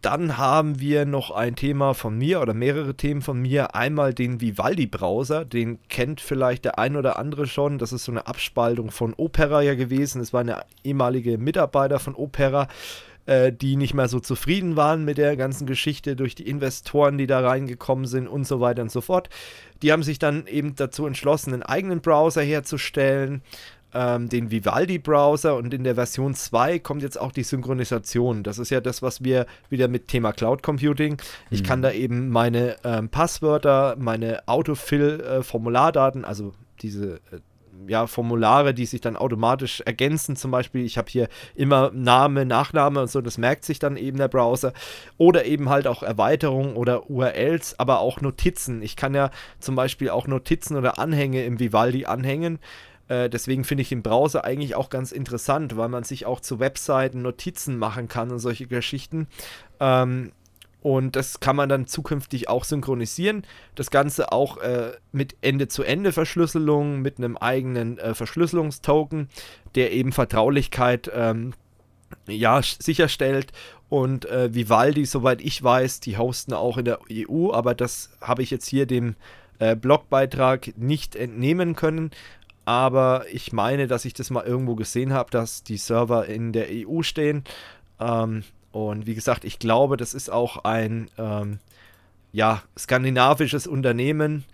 dann haben wir noch ein Thema von mir oder mehrere Themen von mir. Einmal den Vivaldi-Browser, den kennt vielleicht der ein oder andere schon. Das ist so eine Abspaltung von Opera ja gewesen. Es war eine ehemalige Mitarbeiter von Opera, äh, die nicht mehr so zufrieden waren mit der ganzen Geschichte durch die Investoren, die da reingekommen sind und so weiter und so fort. Die haben sich dann eben dazu entschlossen, einen eigenen Browser herzustellen, ähm, den Vivaldi-Browser und in der Version 2 kommt jetzt auch die Synchronisation. Das ist ja das, was wir wieder mit Thema Cloud Computing. Ich kann da eben meine ähm, Passwörter, meine Autofill-Formulardaten, also diese äh, ja, Formulare, die sich dann automatisch ergänzen. Zum Beispiel, ich habe hier immer Name, Nachname und so, das merkt sich dann eben der Browser. Oder eben halt auch Erweiterungen oder URLs, aber auch Notizen. Ich kann ja zum Beispiel auch Notizen oder Anhänge im Vivaldi anhängen. Äh, deswegen finde ich den Browser eigentlich auch ganz interessant, weil man sich auch zu Webseiten Notizen machen kann und solche Geschichten. Ähm, und das kann man dann zukünftig auch synchronisieren. Das Ganze auch äh, mit Ende-zu-Ende-Verschlüsselung, mit einem eigenen äh, Verschlüsselungstoken, der eben Vertraulichkeit ähm, ja, sicherstellt. Und äh, Vivaldi, soweit ich weiß, die hosten auch in der EU, aber das habe ich jetzt hier dem äh, Blogbeitrag nicht entnehmen können. Aber ich meine, dass ich das mal irgendwo gesehen habe, dass die Server in der EU stehen. Ähm, und wie gesagt, ich glaube, das ist auch ein ähm, ja, skandinavisches Unternehmen.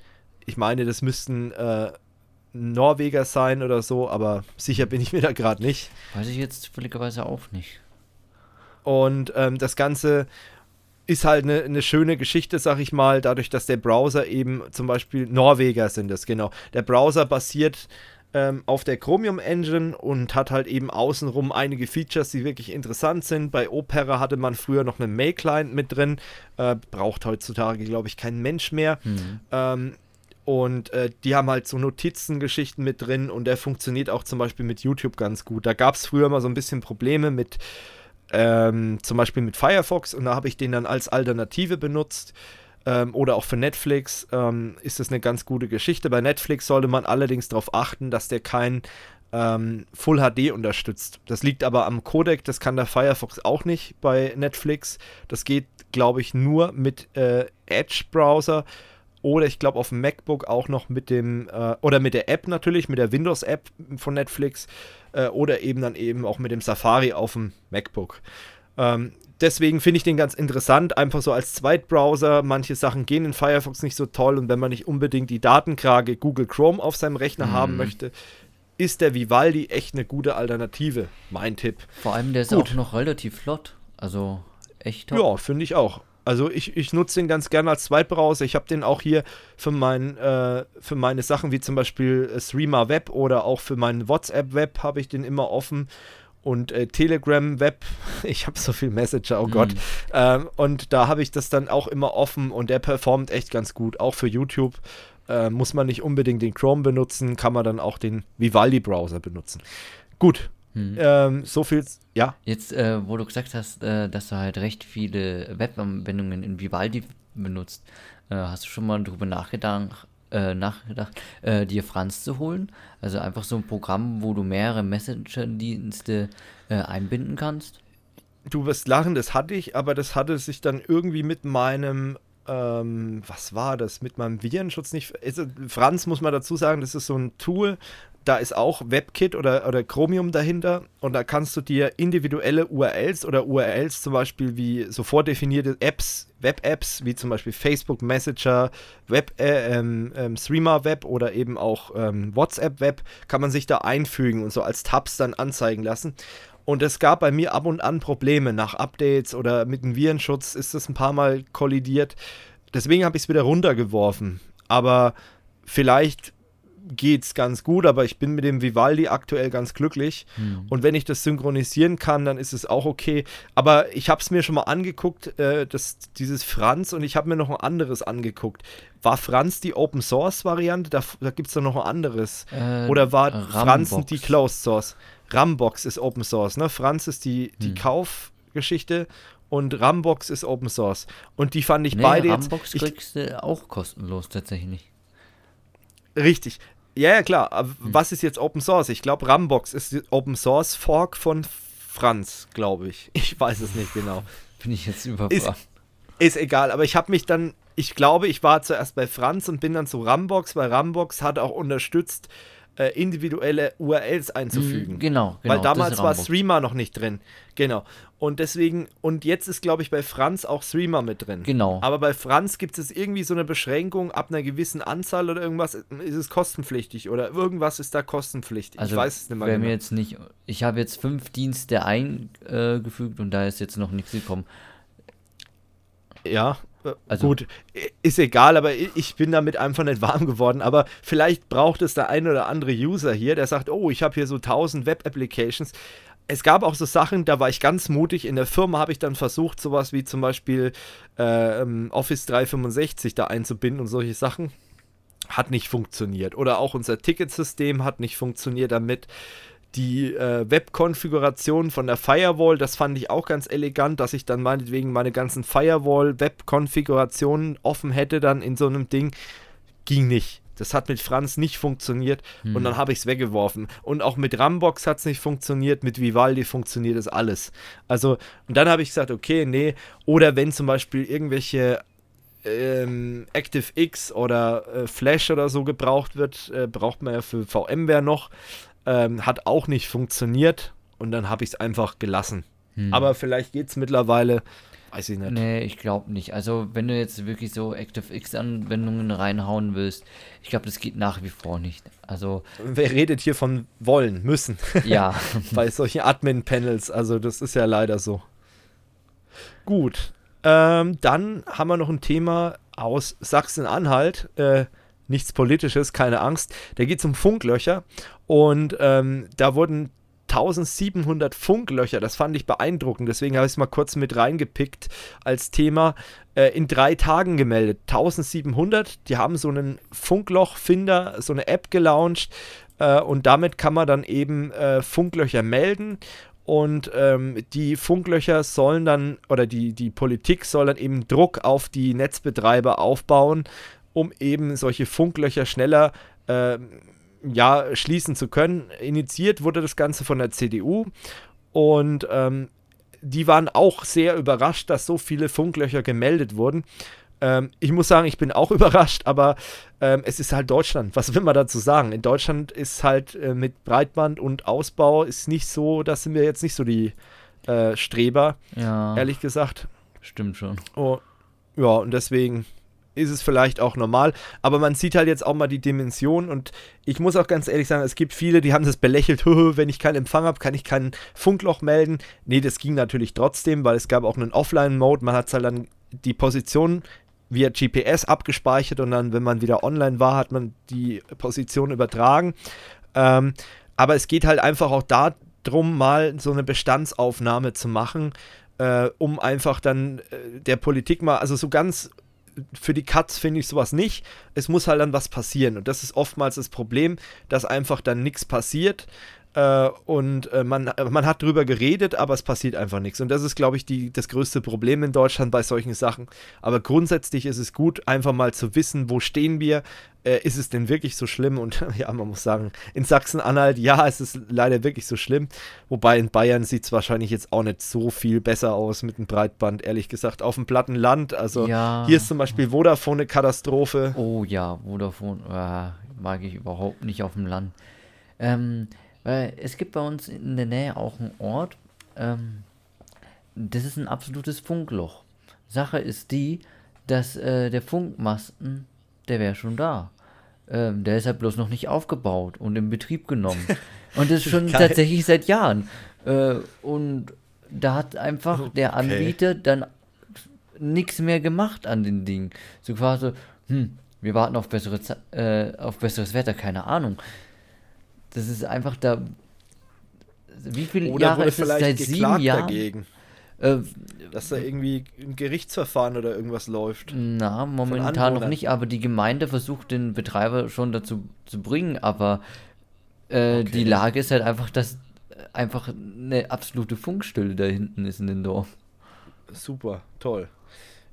Ich meine, das müssten äh, Norweger sein oder so, aber sicher bin ich mir da gerade nicht. Weiß ich jetzt völligerweise auch nicht. Und ähm, das Ganze ist halt eine, eine schöne Geschichte, sag ich mal, dadurch, dass der Browser eben zum Beispiel Norweger sind es, genau. Der Browser basiert ähm, auf der Chromium Engine und hat halt eben außenrum einige Features, die wirklich interessant sind. Bei Opera hatte man früher noch einen Mail-Client mit drin, äh, braucht heutzutage, glaube ich, kein Mensch mehr. Hm. Ähm, und äh, die haben halt so Notizengeschichten mit drin und der funktioniert auch zum Beispiel mit YouTube ganz gut. Da gab es früher mal so ein bisschen Probleme mit ähm, zum Beispiel mit Firefox und da habe ich den dann als Alternative benutzt. Ähm, oder auch für Netflix ähm, ist das eine ganz gute Geschichte. Bei Netflix sollte man allerdings darauf achten, dass der kein ähm, Full HD unterstützt. Das liegt aber am Codec, das kann der Firefox auch nicht bei Netflix. Das geht, glaube ich, nur mit äh, Edge-Browser oder ich glaube auf dem MacBook auch noch mit dem, äh, oder mit der App natürlich, mit der Windows-App von Netflix äh, oder eben dann eben auch mit dem Safari auf dem MacBook. Ähm, deswegen finde ich den ganz interessant, einfach so als Zweitbrowser. Manche Sachen gehen in Firefox nicht so toll und wenn man nicht unbedingt die Datenkrage Google Chrome auf seinem Rechner mm. haben möchte, ist der Vivaldi echt eine gute Alternative. Mein Tipp. Vor allem der ist Gut. auch noch relativ flott. Also echt top. Ja, finde ich auch. Also ich, ich nutze den ganz gerne als Zweitbrowser. Ich habe den auch hier für, mein, äh, für meine Sachen wie zum Beispiel Streamer Web oder auch für meinen WhatsApp Web habe ich den immer offen. Und äh, Telegram Web, ich habe so viel Messenger, oh Gott. Mhm. Ähm, und da habe ich das dann auch immer offen und der performt echt ganz gut. Auch für YouTube äh, muss man nicht unbedingt den Chrome benutzen, kann man dann auch den Vivaldi Browser benutzen. Gut, hm. Ähm, so viel, ja. Jetzt, äh, wo du gesagt hast, äh, dass du halt recht viele Webanwendungen in Vivaldi benutzt, äh, hast du schon mal darüber nachgedacht, äh, nachgedacht äh, dir Franz zu holen? Also einfach so ein Programm, wo du mehrere Messenger-Dienste äh, einbinden kannst? Du wirst lachen, das hatte ich, aber das hatte sich dann irgendwie mit meinem ähm, was war das, mit meinem Virenschutz nicht. Also, Franz muss man dazu sagen, das ist so ein Tool, da ist auch WebKit oder, oder Chromium dahinter und da kannst du dir individuelle URLs oder URLs zum Beispiel wie so vordefinierte Apps, Web-Apps, wie zum Beispiel Facebook Messenger, Web, äh, ähm, ähm, Streamer Web oder eben auch ähm, WhatsApp Web, kann man sich da einfügen und so als Tabs dann anzeigen lassen. Und es gab bei mir ab und an Probleme nach Updates oder mit dem Virenschutz ist das ein paar Mal kollidiert. Deswegen habe ich es wieder runtergeworfen. Aber vielleicht geht's ganz gut, aber ich bin mit dem Vivaldi aktuell ganz glücklich. Hm. Und wenn ich das synchronisieren kann, dann ist es auch okay. Aber ich habe es mir schon mal angeguckt, äh, das, dieses Franz, und ich habe mir noch ein anderes angeguckt. War Franz die Open Source Variante? Da, da gibt es doch noch ein anderes. Äh, Oder war Rambox. Franz die Closed Source? Rambox ist Open Source, ne? Franz ist die, die hm. Kaufgeschichte und Rambox ist Open Source. Und die fand ich nee, beide Rambox jetzt. Rambox kriegst du auch kostenlos tatsächlich. Richtig. Ja, ja, klar. Hm. was ist jetzt Open Source? Ich glaube, Rambox ist Open Source Fork von Franz, glaube ich. Ich weiß es nicht genau. Bin ich jetzt überfragt. Ist, ist egal, aber ich habe mich dann, ich glaube, ich war zuerst bei Franz und bin dann zu Rambox, weil Rambox hat auch unterstützt, äh, individuelle URLs einzufügen. Genau, genau. Weil damals war Streamer noch nicht drin. Genau. Und deswegen, und jetzt ist, glaube ich, bei Franz auch Streamer mit drin. Genau. Aber bei Franz gibt es irgendwie so eine Beschränkung, ab einer gewissen Anzahl oder irgendwas ist es kostenpflichtig oder irgendwas ist da kostenpflichtig. Also ich weiß es nicht mehr. Genau. Mir jetzt nicht, ich habe jetzt fünf Dienste eingefügt und da ist jetzt noch nichts gekommen. Ja, also, Gut, ist egal, aber ich bin damit einfach nicht warm geworden. Aber vielleicht braucht es der ein oder andere User hier, der sagt, oh, ich habe hier so 1000 Web-Applications. Es gab auch so Sachen, da war ich ganz mutig. In der Firma habe ich dann versucht, sowas wie zum Beispiel äh, Office 365 da einzubinden und solche Sachen. Hat nicht funktioniert. Oder auch unser Ticketsystem hat nicht funktioniert damit die äh, Web-Konfiguration von der Firewall, das fand ich auch ganz elegant, dass ich dann meinetwegen meine ganzen Firewall-Web-Konfigurationen offen hätte dann in so einem Ding. Ging nicht. Das hat mit Franz nicht funktioniert hm. und dann habe ich es weggeworfen. Und auch mit Rambox hat es nicht funktioniert, mit Vivaldi funktioniert das alles. Also, und dann habe ich gesagt, okay, nee. Oder wenn zum Beispiel irgendwelche ähm, ActiveX oder äh, Flash oder so gebraucht wird, äh, braucht man ja für VMware noch. Ähm, hat auch nicht funktioniert und dann habe ich es einfach gelassen. Hm. Aber vielleicht geht es mittlerweile, weiß ich nicht. Nee, ich glaube nicht. Also, wenn du jetzt wirklich so ActiveX-Anwendungen reinhauen willst, ich glaube, das geht nach wie vor nicht. Also. Wer redet hier von wollen, müssen? Ja. Bei solchen Admin-Panels, also, das ist ja leider so. Gut. Ähm, dann haben wir noch ein Thema aus Sachsen-Anhalt. Äh, nichts Politisches, keine Angst. Da geht es um Funklöcher und ähm, da wurden 1700 Funklöcher, das fand ich beeindruckend, deswegen habe ich es mal kurz mit reingepickt als Thema, äh, in drei Tagen gemeldet. 1700, die haben so einen Funklochfinder, so eine App gelauncht äh, und damit kann man dann eben äh, Funklöcher melden und ähm, die Funklöcher sollen dann, oder die, die Politik soll dann eben Druck auf die Netzbetreiber aufbauen, um eben solche Funklöcher schneller äh, ja, schließen zu können. Initiiert wurde das Ganze von der CDU und ähm, die waren auch sehr überrascht, dass so viele Funklöcher gemeldet wurden. Ähm, ich muss sagen, ich bin auch überrascht, aber ähm, es ist halt Deutschland. Was will man dazu sagen? In Deutschland ist halt äh, mit Breitband und Ausbau ist nicht so, da sind wir jetzt nicht so die äh, Streber, Ja, ehrlich gesagt. stimmt schon. Oh, ja, und deswegen ist es vielleicht auch normal. Aber man sieht halt jetzt auch mal die Dimension und ich muss auch ganz ehrlich sagen, es gibt viele, die haben das belächelt, wenn ich keinen Empfang habe, kann ich kein Funkloch melden. Nee, das ging natürlich trotzdem, weil es gab auch einen Offline-Mode. Man hat halt dann die Position via GPS abgespeichert und dann, wenn man wieder online war, hat man die Position übertragen. Ähm, aber es geht halt einfach auch darum, mal so eine Bestandsaufnahme zu machen, äh, um einfach dann äh, der Politik mal, also so ganz für die Cuts finde ich sowas nicht. Es muss halt dann was passieren. Und das ist oftmals das Problem, dass einfach dann nichts passiert. Äh, und äh, man, man hat drüber geredet, aber es passiert einfach nichts. Und das ist, glaube ich, die, das größte Problem in Deutschland bei solchen Sachen. Aber grundsätzlich ist es gut, einfach mal zu wissen, wo stehen wir. Äh, ist es denn wirklich so schlimm? Und ja, man muss sagen, in Sachsen-Anhalt, ja, es ist leider wirklich so schlimm. Wobei in Bayern sieht es wahrscheinlich jetzt auch nicht so viel besser aus mit dem Breitband, ehrlich gesagt. Auf dem platten Land, also Ja. hier ist zum Beispiel Vodafone eine Katastrophe. Oh ja, Vodafone äh, mag ich überhaupt nicht auf dem Land. Ähm, weil es gibt bei uns in der Nähe auch einen Ort, ähm, das ist ein absolutes Funkloch. Sache ist die, dass äh, der Funkmasten, der wäre schon da. Ähm, der ist halt bloß noch nicht aufgebaut und in Betrieb genommen. und das schon Geil. tatsächlich seit Jahren. Äh, und da hat einfach der Okay. Anbieter dann nichts mehr gemacht an den Dingen. So quasi, hm, wir warten auf, bessere, äh, auf besseres Wetter, keine Ahnung. Das ist einfach da. Wie viele Oder Jahre ist es? Seit sieben Jahren? dagegen, Äh, dass da irgendwie ein Gerichtsverfahren oder irgendwas läuft. na, momentan noch nicht, aber die Gemeinde versucht den Betreiber schon dazu zu bringen, aber äh, die Okay. Lage ist halt einfach, dass einfach eine absolute Funkstille da hinten ist in dem Dorf. Super, toll.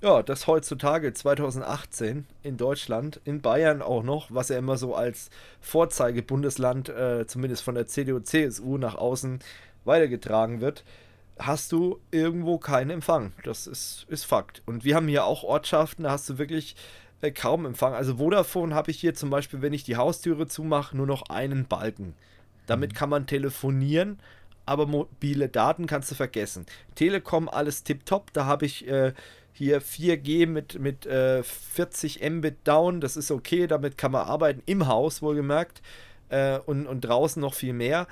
Ja, das heutzutage 2018 in Deutschland, in Bayern auch noch, was ja immer so als Vorzeigebundesland, äh, zumindest von der CDU, CSU nach außen weitergetragen wird, hast du irgendwo keinen Empfang. Das ist, ist Fakt. Und wir haben hier auch Ortschaften, da hast du wirklich äh, kaum Empfang. Also Vodafone habe ich hier zum Beispiel, wenn ich die Haustüre zumache, nur noch einen Balken. Damit kann man telefonieren, aber mobile Daten kannst du vergessen. Telekom, alles tipptopp. Da habe ich äh, hier 4G mit, mit äh, 40 Mbit down. Das ist okay, damit kann man arbeiten. Im Haus wohlgemerkt. Äh, und, und draußen noch viel mehr.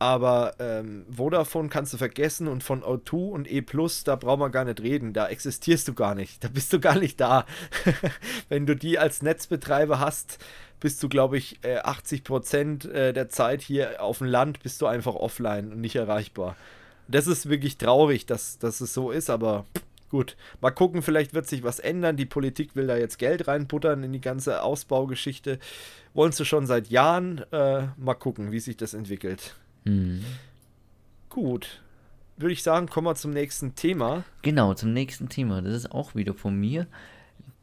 Aber ähm, Vodafone kannst du vergessen und von O2 und E da braucht man gar nicht reden. Da existierst du gar nicht. Da bist du gar nicht da. Wenn du die als Netzbetreiber hast, bist du, glaube ich, äh, 80 Prozent äh, der Zeit hier auf dem Land bist du einfach offline und nicht erreichbar. Das ist wirklich traurig, dass, dass es so ist, aber gut. Mal gucken, vielleicht wird sich was ändern. Die Politik will da jetzt Geld reinbuttern in die ganze Ausbaugeschichte. Wollen sie schon seit Jahren. Äh, mal gucken, wie sich das entwickelt. Hm. Gut. Würde ich sagen, kommen wir zum nächsten Thema. Genau, zum nächsten Thema. Das ist auch wieder von mir.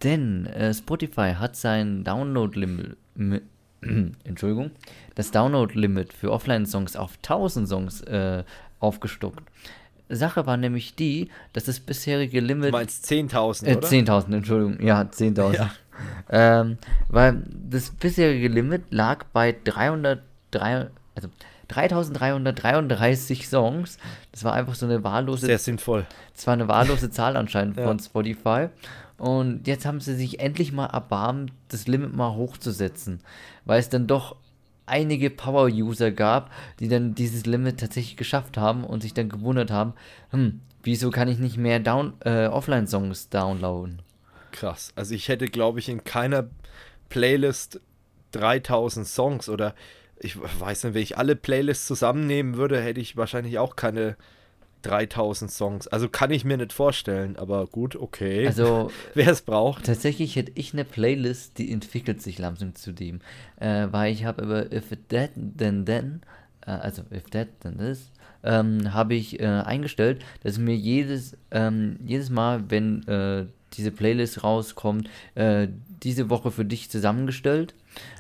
Denn äh, Spotify hat sein Download-Limit, mi- Entschuldigung, das Download-Limit für Offline-Songs auf 1000 Songs äh, aufgestockt. Sache war nämlich die, dass das bisherige Du Limit meinst 10.000, äh, oder? 10.000, Entschuldigung. Ja, 10.000. Ja. Ähm, weil das bisherige Limit lag bei 300, drei- also 3.333 Songs. Das war einfach so eine wahllose, Sehr sinnvoll. das war eine wahllose Zahl anscheinend Ja. von Spotify. Und jetzt haben sie sich endlich mal erbarmt, das Limit mal hochzusetzen, weil es dann doch einige Power-User gab, die dann dieses Limit tatsächlich geschafft haben und sich dann gewundert haben, hm, wieso kann ich nicht mehr down, äh, Offline-Songs downloaden? Krass. Also ich hätte, glaube ich, in keiner Playlist 3000 Songs oder ich weiß nicht, wenn ich alle Playlists zusammennehmen würde, hätte ich wahrscheinlich auch keine 3000 Songs. Also kann ich mir nicht vorstellen, aber gut, okay. Also, wer es braucht. Tatsächlich hätte ich eine Playlist, die entwickelt sich langsam zu dem. Äh, weil ich habe über If That, Then Then, äh, also If That, Then This, ähm, habe ich äh, eingestellt, dass mir jedes, ähm, jedes Mal, wenn äh, diese Playlist rauskommt, äh, diese Woche für dich zusammengestellt.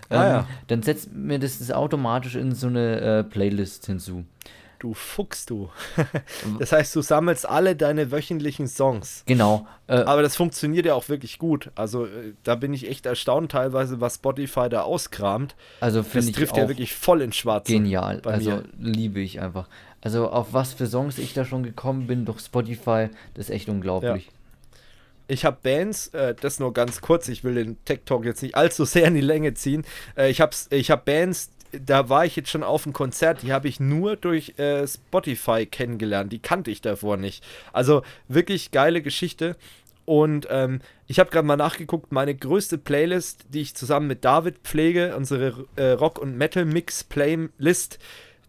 Ähm, Ah, ja. Dann setzt mir das, das automatisch in so eine äh, Playlist hinzu. Du Fuchs, du. das heißt, du sammelst alle deine wöchentlichen Songs. Genau. Äh, Aber das funktioniert ja auch wirklich gut. Also äh, da bin ich echt erstaunt teilweise, was Spotify da auskramt. also Das finde ich trifft auch ja wirklich voll ins Schwarze. genial. Also mir. liebe ich einfach. Also auf was für Songs ich da schon gekommen bin durch Spotify, das ist echt unglaublich. Ich habe Bands, äh, das nur ganz kurz, ich will den Tech Talk jetzt nicht allzu sehr in die Länge ziehen. Äh, ich habe ich hab Bands, da war ich jetzt schon auf einem Konzert, die habe ich nur durch äh, Spotify kennengelernt. Die kannte ich davor nicht. Also wirklich geile Geschichte. Und ähm, ich habe gerade mal nachgeguckt, meine größte Playlist, die ich zusammen mit David pflege, unsere äh, Rock- und Metal-Mix-Playlist,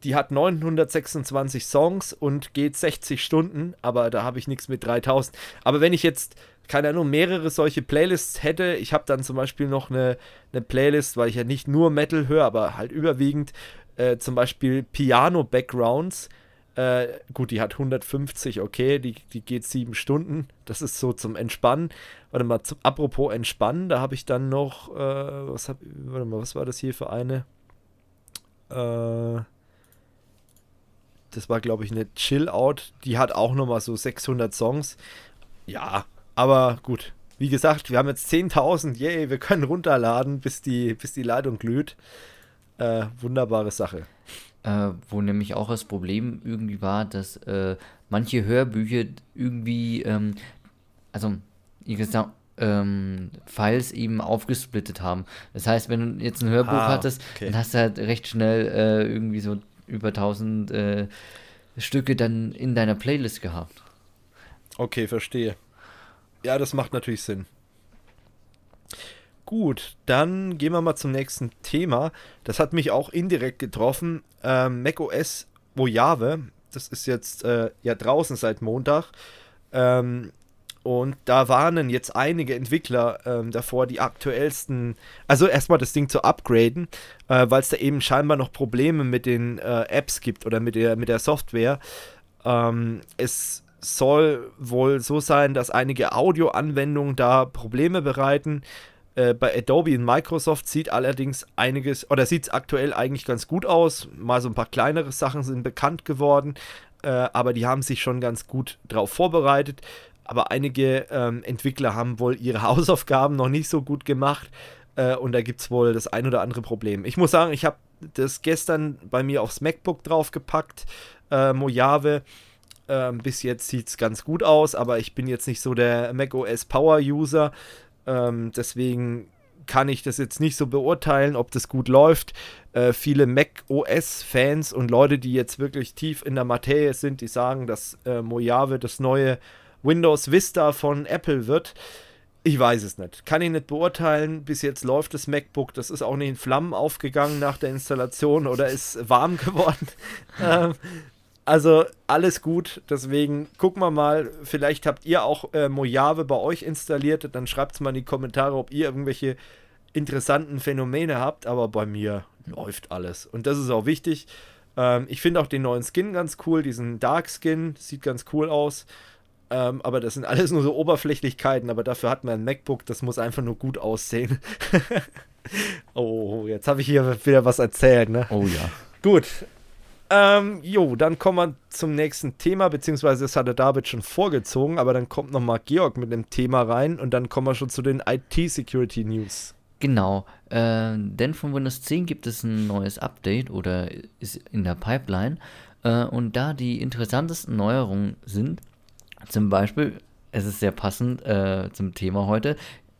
die hat 926 Songs und geht 60 Stunden, aber da habe ich nichts mit 3000. Aber wenn ich jetzt, keine Ahnung, mehrere solche Playlists hätte, ich habe dann zum Beispiel noch eine, eine Playlist, weil ich ja nicht nur Metal höre, aber halt überwiegend, äh, zum Beispiel Piano-Backgrounds. Äh, gut, die hat 150, okay, die, die geht sieben Stunden. Das ist so zum Entspannen. Warte mal, zum, apropos Entspannen, da habe ich dann noch, äh, was, hab, warte mal, was war das hier für eine? Äh, das war, glaube ich, eine Chill-Out. Die hat auch nochmal so 600 Songs. Ja, aber gut. Wie gesagt, wir haben jetzt 10.000. Yay, wir können runterladen, bis die, bis die Leitung glüht. Äh, wunderbare Sache. Äh, wo nämlich auch das Problem irgendwie war, dass äh, manche Hörbücher irgendwie, ähm, also ihre Sa ähm, Files eben aufgesplittet haben. Das heißt, wenn du jetzt ein Hörbuch Ah, hattest, okay. dann hast du halt recht schnell äh, irgendwie so über 1000 äh, Stücke dann in deiner Playlist gehabt. Okay, verstehe. Ja, das macht natürlich Sinn. Gut, dann gehen wir mal zum nächsten Thema. Das hat mich auch indirekt getroffen. Ähm, macOS Mojave, das ist jetzt äh, ja draußen seit Montag. Ähm, und da warnen jetzt einige Entwickler ähm, davor, die aktuellsten, also erstmal das Ding zu upgraden, äh, weil es da eben scheinbar noch Probleme mit den äh, Apps gibt oder mit der, mit der Software. Ähm, es soll wohl so sein, dass einige Audioanwendungen da Probleme bereiten. Äh, bei Adobe und Microsoft sieht allerdings einiges, oder sieht es aktuell eigentlich ganz gut aus. Mal so ein paar kleinere Sachen sind bekannt geworden, äh, aber die haben sich schon ganz gut darauf vorbereitet. Aber einige ähm, Entwickler haben wohl ihre Hausaufgaben noch nicht so gut gemacht äh, und da gibt es wohl das ein oder andere Problem. Ich muss sagen, ich habe das gestern bei mir aufs MacBook draufgepackt, äh, Mojave. Ähm, bis jetzt sieht es ganz gut aus, aber ich bin jetzt nicht so der macOS Power User. Ähm, deswegen kann ich das jetzt nicht so beurteilen, ob das gut läuft. Äh, viele macOS-Fans und Leute, die jetzt wirklich tief in der Materie sind, die sagen, dass äh, Mojave das neue Windows Vista von Apple wird. Ich weiß es nicht. Kann ich nicht beurteilen. Bis jetzt läuft das MacBook. Das ist auch nicht in Flammen aufgegangen nach der Installation oder ist warm geworden. ähm, also alles gut, deswegen gucken wir mal. Vielleicht habt ihr auch äh, Mojave bei euch installiert. Dann schreibt es mal in die Kommentare, ob ihr irgendwelche interessanten Phänomene habt. Aber bei mir läuft alles. Und das ist auch wichtig. Ähm, ich finde auch den neuen Skin ganz cool. Diesen Dark Skin sieht ganz cool aus. Ähm, aber das sind alles nur so Oberflächlichkeiten. Aber dafür hat man ein MacBook, das muss einfach nur gut aussehen. oh, jetzt habe ich hier wieder was erzählt, ne? Oh ja. Gut. Ähm, jo, dann kommen wir zum nächsten Thema, beziehungsweise das hat der David schon vorgezogen, aber dann kommt nochmal Georg mit dem Thema rein und dann kommen wir schon zu den IT-Security-News. Genau, äh, denn von Windows 10 gibt es ein neues Update oder ist in der Pipeline. Äh, und da die interessantesten Neuerungen sind, zum Beispiel, es ist sehr passend äh, zum Thema heute,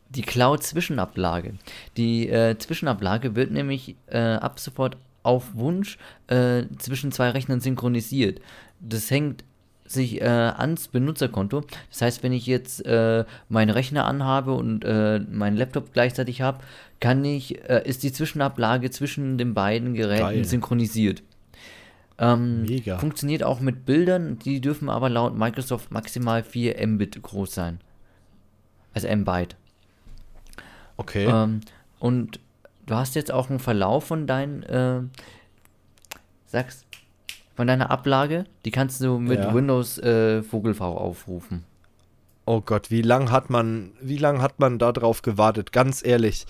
die Cloud-Zwischenablage. Die äh, Zwischenablage wird nämlich äh, ab sofort auf Wunsch äh, zwischen zwei Rechnern synchronisiert. Das hängt sich äh, ans Benutzerkonto. Das heißt, wenn ich jetzt äh, meinen Rechner anhabe und äh, meinen Laptop gleichzeitig habe, kann ich, äh, ist die Zwischenablage zwischen den beiden Geräten Geil. synchronisiert. Ähm, Mega. Funktioniert auch mit Bildern, die dürfen aber laut Microsoft maximal 4 Mbit groß sein. Also M-Byte. Okay. Ähm, und du hast jetzt auch einen Verlauf von deinen, äh, sag's, von deiner Ablage. Die kannst du mit Ja. Windows äh, Vogelv aufrufen. Oh Gott, wie lang hat man, wie lang hat man da drauf gewartet? Ganz ehrlich,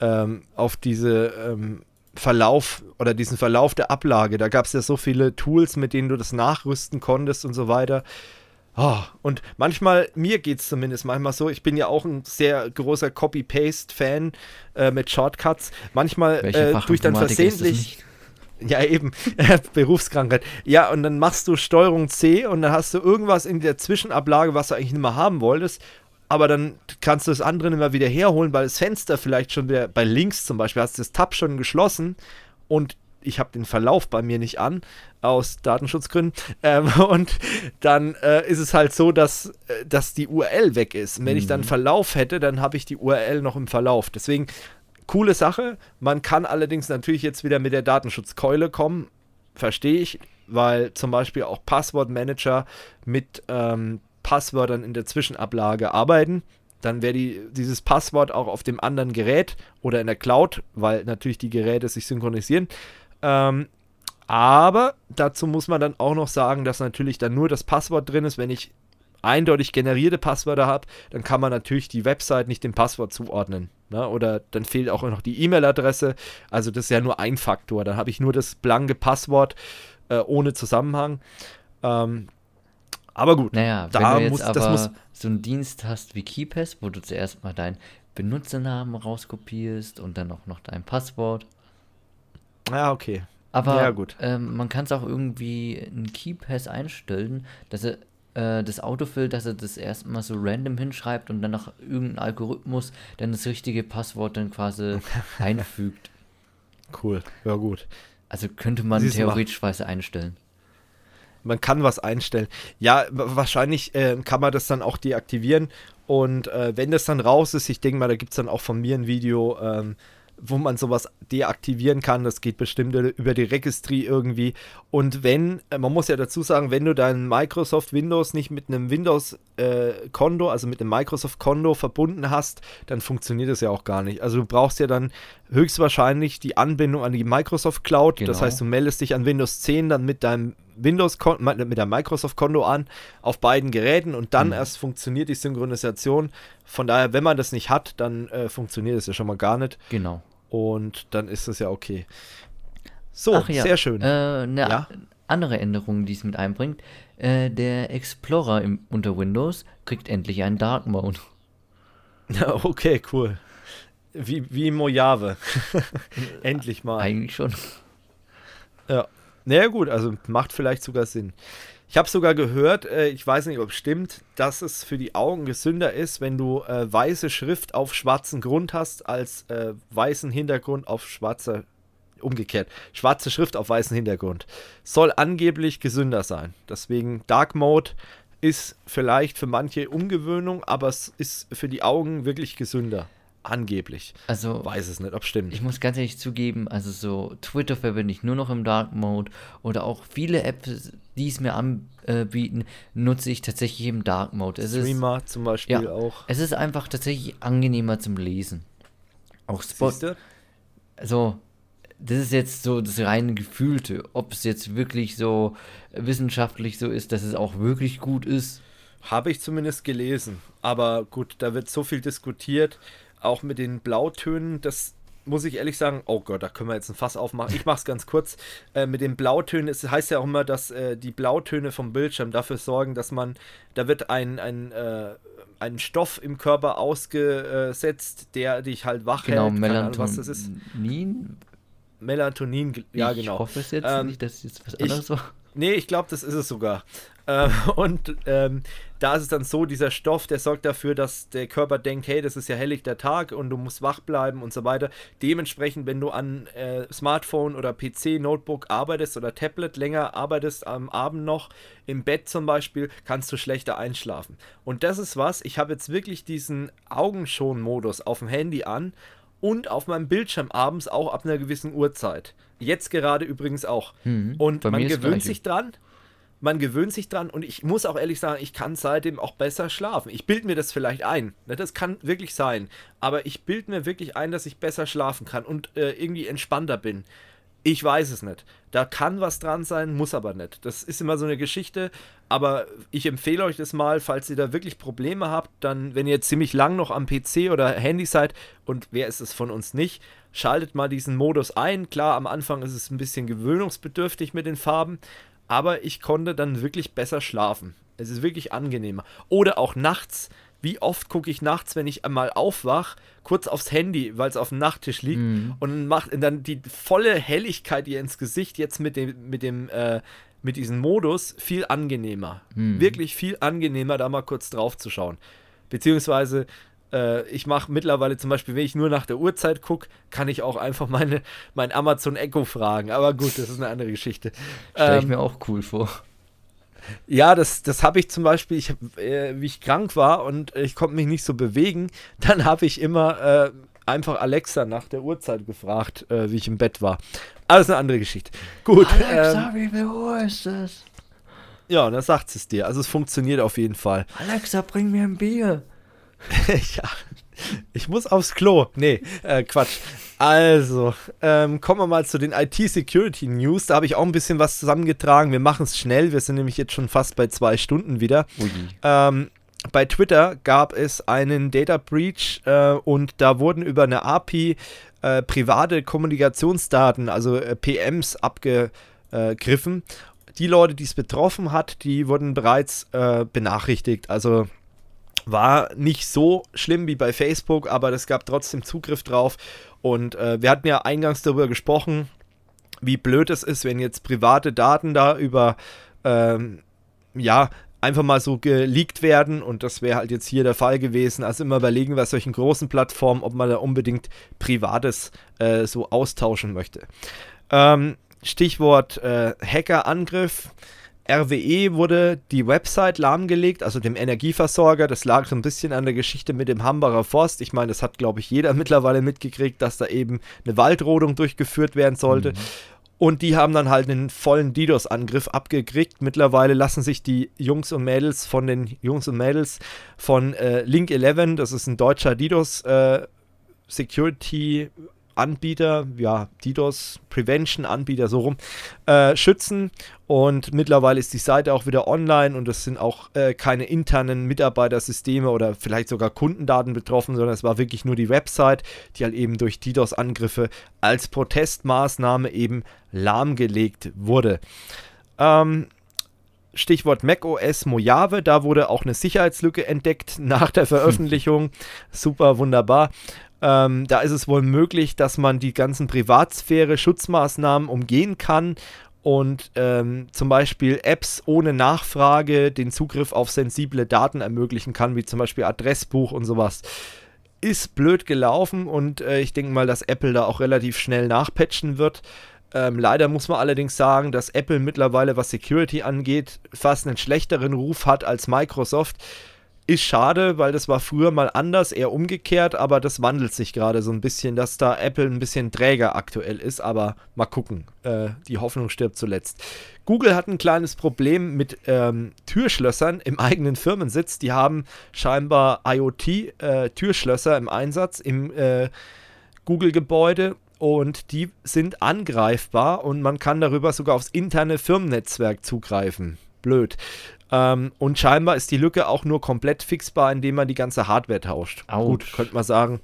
ähm, auf diese ähm, Verlauf oder diesen Verlauf der Ablage. Da gab es ja so viele Tools, mit denen du das nachrüsten konntest und so weiter. Oh, und manchmal, mir geht es zumindest manchmal so, ich bin ja auch ein sehr großer Copy-Paste-Fan äh, mit Shortcuts. Manchmal äh, dann Fachinformatiker ist das versehentlich. Ja, eben. Berufskrankheit. Ja, und dann machst du Steuerung C und dann hast du irgendwas in der Zwischenablage, was du eigentlich nicht mehr haben wolltest. Aber dann kannst du das andere nicht mehr wieder herholen, weil das Fenster vielleicht schon wieder, bei links zum Beispiel, hast du das Tab schon geschlossen und ich habe den Verlauf bei mir nicht an, aus Datenschutzgründen. Ähm, und dann äh, ist es halt so, dass, äh, dass die URL weg ist. Und wenn ich dann Verlauf hätte, dann habe ich die URL noch im Verlauf. Deswegen coole Sache. Man kann allerdings natürlich jetzt wieder mit der Datenschutzkeule kommen. Verstehe ich, weil zum Beispiel auch Passwortmanager mit ähm, Passwörtern in der Zwischenablage arbeiten. Dann wäre die, dieses Passwort auch auf dem anderen Gerät oder in der Cloud, weil natürlich die Geräte sich synchronisieren. Ähm, aber dazu muss man dann auch noch sagen, dass natürlich dann nur das Passwort drin ist. Wenn ich eindeutig generierte Passwörter habe, dann kann man natürlich die Website nicht dem Passwort zuordnen. Ne? Oder dann fehlt auch noch die E-Mail-Adresse. Also das ist ja nur ein Faktor. Dann habe ich nur das blanke Passwort äh, ohne Zusammenhang. Ähm, aber gut, Naja, da wenn du jetzt muss, aber das muss so einen Dienst hast wie KeyPass, wo du zuerst mal deinen Benutzernamen rauskopierst und dann auch noch dein Passwort. Ja, okay. Aber Ja, gut. Ähm, man kann es auch irgendwie in KeyPass einstellen, dass er äh, das Autofill, dass er das erstmal so random hinschreibt und dann nach irgendeinem Algorithmus dann das richtige Passwort dann quasi einfügt. Cool. Ja, gut. Also könnte man Siehst du mal. theoretisch weise einstellen. Man kann was einstellen. Ja, wa- wahrscheinlich äh, kann man das dann auch deaktivieren. Und äh, wenn das dann raus ist, ich denke mal, da gibt es dann auch von mir ein Video, ähm, wo man sowas deaktivieren kann. Das geht bestimmt über die Registry irgendwie. Und wenn, äh, man muss ja dazu sagen, wenn du dein Microsoft Windows nicht mit einem Windows-Konto, also mit einem Microsoft-Konto verbunden hast, dann funktioniert das ja auch gar nicht. Also du brauchst ja dann höchstwahrscheinlich die Anbindung an die Microsoft Cloud. Das Genau. heißt, du meldest dich an Windows 10 dann mit deinem Windows mit deinem Microsoft Konto an auf beiden Geräten und dann Mhm. erst funktioniert die Synchronisation. Von daher, wenn man das nicht hat, dann äh, funktioniert es ja schon mal gar nicht Genau. Und dann ist es ja okay. So, ja, sehr schön. Äh, eine Ja? andere Änderung, die es mit einbringt, äh, der Explorer im, unter Windows kriegt endlich einen Dark Mode. okay, cool. Wie, wie Mojave. Endlich mal. Eigentlich schon. Ja. Naja, gut, also macht vielleicht sogar Sinn. Ich habe sogar gehört, äh, ich weiß nicht, ob es stimmt, dass es für die Augen gesünder ist, wenn du äh, weiße Schrift auf schwarzen Grund hast, als äh, weißen Hintergrund auf schwarzer, umgekehrt, schwarze Schrift auf weißen Hintergrund. Soll angeblich gesünder sein. Deswegen Dark Mode ist vielleicht für manche Umgewöhnung, aber es ist für die Augen wirklich gesünder. Angeblich. Also, Weiß es nicht, ob stimmt. ich muss ganz ehrlich zugeben, also so Twitter verwende ich nur noch im Dark Mode oder auch viele Apps, die es mir anbieten, nutze ich tatsächlich im Dark Mode. Es ist, Streamer zum Beispiel ja, auch. es ist einfach tatsächlich angenehmer zum Lesen. Auch Spot, Siehste? also das ist jetzt so das reine Gefühlte, ob es jetzt wirklich so wissenschaftlich so ist, dass es auch wirklich gut ist. Habe ich zumindest gelesen. Aber gut, da wird so viel diskutiert. Auch mit den Blautönen, das muss ich ehrlich sagen, oh Gott, da können wir jetzt ein Fass aufmachen. Ich mache es ganz kurz. Äh, mit den Blautönen, es heißt ja auch immer, dass äh, die Blautöne vom Bildschirm dafür sorgen, dass man, da wird ein, ein, äh, ein Stoff im Körper ausgesetzt, der dich halt wach Genau, hält. Keine Ahnung, was das ist. Melatonin. Melatonin, ja ich genau. hoffe es jetzt Ähm, nicht, dass es jetzt was ich- anderes war. Nee, ich glaube, das ist es sogar. Ähm, und ähm, da ist es dann so, dieser Stoff, der sorgt dafür, dass der Körper denkt, hey, das ist ja helllichter Tag und du musst wach bleiben und so weiter. Dementsprechend, wenn du an äh, Smartphone oder PC, Notebook arbeitest oder Tablet länger arbeitest am Abend noch, im Bett zum Beispiel, kannst du schlechter einschlafen. Und das ist was, ich habe jetzt wirklich diesen Augenschon-Modus auf dem Handy an und auf meinem Bildschirm abends auch ab einer gewissen Uhrzeit. Jetzt gerade übrigens auch. Mhm, und man gewöhnt sich dran. Man gewöhnt sich dran und ich muss auch ehrlich sagen, ich kann seitdem auch besser schlafen. Ich bilde mir das vielleicht ein. Ne, Das kann wirklich sein. Aber ich bilde mir wirklich ein, dass ich besser schlafen kann und äh, irgendwie entspannter bin. Ich weiß es nicht. Da kann was dran sein, muss aber nicht. Das ist immer so eine Geschichte. Aber ich empfehle euch das mal, falls ihr da wirklich Probleme habt, dann, wenn ihr ziemlich lang noch am PC oder Handy seid, und wer ist es von uns nicht, schaltet mal diesen Modus ein. Klar, am Anfang ist es ein bisschen gewöhnungsbedürftig mit den Farben, aber ich konnte dann wirklich besser schlafen. Es ist wirklich angenehmer. Oder auch nachts. Wie oft gucke ich nachts, wenn ich einmal aufwach, kurz aufs Handy, weil es auf dem Nachttisch liegt und macht dann die volle Helligkeit ihr ins Gesicht jetzt mit dem mit dem äh, mit diesem Modus viel angenehmer. Wirklich viel angenehmer, da mal kurz drauf zu schauen. Beziehungsweise äh, ich mache mittlerweile zum Beispiel, wenn ich nur nach der Uhrzeit gucke, kann ich auch einfach meine, mein Amazon Echo fragen. Aber gut, das ist eine andere Geschichte. Stelle ich Ähm, mir auch cool vor. ja, das, das habe ich zum Beispiel, ich, hab, äh, wie ich krank war und ich konnte mich nicht so bewegen, dann habe ich immer äh, einfach Alexa nach der Uhrzeit gefragt, äh, wie ich im Bett war. Alles eine andere Geschichte. Gut. ähm, wie viel Uhr ist es? ja, und dann sagt es dir. Also es funktioniert auf jeden Fall. Alexa, bring mir ein Bier. ja, ich muss aufs Klo. Nee, äh, Quatsch. Also, ähm, kommen wir mal zu den IT-Security-News. Da habe ich auch ein bisschen was zusammengetragen. Wir machen es schnell. Wir sind nämlich jetzt schon fast bei zwei Stunden wieder. Ähm, bei Twitter gab es einen Data Breach äh, und da wurden über eine API äh, private Kommunikationsdaten, also äh, PMs, abgegriffen. Die Leute, die es betroffen hat, die wurden bereits äh, benachrichtigt. Also war nicht so schlimm wie bei Facebook, aber es gab trotzdem Zugriff drauf. Und äh, wir hatten ja eingangs darüber gesprochen, wie blöd es ist, wenn jetzt private Daten da über, ähm, ja, einfach mal so geleakt werden. Und das wäre halt jetzt hier der Fall gewesen. Also immer überlegen bei solchen großen Plattformen, ob man da unbedingt Privates äh, so austauschen möchte. Ähm, Stichwort äh, Hackerangriff. RWE wurde die Website lahmgelegt, also dem Energieversorger. Das lag so ein bisschen an der Geschichte mit dem Hambacher Forst. Ich meine, das hat, glaube ich, jeder mittlerweile mitgekriegt, dass da eben eine Waldrodung durchgeführt werden sollte. Und die haben dann halt einen vollen DDoS-Angriff abgekriegt. Mittlerweile lassen sich die Jungs und Mädels von den Jungs und Mädels von äh, Link 11, das ist ein deutscher DDoS äh, Security Anbieter, ja, DDoS Prevention Anbieter, so rum, äh, schützen. Und mittlerweile ist die Seite auch wieder online und es sind auch äh, keine internen Mitarbeitersysteme oder vielleicht sogar Kundendaten betroffen, sondern es war wirklich nur die Website, die halt eben durch DDoS-Angriffe als Protestmaßnahme eben lahmgelegt wurde. Ähm, Stichwort macOS Mojave, da wurde auch eine Sicherheitslücke entdeckt nach der Veröffentlichung. Super, wunderbar. Ähm, da ist es wohl möglich, dass man die ganzen Privatsphäre-Schutzmaßnahmen umgehen kann und ähm, zum Beispiel Apps ohne Nachfrage den Zugriff auf sensible Daten ermöglichen kann, wie zum Beispiel Adressbuch und sowas. Ist blöd gelaufen und äh, ich denke mal, dass Apple da auch relativ schnell nachpatchen wird. Ähm, leider muss man allerdings sagen, dass Apple mittlerweile, was Security angeht, fast einen schlechteren Ruf hat als Microsoft. Ist schade, weil das war früher mal anders, eher umgekehrt, aber das wandelt sich gerade so ein bisschen, dass da Apple ein bisschen träger aktuell ist, aber mal gucken. Äh, die Hoffnung stirbt zuletzt. Google hat ein kleines Problem mit ähm, Türschlössern im eigenen Firmensitz. Die haben scheinbar IoT-Türschlösser im Einsatz im äh, Google-Gebäude und die sind angreifbar und man kann darüber sogar aufs interne Firmennetzwerk zugreifen. Blöd. Ähm, und scheinbar ist die Lücke auch nur komplett fixbar, indem man die ganze Hardware tauscht. Autsch. Gut, könnte man sagen.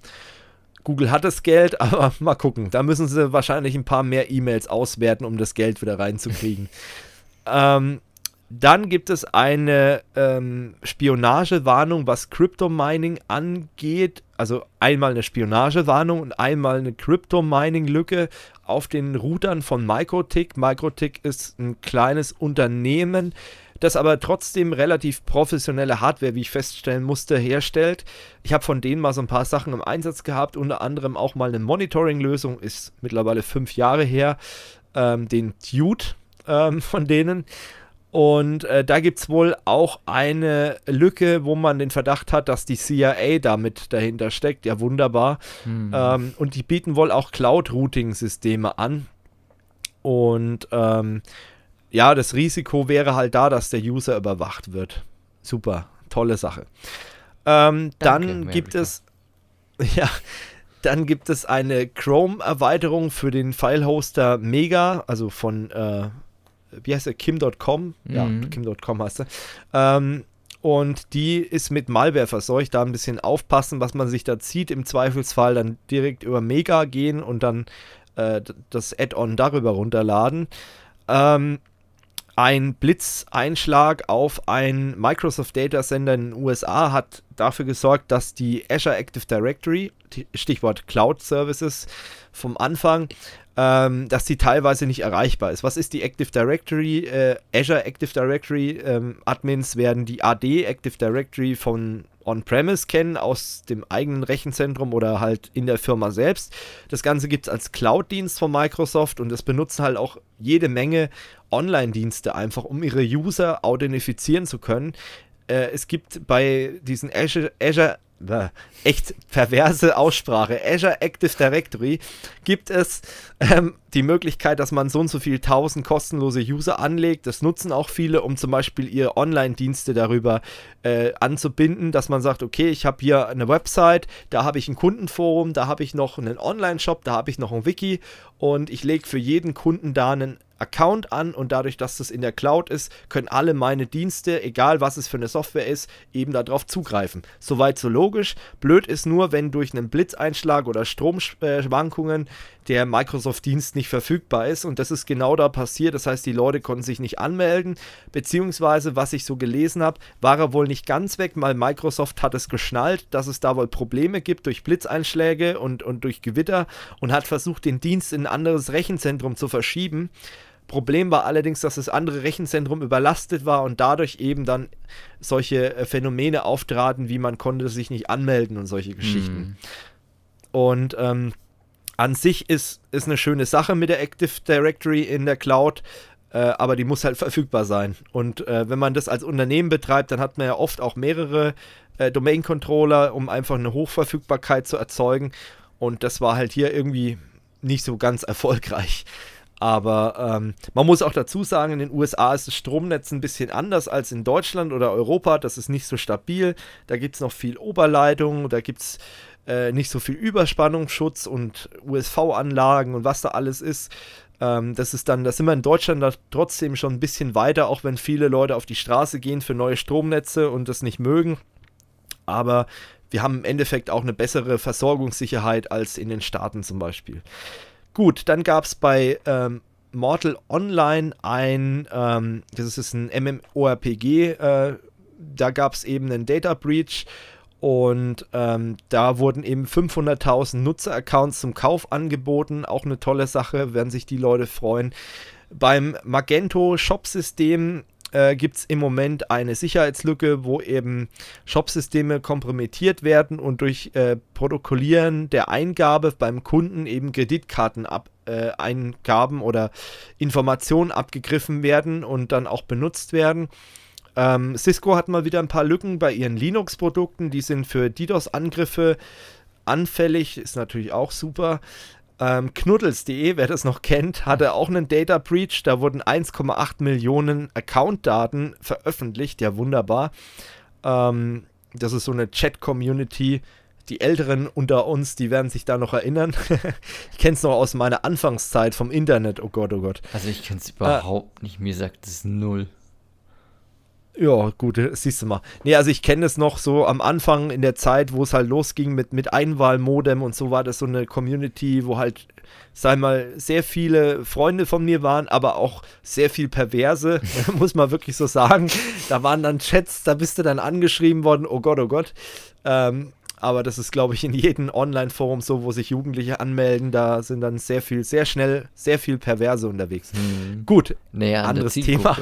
Google hat das Geld, aber mal gucken. Da müssen sie wahrscheinlich ein paar mehr E-Mails auswerten, um das Geld wieder reinzukriegen. ähm, dann gibt es eine ähm, Spionagewarnung, was Crypto-Mining angeht. Also einmal eine Spionagewarnung und einmal eine Crypto-Mining-Lücke auf den Routern von Microtik. Microtik ist ein kleines Unternehmen, das aber trotzdem relativ professionelle Hardware, wie ich feststellen musste, herstellt. Ich habe von denen mal so ein paar Sachen im Einsatz gehabt, unter anderem auch mal eine Monitoring-Lösung, ist mittlerweile fünf Jahre her, ähm, den Dude ähm, von denen. Und äh, da gibt es wohl auch eine Lücke, wo man den Verdacht hat, dass die CIA damit dahinter steckt. Ja, wunderbar. Hm. Ähm, und die bieten wohl auch Cloud-Routing-Systeme an. Und ähm, ja, das Risiko wäre halt da, dass der User überwacht wird. Super, tolle Sache. Ähm, dann gibt es, ja, dann gibt es eine Chrome-Erweiterung für den File-Hoster Mega, also von, äh, wie heißt der, Kim.com? Mhm. Ja, Kim.com heißt er. Ähm, und die ist mit Malware verseucht. Da ein bisschen aufpassen, was man sich da zieht. Im Zweifelsfall dann direkt über Mega gehen und dann äh, das Add-on darüber runterladen. Ähm, ein Blitzeinschlag auf einen Microsoft Data Center in den USA hat dafür gesorgt, dass die Azure Active Directory, Stichwort Cloud Services vom Anfang, ähm, dass die teilweise nicht erreichbar ist. Was ist die Active Directory? Äh, Azure Active Directory ähm, Admins werden die AD Active Directory von On-Premise kennen, aus dem eigenen Rechenzentrum oder halt in der Firma selbst. Das Ganze gibt es als Cloud-Dienst von Microsoft und das benutzen halt auch jede Menge Online-Dienste einfach, um ihre User authentifizieren zu können. Äh, es gibt bei diesen Azure, Azure echt perverse Aussprache, Azure Active Directory, gibt es ähm, die Möglichkeit, dass man so und so viel tausend kostenlose User anlegt. Das nutzen auch viele, um zum Beispiel ihre Online-Dienste darüber äh, anzubinden, dass man sagt, okay, ich habe hier eine Website, da habe ich ein Kundenforum, da habe ich noch einen Online-Shop, da habe ich noch ein Wiki und ich lege für jeden Kunden da einen Account an und dadurch, dass das in der Cloud ist, können alle meine Dienste, egal was es für eine Software ist, eben darauf zugreifen. Soweit so logisch. Blöd ist nur, wenn durch einen Blitzeinschlag oder Stromschwankungen der Microsoft-Dienst nicht verfügbar ist und das ist genau da passiert. Das heißt, die Leute konnten sich nicht anmelden, beziehungsweise, was ich so gelesen habe, war er wohl nicht ganz weg, weil Microsoft hat es geschnallt, dass es da wohl Probleme gibt durch Blitzeinschläge und, und durch Gewitter und hat versucht, den Dienst in ein anderes Rechenzentrum zu verschieben. Problem war allerdings, dass das andere Rechenzentrum überlastet war und dadurch eben dann solche äh, Phänomene auftraten, wie man konnte sich nicht anmelden und solche Geschichten. Mm. Und ähm, an sich ist, ist eine schöne Sache mit der Active Directory in der Cloud, äh, aber die muss halt verfügbar sein. Und äh, wenn man das als Unternehmen betreibt, dann hat man ja oft auch mehrere äh, Domain-Controller, um einfach eine Hochverfügbarkeit zu erzeugen. Und das war halt hier irgendwie nicht so ganz erfolgreich. Aber ähm, man muss auch dazu sagen, in den USA ist das Stromnetz ein bisschen anders als in Deutschland oder Europa. Das ist nicht so stabil. Da gibt es noch viel Oberleitung, da gibt es äh, nicht so viel Überspannungsschutz und USV-Anlagen und was da alles ist. Ähm, das ist dann, da sind wir in Deutschland da trotzdem schon ein bisschen weiter, auch wenn viele Leute auf die Straße gehen für neue Stromnetze und das nicht mögen. Aber wir haben im Endeffekt auch eine bessere Versorgungssicherheit als in den Staaten zum Beispiel. Gut, dann gab es bei ähm, Mortal Online ein, ähm, das ist ein MMORPG, äh, da gab es eben einen Data Breach und ähm, da wurden eben 500.000 Nutzeraccounts zum Kauf angeboten. Auch eine tolle Sache, werden sich die Leute freuen. Beim Magento Shop-System äh, gibt es im Moment eine Sicherheitslücke, wo eben Shopsysteme kompromittiert werden und durch äh, Protokollieren der Eingabe beim Kunden eben Kreditkarteneingaben äh, oder Informationen abgegriffen werden und dann auch benutzt werden. Ähm, Cisco hat mal wieder ein paar Lücken bei ihren Linux-Produkten, die sind für DDoS-Angriffe anfällig, ist natürlich auch super. Ähm, Knuddels.de, wer das noch kennt, hatte auch einen Data Breach. Da wurden 1,8 Millionen Account-Daten veröffentlicht. Ja, wunderbar. Ähm, das ist so eine Chat-Community. Die Älteren unter uns, die werden sich da noch erinnern. ich kenne es noch aus meiner Anfangszeit vom Internet. Oh Gott, oh Gott. Also ich kenne es überhaupt äh, nicht. Mir sagt es null. Ja, gut, siehst du mal. Nee, also ich kenne es noch so am Anfang in der Zeit, wo es halt losging mit, mit Einwahlmodem und so war das so eine Community, wo halt, sag mal, sehr viele Freunde von mir waren, aber auch sehr viel Perverse, muss man wirklich so sagen. Da waren dann Chats, da bist du dann angeschrieben worden, oh Gott, oh Gott. Ähm, aber das ist, glaube ich, in jedem Online-Forum so, wo sich Jugendliche anmelden. Da sind dann sehr viel, sehr schnell, sehr viel Perverse unterwegs. Hm. Gut, naja, anderes Thema.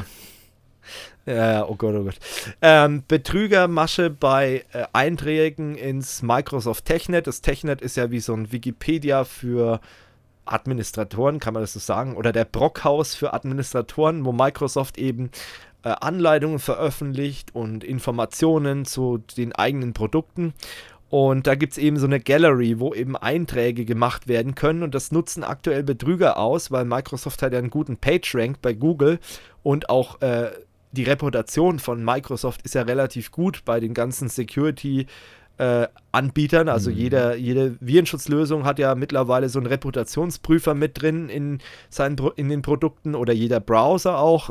Ja, oh Gott, oh Gott. Ähm, Betrügermasche bei äh, Einträgen ins Microsoft TechNet. Das TechNet ist ja wie so ein Wikipedia für Administratoren, kann man das so sagen, oder der Brockhaus für Administratoren, wo Microsoft eben äh, Anleitungen veröffentlicht und Informationen zu den eigenen Produkten. Und da gibt es eben so eine Gallery, wo eben Einträge gemacht werden können. Und das nutzen aktuell Betrüger aus, weil Microsoft hat ja einen guten PageRank bei Google und auch äh, die Reputation von Microsoft ist ja relativ gut bei den ganzen Security- äh, Anbietern. Also mhm. jeder, jede Virenschutzlösung hat ja mittlerweile so einen Reputationsprüfer mit drin in, seinen, in den Produkten oder jeder Browser auch.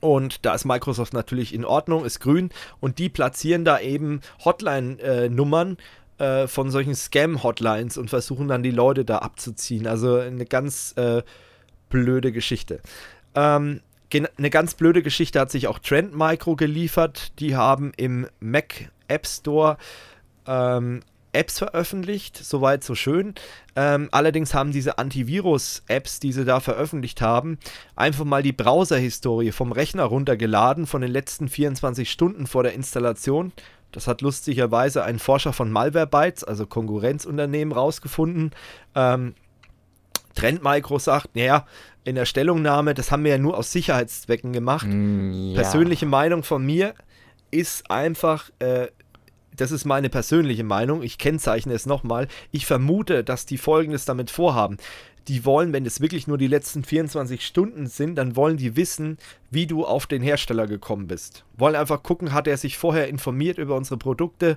Und da ist Microsoft natürlich in Ordnung, ist grün. Und die platzieren da eben Hotline-Nummern äh, von solchen Scam-Hotlines und versuchen dann die Leute da abzuziehen. Also eine ganz äh, blöde Geschichte. Ähm, eine ganz blöde Geschichte hat sich auch Trend Micro geliefert. Die haben im Mac App Store ähm, Apps veröffentlicht, soweit so schön. Ähm, allerdings haben diese Antivirus-Apps, die sie da veröffentlicht haben, einfach mal die Browser-Historie vom Rechner runtergeladen von den letzten 24 Stunden vor der Installation. Das hat lustigerweise ein Forscher von Malwarebytes, also Konkurrenzunternehmen, rausgefunden. Ähm, Trend Micro sagt, naja, in der Stellungnahme, das haben wir ja nur aus Sicherheitszwecken gemacht. Mm, ja. Persönliche Meinung von mir ist einfach, äh, das ist meine persönliche Meinung, ich kennzeichne es nochmal, ich vermute, dass die Folgendes damit vorhaben die wollen, wenn es wirklich nur die letzten 24 Stunden sind, dann wollen die wissen, wie du auf den Hersteller gekommen bist. Wollen einfach gucken, hat er sich vorher informiert über unsere Produkte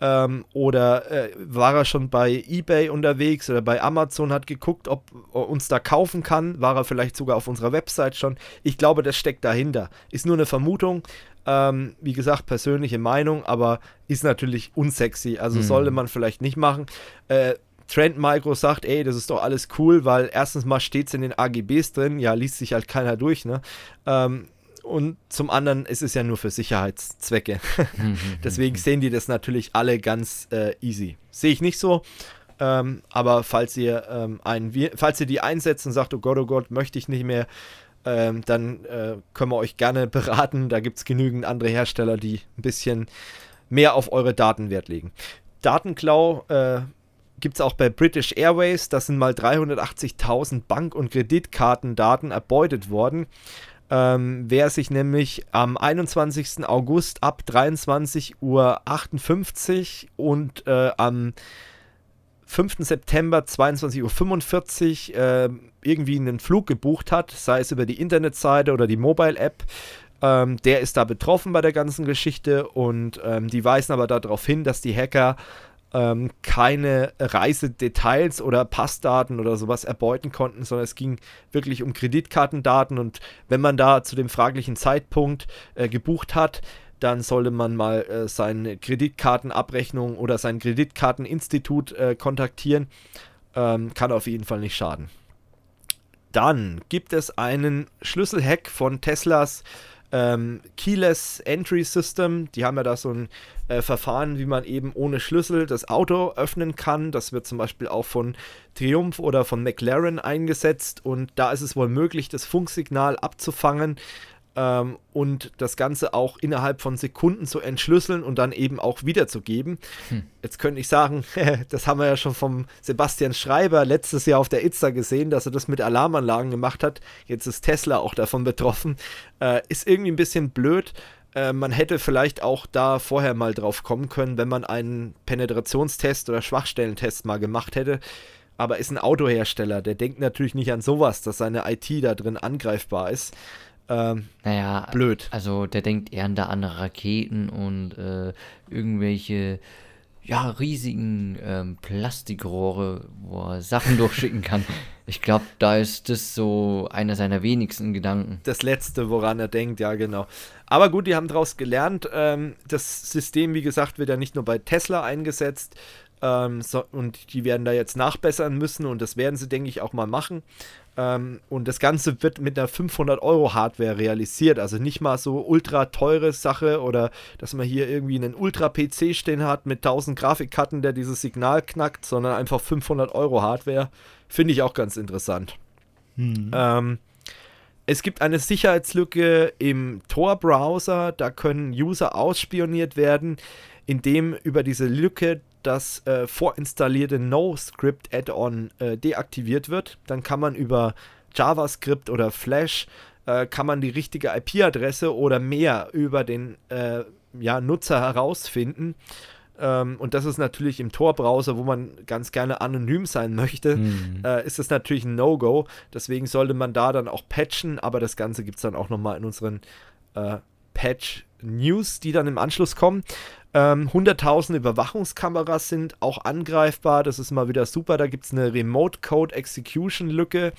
ähm, oder äh, war er schon bei eBay unterwegs oder bei Amazon, hat geguckt, ob er uns da kaufen kann, war er vielleicht sogar auf unserer Website schon. Ich glaube, das steckt dahinter. Ist nur eine Vermutung. Ähm, wie gesagt, persönliche Meinung, aber ist natürlich unsexy. Also mhm. sollte man vielleicht nicht machen. Äh, Trend Micro sagt, ey, das ist doch alles cool, weil erstens mal steht es in den AGBs drin, ja, liest sich halt keiner durch, ne? Ähm, und zum anderen ist es ja nur für Sicherheitszwecke. Deswegen sehen die das natürlich alle ganz äh, easy. Sehe ich nicht so. Ähm, aber falls ihr ähm, einen, falls ihr die einsetzt und sagt, oh Gott, oh Gott, möchte ich nicht mehr, ähm, dann äh, können wir euch gerne beraten. Da gibt es genügend andere Hersteller, die ein bisschen mehr auf eure Daten Wert legen. Datenklau äh, gibt es auch bei British Airways. Da sind mal 380.000 Bank- und Kreditkartendaten erbeutet worden. Ähm, wer sich nämlich am 21. August ab 23.58 Uhr und äh, am 5. September 22.45 Uhr äh, irgendwie einen Flug gebucht hat, sei es über die Internetseite oder die Mobile-App, ähm, der ist da betroffen bei der ganzen Geschichte und ähm, die weisen aber darauf hin, dass die Hacker ähm, keine Reisedetails oder Passdaten oder sowas erbeuten konnten, sondern es ging wirklich um Kreditkartendaten und wenn man da zu dem fraglichen Zeitpunkt äh, gebucht hat, dann sollte man mal äh, seine Kreditkartenabrechnung oder sein Kreditkarteninstitut äh, kontaktieren. Ähm, kann auf jeden Fall nicht schaden. Dann gibt es einen Schlüsselhack von Teslas ähm, Keyless Entry System. Die haben ja da so ein äh, Verfahren, wie man eben ohne Schlüssel das Auto öffnen kann. Das wird zum Beispiel auch von Triumph oder von McLaren eingesetzt und da ist es wohl möglich, das Funksignal abzufangen ähm, und das Ganze auch innerhalb von Sekunden zu entschlüsseln und dann eben auch wiederzugeben. Hm. Jetzt könnte ich sagen, das haben wir ja schon vom Sebastian Schreiber letztes Jahr auf der Itza gesehen, dass er das mit Alarmanlagen gemacht hat. Jetzt ist Tesla auch davon betroffen. Äh, ist irgendwie ein bisschen blöd. Äh, man hätte vielleicht auch da vorher mal drauf kommen können, wenn man einen Penetrationstest oder Schwachstellentest mal gemacht hätte aber ist ein Autohersteller, der denkt natürlich nicht an sowas, dass seine IT da drin angreifbar ist. Ähm, naja, blöd. Also der denkt eher an da andere Raketen und äh, irgendwelche ja, riesigen ähm, Plastikrohre, wo er Sachen durchschicken kann. Ich glaube, da ist das so einer seiner wenigsten Gedanken. Das Letzte, woran er denkt, ja, genau. Aber gut, die haben daraus gelernt. Ähm, das System, wie gesagt, wird ja nicht nur bei Tesla eingesetzt. Ähm, so, und die werden da jetzt nachbessern müssen und das werden sie, denke ich, auch mal machen. Ähm, und das Ganze wird mit einer 500 Euro Hardware realisiert. Also nicht mal so ultra teure Sache oder dass man hier irgendwie einen Ultra PC stehen hat mit 1000 Grafikkarten, der dieses Signal knackt, sondern einfach 500 Euro Hardware. Finde ich auch ganz interessant. Hm. Ähm, es gibt eine Sicherheitslücke im Tor-Browser. Da können User ausspioniert werden, indem über diese Lücke das äh, vorinstallierte No-Script-Add-on äh, deaktiviert wird. Dann kann man über JavaScript oder Flash äh, kann man die richtige IP-Adresse oder mehr über den äh, ja, Nutzer herausfinden. Ähm, und das ist natürlich im Tor-Browser, wo man ganz gerne anonym sein möchte, mhm. Äh, ist das natürlich ein No-Go. Deswegen sollte man da dann auch patchen, aber das Ganze gibt es dann auch nochmal in unseren äh, Patch-News, die dann im Anschluss kommen. Ähm, 100.000 Überwachungskameras sind auch angreifbar. Das ist mal wieder super. Da gibt es eine Remote Code Execution Lücke,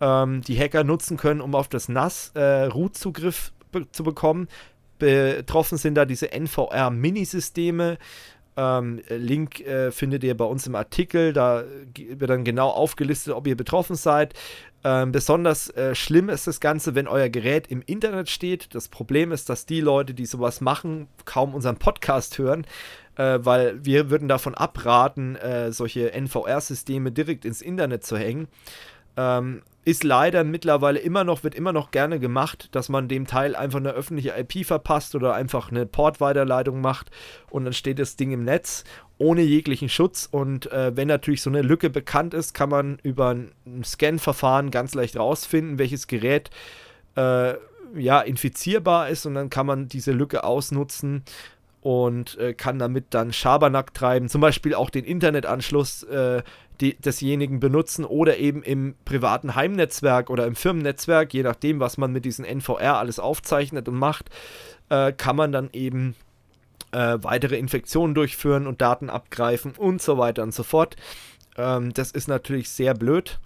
ähm, die Hacker nutzen können, um auf das NAS äh, be zu bekommen. Betroffen sind da diese NVR-Minisysteme. Ähm, Link äh, findet ihr bei uns im Artikel. Da wird dann genau aufgelistet, ob ihr betroffen seid. Ähm, besonders äh, schlimm ist das Ganze, wenn euer Gerät im Internet steht. Das Problem ist, dass die Leute, die sowas machen, kaum unseren Podcast hören, äh, weil wir würden davon abraten, äh, solche NVR-Systeme direkt ins Internet zu hängen. Ähm, ist leider mittlerweile immer noch, wird immer noch gerne gemacht, dass man dem Teil einfach eine öffentliche IP verpasst oder einfach eine Portweiterleitung macht und dann steht das Ding im Netz ohne jeglichen Schutz. Und äh, wenn natürlich so eine Lücke bekannt ist, kann man über ein Scan-Verfahren ganz leicht rausfinden, welches Gerät äh, ja infizierbar ist und dann kann man diese Lücke ausnutzen und äh, kann damit dann Schabernack treiben, zum Beispiel auch den Internetanschluss äh, die, desjenigen benutzen oder eben im privaten Heimnetzwerk oder im Firmennetzwerk, je nachdem, was man mit diesen NVR alles aufzeichnet und macht, äh, kann man dann eben äh, weitere Infektionen durchführen und Daten abgreifen und so weiter und so fort. Ähm, das ist natürlich sehr blöd.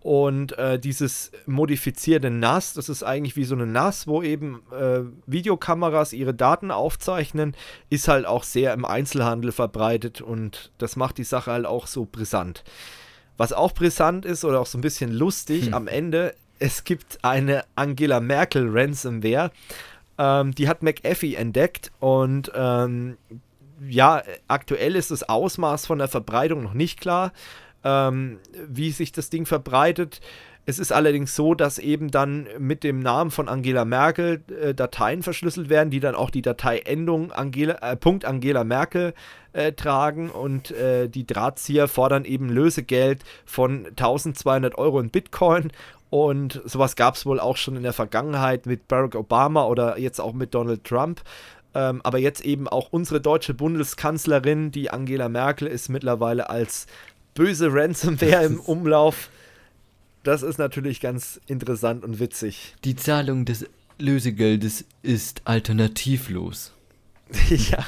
Und äh, dieses modifizierte NAS, das ist eigentlich wie so eine NAS, wo eben äh, Videokameras ihre Daten aufzeichnen, ist halt auch sehr im Einzelhandel verbreitet und das macht die Sache halt auch so brisant. Was auch brisant ist oder auch so ein bisschen lustig hm. am Ende, es gibt eine Angela Merkel Ransomware, ähm, die hat McAfee entdeckt und ähm, ja, aktuell ist das Ausmaß von der Verbreitung noch nicht klar ähm, wie sich das Ding verbreitet. Es ist allerdings so, dass eben dann mit dem Namen von Angela Merkel äh, Dateien verschlüsselt werden, die dann auch die Dateiendung Angela, äh, Punkt Angela Merkel äh, tragen und äh, die Drahtzieher fordern eben Lösegeld von 1200 Euro in Bitcoin und sowas gab es wohl auch schon in der Vergangenheit mit Barack Obama oder jetzt auch mit Donald Trump. Ähm, aber jetzt eben auch unsere deutsche Bundeskanzlerin, die Angela Merkel, ist mittlerweile als böse Ransomware im Umlauf. Das ist natürlich ganz interessant und witzig. Die Zahlung des Lösegeldes ist alternativlos. ja.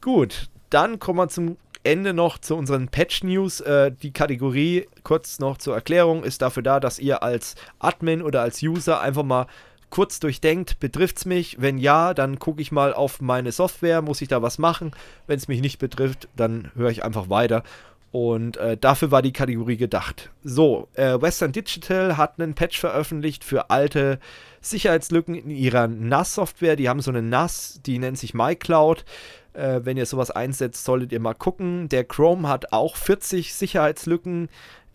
Gut, dann kommen wir zum Ende noch zu unseren Patch News. Äh, die Kategorie, kurz noch zur Erklärung, ist dafür da, dass ihr als Admin oder als User einfach mal kurz durchdenkt, betrifft es mich? Wenn ja, dann gucke ich mal auf meine Software, muss ich da was machen? Wenn es mich nicht betrifft, dann höre ich einfach weiter. Und äh, dafür war die Kategorie gedacht. So, äh, Western Digital hat einen Patch veröffentlicht für alte Sicherheitslücken in ihrer NAS-Software. Die haben so eine NAS, die nennt sich MyCloud. Äh, wenn ihr sowas einsetzt, solltet ihr mal gucken. Der Chrome hat auch 40 Sicherheitslücken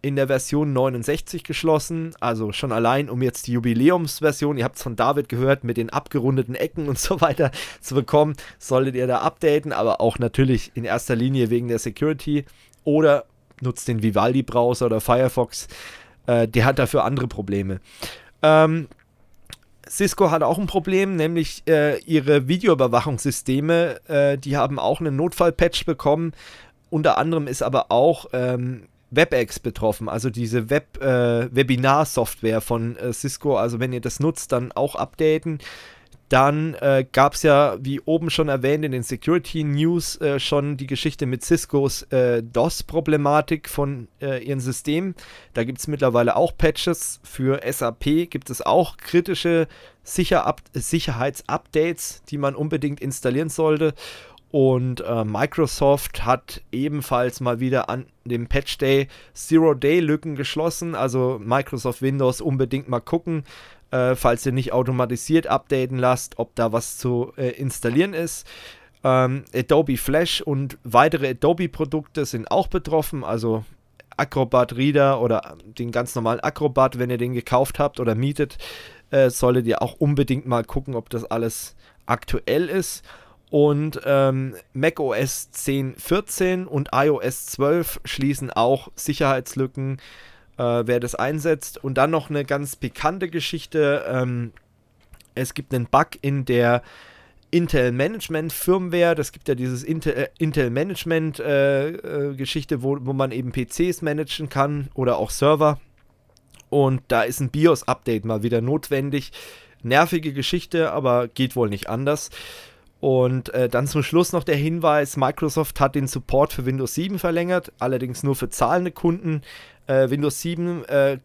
in der Version 69 geschlossen. Also schon allein, um jetzt die Jubiläumsversion, ihr habt es von David gehört, mit den abgerundeten Ecken und so weiter zu bekommen, solltet ihr da updaten, aber auch natürlich in erster Linie wegen der Security oder nutzt den Vivaldi-Browser oder Firefox. Äh, der hat dafür andere Probleme. Ähm, Cisco hat auch ein Problem, nämlich äh, ihre Videoüberwachungssysteme, äh, die haben auch einen Notfallpatch bekommen. Unter anderem ist aber auch ähm, WebEx betroffen, also diese Web, äh, Webinar-Software von äh, Cisco. Also wenn ihr das nutzt, dann auch updaten Dann äh, gab es ja, wie oben schon erwähnt, in den Security News äh, schon die Geschichte mit Ciscos äh, DOS-Problematik von äh, ihren Systemen. Da gibt es mittlerweile auch Patches. Für SAP gibt es auch kritische Sicher Sicherheitsupdates, die man unbedingt installieren sollte. Und äh, Microsoft hat ebenfalls mal wieder an dem Patch Day Zero-Day-Lücken geschlossen. Also Microsoft Windows unbedingt mal gucken äh, falls ihr nicht automatisiert updaten lasst, ob da was zu äh, installieren ist. Ähm, Adobe Flash und weitere Adobe-Produkte sind auch betroffen, also Acrobat Reader oder den ganz normalen Acrobat, wenn ihr den gekauft habt oder mietet, äh, solltet ihr auch unbedingt mal gucken, ob das alles aktuell ist. Und ähm, macOS 10.14 und iOS 12 schließen auch Sicherheitslücken äh, wer das einsetzt. Und dann noch eine ganz pikante Geschichte. Ähm, es gibt einen Bug in der Intel Management Firmware. Das gibt ja dieses Intel, äh, Intel Management äh, äh, Geschichte, wo, wo man eben PCs managen kann oder auch Server. Und da ist ein BIOS-Update mal wieder notwendig. Nervige Geschichte, aber geht wohl nicht anders. Und äh, dann zum Schluss noch der Hinweis: Microsoft hat den Support für Windows 7 verlängert, allerdings nur für zahlende Kunden äh, Windows 7 äh,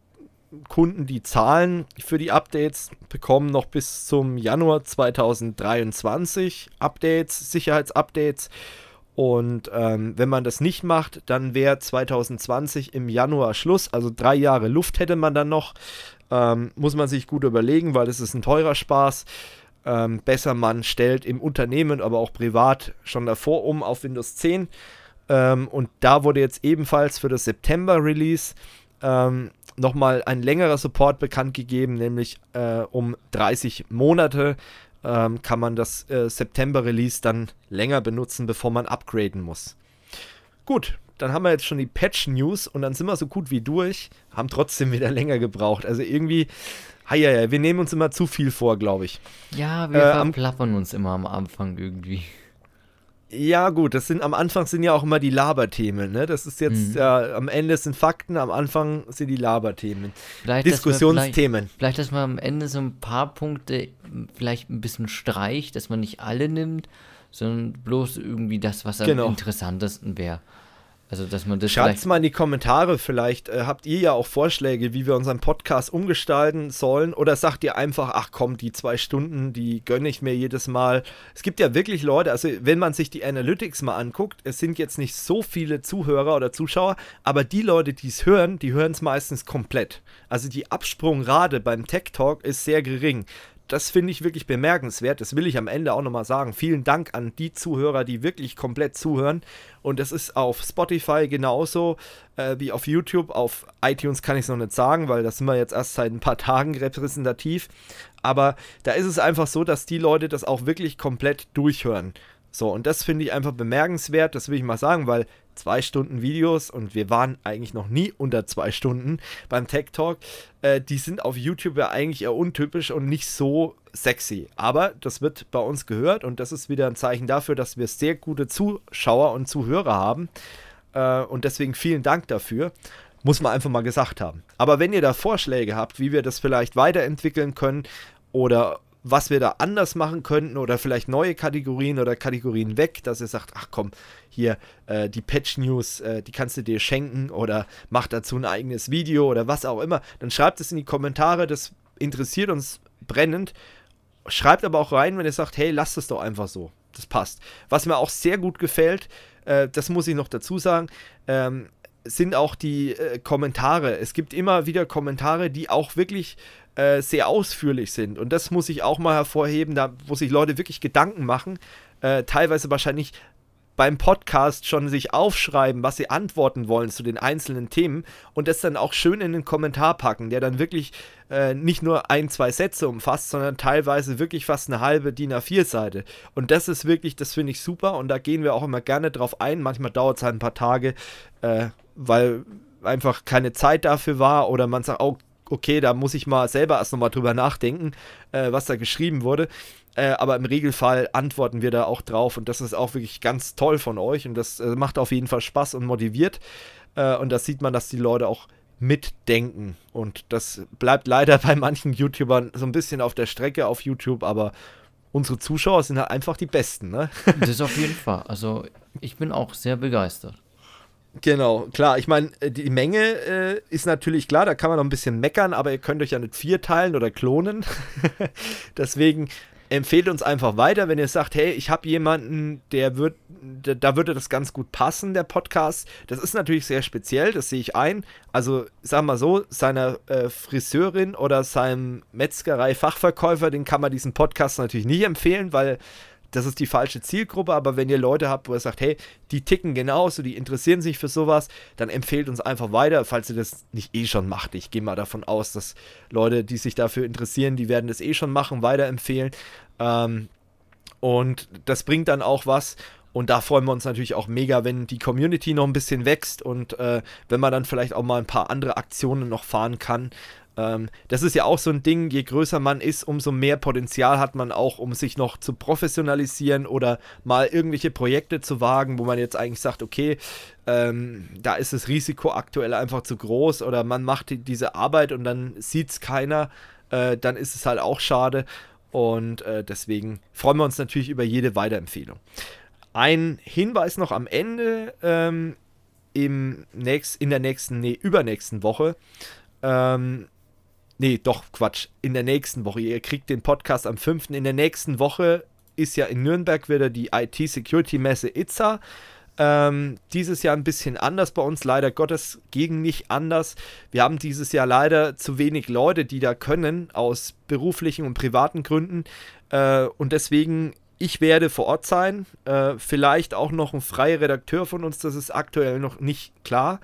Kunden, die zahlen für die Updates, bekommen noch bis zum Januar 2023 Updates, Sicherheitsupdates. Und ähm, wenn man das nicht macht, dann wäre 2020 im Januar Schluss. Also drei Jahre Luft hätte man dann noch. Ähm, muss man sich gut überlegen, weil es ist ein teurer Spaß. Ähm, besser man stellt im Unternehmen, aber auch privat schon davor um auf Windows 10. Ähm, und da wurde jetzt ebenfalls für das September-Release ähm, nochmal ein längerer Support bekannt gegeben, nämlich äh, um 30 Monate ähm, kann man das äh, September-Release dann länger benutzen, bevor man upgraden muss. Gut, dann haben wir jetzt schon die Patch-News und dann sind wir so gut wie durch, haben trotzdem wieder länger gebraucht. Also irgendwie, ja, wir nehmen uns immer zu viel vor, glaube ich. Ja, wir äh, verplappern uns immer am Anfang irgendwie. Ja, gut, das sind am Anfang sind ja auch immer die Laberthemen, ne? Das ist jetzt mhm. ja am Ende sind Fakten, am Anfang sind die Laberthemen. Vielleicht, Diskussionsthemen. Dass vielleicht, vielleicht, dass man am Ende so ein paar Punkte vielleicht ein bisschen streicht, dass man nicht alle nimmt, sondern bloß irgendwie das, was am genau. interessantesten wäre. Also, dass man das Schreibt mal in die Kommentare, vielleicht äh, habt ihr ja auch Vorschläge, wie wir unseren Podcast umgestalten sollen. Oder sagt ihr einfach, ach komm, die zwei Stunden, die gönne ich mir jedes Mal. Es gibt ja wirklich Leute, also wenn man sich die Analytics mal anguckt, es sind jetzt nicht so viele Zuhörer oder Zuschauer, aber die Leute, die es hören, die hören es meistens komplett. Also die Absprungrate beim Tech Talk ist sehr gering das finde ich wirklich bemerkenswert. Das will ich am Ende auch nochmal sagen. Vielen Dank an die Zuhörer, die wirklich komplett zuhören. Und das ist auf Spotify genauso äh, wie auf YouTube. Auf iTunes kann ich es noch nicht sagen, weil das sind wir jetzt erst seit ein paar Tagen repräsentativ. Aber da ist es einfach so, dass die Leute das auch wirklich komplett durchhören. So, und das finde ich einfach bemerkenswert, das will ich mal sagen, weil zwei Stunden Videos und wir waren eigentlich noch nie unter zwei Stunden beim Tech Talk. Äh, die sind auf YouTube ja eigentlich eher untypisch und nicht so sexy. Aber das wird bei uns gehört und das ist wieder ein Zeichen dafür, dass wir sehr gute Zuschauer und Zuhörer haben. Äh, und deswegen vielen Dank dafür. Muss man einfach mal gesagt haben. Aber wenn ihr da Vorschläge habt, wie wir das vielleicht weiterentwickeln können oder was wir da anders machen könnten oder vielleicht neue Kategorien oder Kategorien weg, dass ihr sagt, ach komm, hier äh, die Patch News, äh, die kannst du dir schenken oder mach dazu ein eigenes Video oder was auch immer, dann schreibt es in die Kommentare, das interessiert uns brennend. Schreibt aber auch rein, wenn ihr sagt, hey, lasst es doch einfach so. Das passt. Was mir auch sehr gut gefällt, äh, das muss ich noch dazu sagen, ähm, sind auch die äh, Kommentare. Es gibt immer wieder Kommentare, die auch wirklich äh, sehr ausführlich sind. Und das muss ich auch mal hervorheben, da wo sich Leute wirklich Gedanken machen, äh, teilweise wahrscheinlich beim Podcast schon sich aufschreiben, was sie antworten wollen zu den einzelnen Themen und das dann auch schön in den Kommentar packen, der dann wirklich äh, nicht nur ein, zwei Sätze umfasst, sondern teilweise wirklich fast eine halbe DIN A4-Seite. Und das ist wirklich, das finde ich super und da gehen wir auch immer gerne drauf ein. Manchmal dauert es halt ein paar Tage, äh, weil einfach keine Zeit dafür war oder man sagt, oh, okay, da muss ich mal selber erst nochmal drüber nachdenken, äh, was da geschrieben wurde. Äh, aber im Regelfall antworten wir da auch drauf und das ist auch wirklich ganz toll von euch und das äh, macht auf jeden Fall Spaß und motiviert. Äh, und das sieht man, dass die Leute auch mitdenken. Und das bleibt leider bei manchen YouTubern so ein bisschen auf der Strecke auf YouTube, aber unsere Zuschauer sind halt einfach die Besten, ne? Das auf jeden Fall. Also ich bin auch sehr begeistert. Genau, klar. Ich meine, äh, die Menge äh, ist natürlich klar, da kann man noch ein bisschen meckern, aber ihr könnt euch ja nicht vier teilen oder klonen. Deswegen empfehlt uns einfach weiter, wenn ihr sagt, hey, ich habe jemanden, der wird, da, da würde das ganz gut passen, der Podcast. Das ist natürlich sehr speziell, das sehe ich ein. Also, sag mal so, seiner äh, Friseurin oder seinem Metzgerei-Fachverkäufer, den kann man diesen Podcast natürlich nicht empfehlen, weil das ist die falsche Zielgruppe, aber wenn ihr Leute habt, wo ihr sagt, hey, die ticken genauso, die interessieren sich für sowas, dann empfehlt uns einfach weiter, falls ihr das nicht eh schon macht. Ich gehe mal davon aus, dass Leute, die sich dafür interessieren, die werden das eh schon machen, weiterempfehlen. Ähm, und das bringt dann auch was. Und da freuen wir uns natürlich auch mega, wenn die Community noch ein bisschen wächst und äh, wenn man dann vielleicht auch mal ein paar andere Aktionen noch fahren kann. Ähm, das ist ja auch so ein Ding, je größer man ist, umso mehr Potenzial hat man auch, um sich noch zu professionalisieren oder mal irgendwelche Projekte zu wagen, wo man jetzt eigentlich sagt, okay, ähm, da ist das Risiko aktuell einfach zu groß oder man macht die, diese Arbeit und dann sieht es keiner, äh, dann ist es halt auch schade. Und äh, deswegen freuen wir uns natürlich über jede Weiterempfehlung. Ein Hinweis noch am Ende. Ähm, im nächst, in der nächsten, nee, übernächsten Woche ähm, Nee, doch, Quatsch. In der nächsten Woche. Ihr kriegt den Podcast am 5. In der nächsten Woche ist ja in Nürnberg wieder die IT-Security-Messe ITSA. Ähm, dieses Jahr ein bisschen anders bei uns, leider Gottes gegen nicht anders. Wir haben dieses Jahr leider zu wenig Leute, die da können, aus beruflichen und privaten Gründen. Äh, und deswegen, ich werde vor Ort sein. Äh, vielleicht auch noch ein freier Redakteur von uns, das ist aktuell noch nicht klar.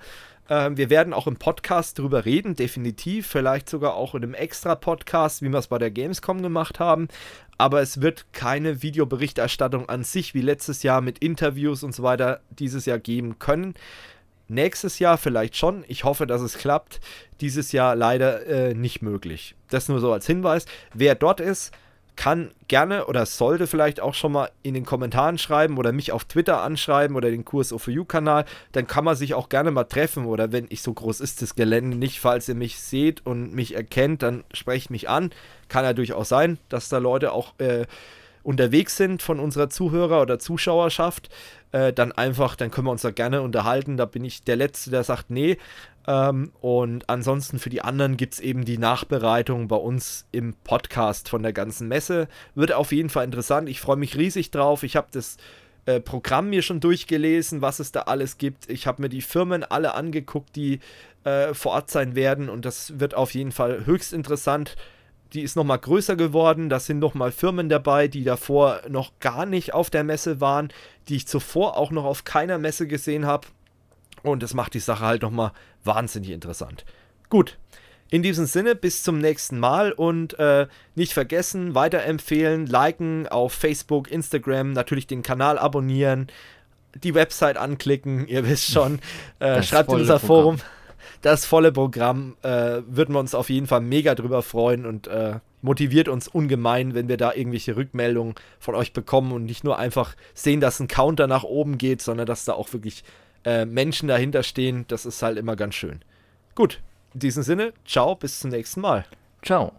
Ähm, wir werden auch im Podcast drüber reden, definitiv. Vielleicht sogar auch in einem extra Podcast, wie wir es bei der Gamescom gemacht haben. Aber es wird keine Videoberichterstattung an sich wie letztes Jahr mit Interviews und so weiter dieses Jahr geben können. Nächstes Jahr vielleicht schon. Ich hoffe, dass es klappt. Dieses Jahr leider äh, nicht möglich. Das nur so als Hinweis. Wer dort ist, kann gerne oder sollte vielleicht auch schon mal in den Kommentaren schreiben oder mich auf Twitter anschreiben oder den Kurs OFU-Kanal. Dann kann man sich auch gerne mal treffen oder wenn ich so groß ist, das Gelände nicht, falls ihr mich seht und mich erkennt, dann sprecht mich an. Kann ja durchaus sein, dass da Leute auch äh, unterwegs sind von unserer Zuhörer- oder Zuschauerschaft. Äh, dann einfach, dann können wir uns da gerne unterhalten. Da bin ich der Letzte, der sagt, nee, ähm, und ansonsten für die anderen gibt es eben die Nachbereitung bei uns im Podcast von der ganzen Messe. Wird auf jeden Fall interessant. Ich freue mich riesig drauf. Ich habe das äh, Programm mir schon durchgelesen, was es da alles gibt. Ich habe mir die Firmen alle angeguckt, die äh, vor Ort sein werden. Und das wird auf jeden Fall höchst interessant. Die ist nochmal größer geworden. Da sind nochmal Firmen dabei, die davor noch gar nicht auf der Messe waren, die ich zuvor auch noch auf keiner Messe gesehen habe. Und das macht die Sache halt nochmal wahnsinnig interessant. Gut, in diesem Sinne, bis zum nächsten Mal und äh, nicht vergessen, weiterempfehlen, liken auf Facebook, Instagram, natürlich den Kanal abonnieren, die Website anklicken, ihr wisst schon. Äh, schreibt in unser Forum. Das volle Programm äh, würden wir uns auf jeden Fall mega drüber freuen und äh, motiviert uns ungemein, wenn wir da irgendwelche Rückmeldungen von euch bekommen und nicht nur einfach sehen, dass ein Counter nach oben geht, sondern dass da auch wirklich äh, Menschen dahinter stehen, das ist halt immer ganz schön. Gut, in diesem Sinne, ciao, bis zum nächsten Mal. Ciao.